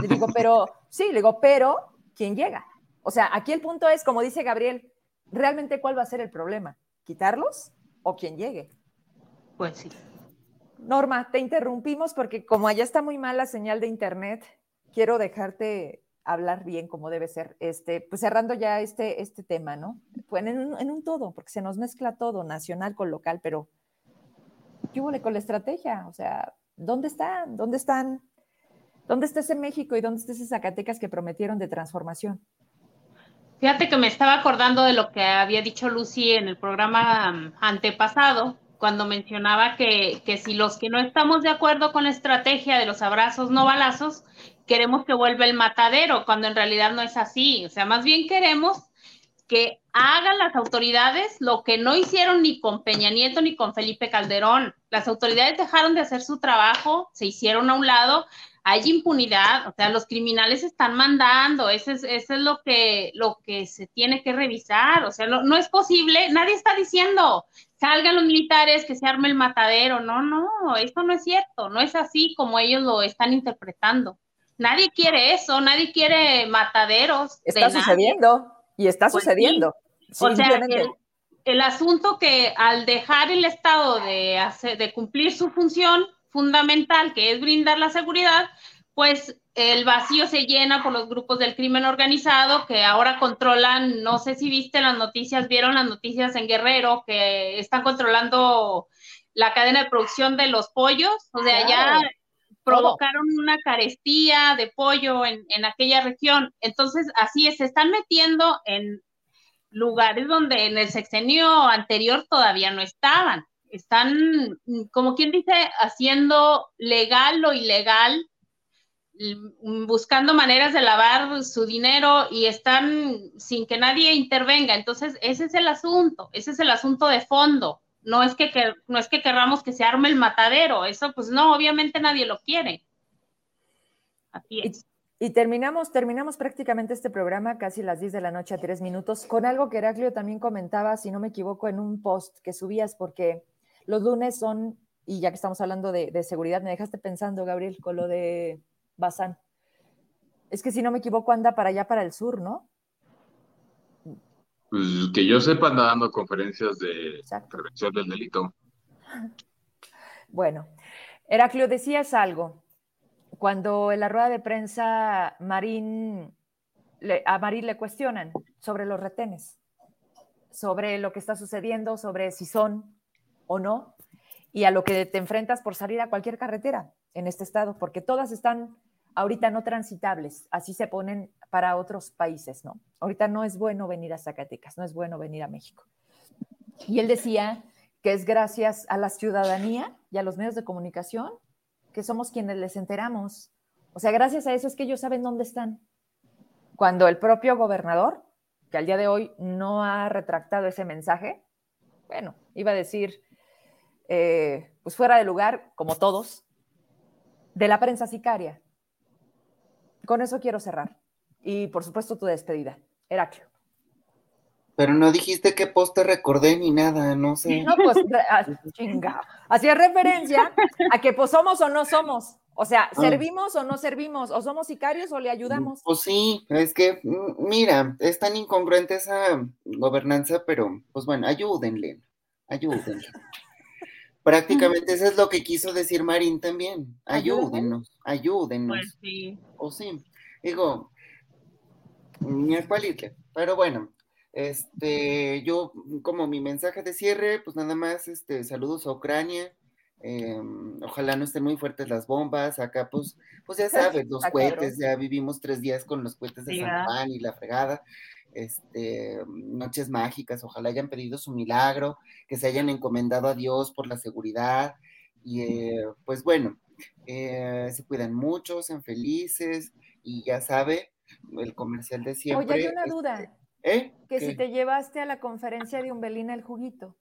le digo, pero, sí, le digo, pero, ¿quién llega? O sea, aquí el punto es, como dice Gabriel, ¿realmente cuál va a ser el problema? ¿Quitarlos o quién llegue? Pues sí. Norma, te interrumpimos porque como allá está muy mal la señal de internet, quiero dejarte hablar bien como debe ser. Este, pues cerrando ya este, este tema, ¿no? Pues en un, en un todo, porque se nos mezcla todo, nacional con local, pero ¿qué hubo con la estrategia? O sea, ¿dónde están? ¿Dónde están ¿Dónde está ese México y dónde está ese Zacatecas que prometieron de transformación? Fíjate que me estaba acordando de lo que había dicho Lucy en el programa um, antepasado, cuando mencionaba que, que, si los que no estamos de acuerdo con la estrategia de los abrazos no balazos, queremos que vuelva el matadero, cuando en realidad no es así. O sea, más bien queremos que hagan las autoridades lo que no hicieron ni con Peña Nieto ni con Felipe Calderón. Las autoridades dejaron de hacer su trabajo, se hicieron a un lado, hay impunidad, o sea, los criminales están mandando, eso es, eso es lo, que, lo que se tiene que revisar, o sea, no, no es posible, nadie está diciendo salgan los militares, que se arme el matadero. No, no, esto no es cierto, no es así como ellos lo están interpretando. Nadie quiere eso, nadie quiere mataderos. Está sucediendo y está pues sucediendo. o sea, el, asunto que al dejar el Estado de, hacer, de cumplir su función fundamental, que es brindar la seguridad, pues el vacío se llena por los grupos del crimen organizado que ahora controlan, no sé si viste las noticias, vieron las noticias en Guerrero, que están controlando la cadena de producción de los pollos, o sea, ya provocaron una carestía de pollo en, en aquella región. Entonces, así es, se están metiendo en lugares donde en el sexenio anterior todavía no estaban. Están, como quien dice, haciendo legal lo ilegal buscando maneras de lavar su dinero y están sin que nadie intervenga. Entonces, ese es el asunto, ese es el asunto de fondo. No es que, no es que querramos que se arme el matadero, eso pues no, obviamente nadie lo quiere. Y, terminamos, terminamos prácticamente este programa casi las 10 de la noche a 3 minutos con algo que Heraclio también comentaba, si no me equivoco, en un post que subías, porque los lunes son, y ya que estamos hablando de, de seguridad, me dejaste pensando, Gabriel, con lo de Bazán. Es que si no me equivoco, anda para allá, para el sur, ¿no? Pues que yo sepa, anda dando conferencias de prevención del delito. Bueno, Heraclio, decías algo. Cuando en la rueda de prensa Marín, a Marín le cuestionan sobre los retenes, sobre lo que está sucediendo, sobre si son o no, y a lo que te enfrentas por salir a cualquier carretera en este estado, porque todas están ahorita no transitables, así se ponen para otros países, ¿no? Ahorita no es bueno venir a Zacatecas, no es bueno venir a México. Y él decía que es gracias a la ciudadanía y a los medios de comunicación que somos quienes les enteramos. O sea, gracias a eso es que ellos saben dónde están. Cuando el propio gobernador, que al día de hoy no ha retractado ese mensaje, bueno, iba a decir, eh, pues fuera de lugar, como todos, de la prensa sicaria. Con eso quiero cerrar. Y por supuesto tu despedida. Heraclio. Pero no dijiste qué post te recordé ni nada, no sé. No, pues, ah, chingado. Hacía referencia a que pues somos o no somos. O sea, ah. ¿servimos o no servimos? ¿O somos sicarios o le ayudamos? Pues sí, es que, mm, mira, es tan incongruente esa gobernanza, pero pues bueno, ayúdenle, ayúdenle. Prácticamente eso es lo que quiso decir Marín también. Ayúdenos, ayúdenos. Pues sí. O sí. Digo, ni al Pero bueno, este, yo como mi mensaje de cierre, pues nada más, este, saludos a Ucrania. Em, ojalá no estén muy fuertes las bombas. Acá, pues, pues ya sabes, los cohetes, ya vivimos tres días con los cohetes de San Juan y la fregada este, noches mágicas, ojalá hayan pedido su milagro, que se hayan encomendado a Dios por la seguridad y eh, pues bueno, eh, se cuidan mucho, sean felices y ya sabe, el comercial de siempre. Oye, hay una duda. ¿eh? Que si te llevaste a la conferencia de Umbelina el juguito.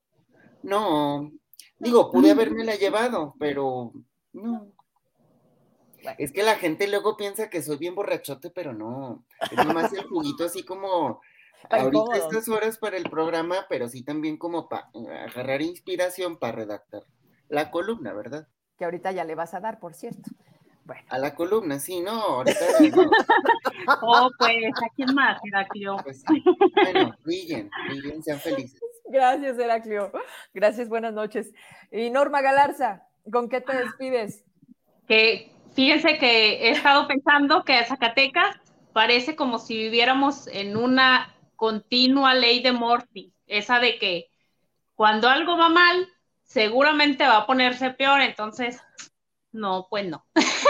No, digo, pude haberme la llevado, pero no. Es que la gente luego piensa que soy bien borrachote, pero no. Es nomás el juguito así como ahorita estas horas para el programa, pero sí también como para agarrar inspiración para redactar la columna, ¿verdad? Que ahorita ya le vas a dar, por cierto. Bueno. A la columna, sí, no, ahorita Oh, pues, ¿a quién más, Heraclio? Pues, bueno, brillen, brillen, sean felices. Gracias, Heraclio. Gracias, buenas noches. Y Norma Galarza, ¿con qué te despides? Que Fíjense que he estado pensando que Zacatecas parece como si viviéramos en una continua ley de Morty, esa de que cuando algo va mal, seguramente va a ponerse peor, entonces, no, pues no.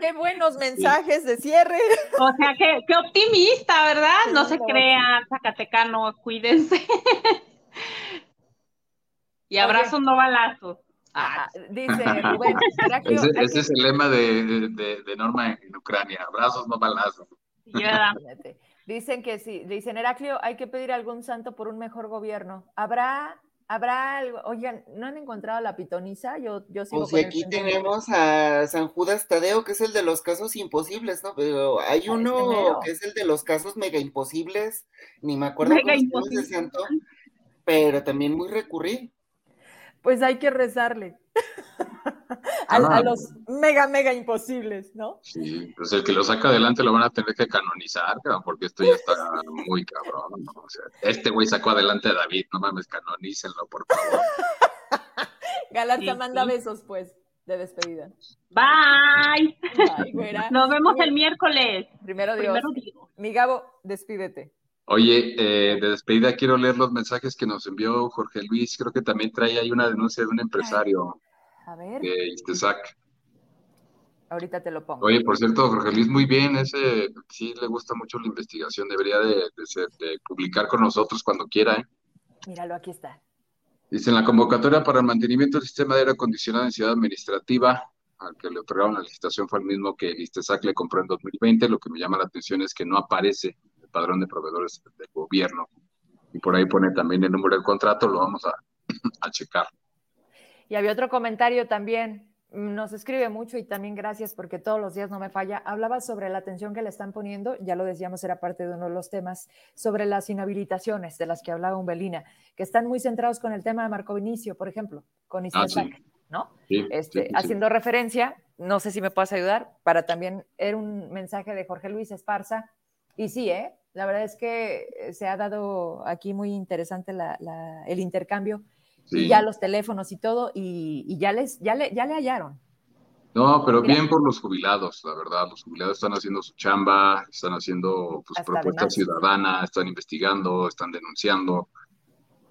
qué, buenos mensajes de cierre. O sea, qué, qué optimista, ¿verdad? No se crean, Zacatecanos, cuídense. y abrazos, no balazos. Ah, dice ese, es el lema de, Norma en Ucrania, abrazos, no balazos. Dicen que sí, dicen Heraclio, hay que pedir algún santo por un mejor gobierno. ¿Habrá ¿Habrá algo? Oigan, ¿no han encontrado la pitoniza? Yo, yo sigo Pues aquí tenemos a San Judas Tadeo, que es el de los casos imposibles, ¿no? Pero hay uno que es el de los casos mega imposibles, ni me acuerdo mega cómo se santo, pero también muy recurrir. Pues hay que rezarle. a, los mega, mega imposibles, ¿no? Sí, pues el que lo saca adelante lo van a tener que canonizar, porque esto ya está muy cabrón. O sea, este güey sacó adelante a David, no mames, canonícenlo, por favor. Galarza manda besos, pues, de despedida. Bye. Nos vemos el miércoles. Primero Dios. Mi Gabo, despídete. Oye, eh, de despedida quiero leer los mensajes que nos envió Jorge Luis. Creo que también trae ahí una denuncia de un empresario. A ver. De Istesac. Ahorita te lo pongo. Oye, por cierto, Jorge Luis, muy bien, ese sí le gusta mucho la investigación, debería de, publicar con nosotros cuando quiera. ¿eh? Míralo, aquí está. Dice, en la convocatoria para el mantenimiento del sistema de aire acondicionado en Ciudad Administrativa, al que le otorgaron la licitación fue el mismo que el Istesac le compró en 2020, lo que me llama la atención es que no aparece padrón de proveedores del gobierno. Y por ahí pone también el número del contrato, lo vamos a, a checar. Y había otro comentario también, nos escribe mucho y también gracias porque todos los días no me falla. Hablaba sobre la atención que le están poniendo, ya lo decíamos, era parte de uno de los temas, sobre las inhabilitaciones de las que hablaba Umbelina, que están muy centrados con el tema de Marco Vinicio, por ejemplo, con ah, Istesac, ¿no? este, haciendo referencia, no sé si me puedes ayudar, para también, era un mensaje de Jorge Luis Esparza, y sí, ¿eh? La verdad es que se ha dado aquí muy interesante el intercambio y ya los teléfonos y todo, y, ya, les, ya, le, ya le hallaron. No, pero bien por los jubilados, la verdad. Los jubilados están haciendo su chamba, están haciendo pues, propuestas ciudadanas, están investigando, están denunciando.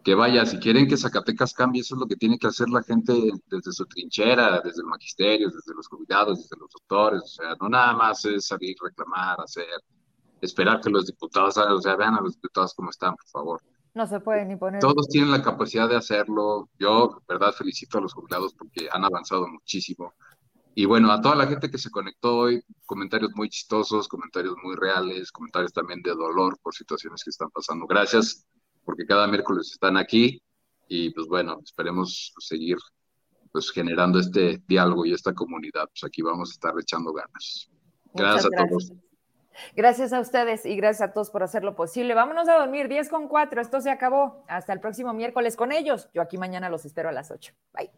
Que vaya, si quieren que Zacatecas cambie, eso es lo que tiene que hacer la gente desde su trinchera, desde el magisterio, desde los jubilados, desde los doctores. O sea, no nada más es salir, reclamar, hacer, esperar que los diputados o sea, vean a los diputados cómo están, por favor. No se puede ni poner. Todos tienen la capacidad de hacerlo. Yo, verdad, felicito a los jubilados porque han avanzado muchísimo. Y bueno, a toda la gente que se conectó hoy, comentarios muy chistosos, comentarios muy reales, comentarios también de dolor por situaciones que están pasando. Gracias, porque cada miércoles están aquí y pues bueno, esperemos seguir pues generando este diálogo y esta comunidad. Pues aquí vamos a estar echando ganas. Gracias, a todos. Gracias a ustedes y gracias a todos por hacerlo posible. Vámonos a dormir, 10 con 4. Esto se acabó. Hasta el próximo miércoles con ellos. Yo aquí mañana los espero a las 8. Bye.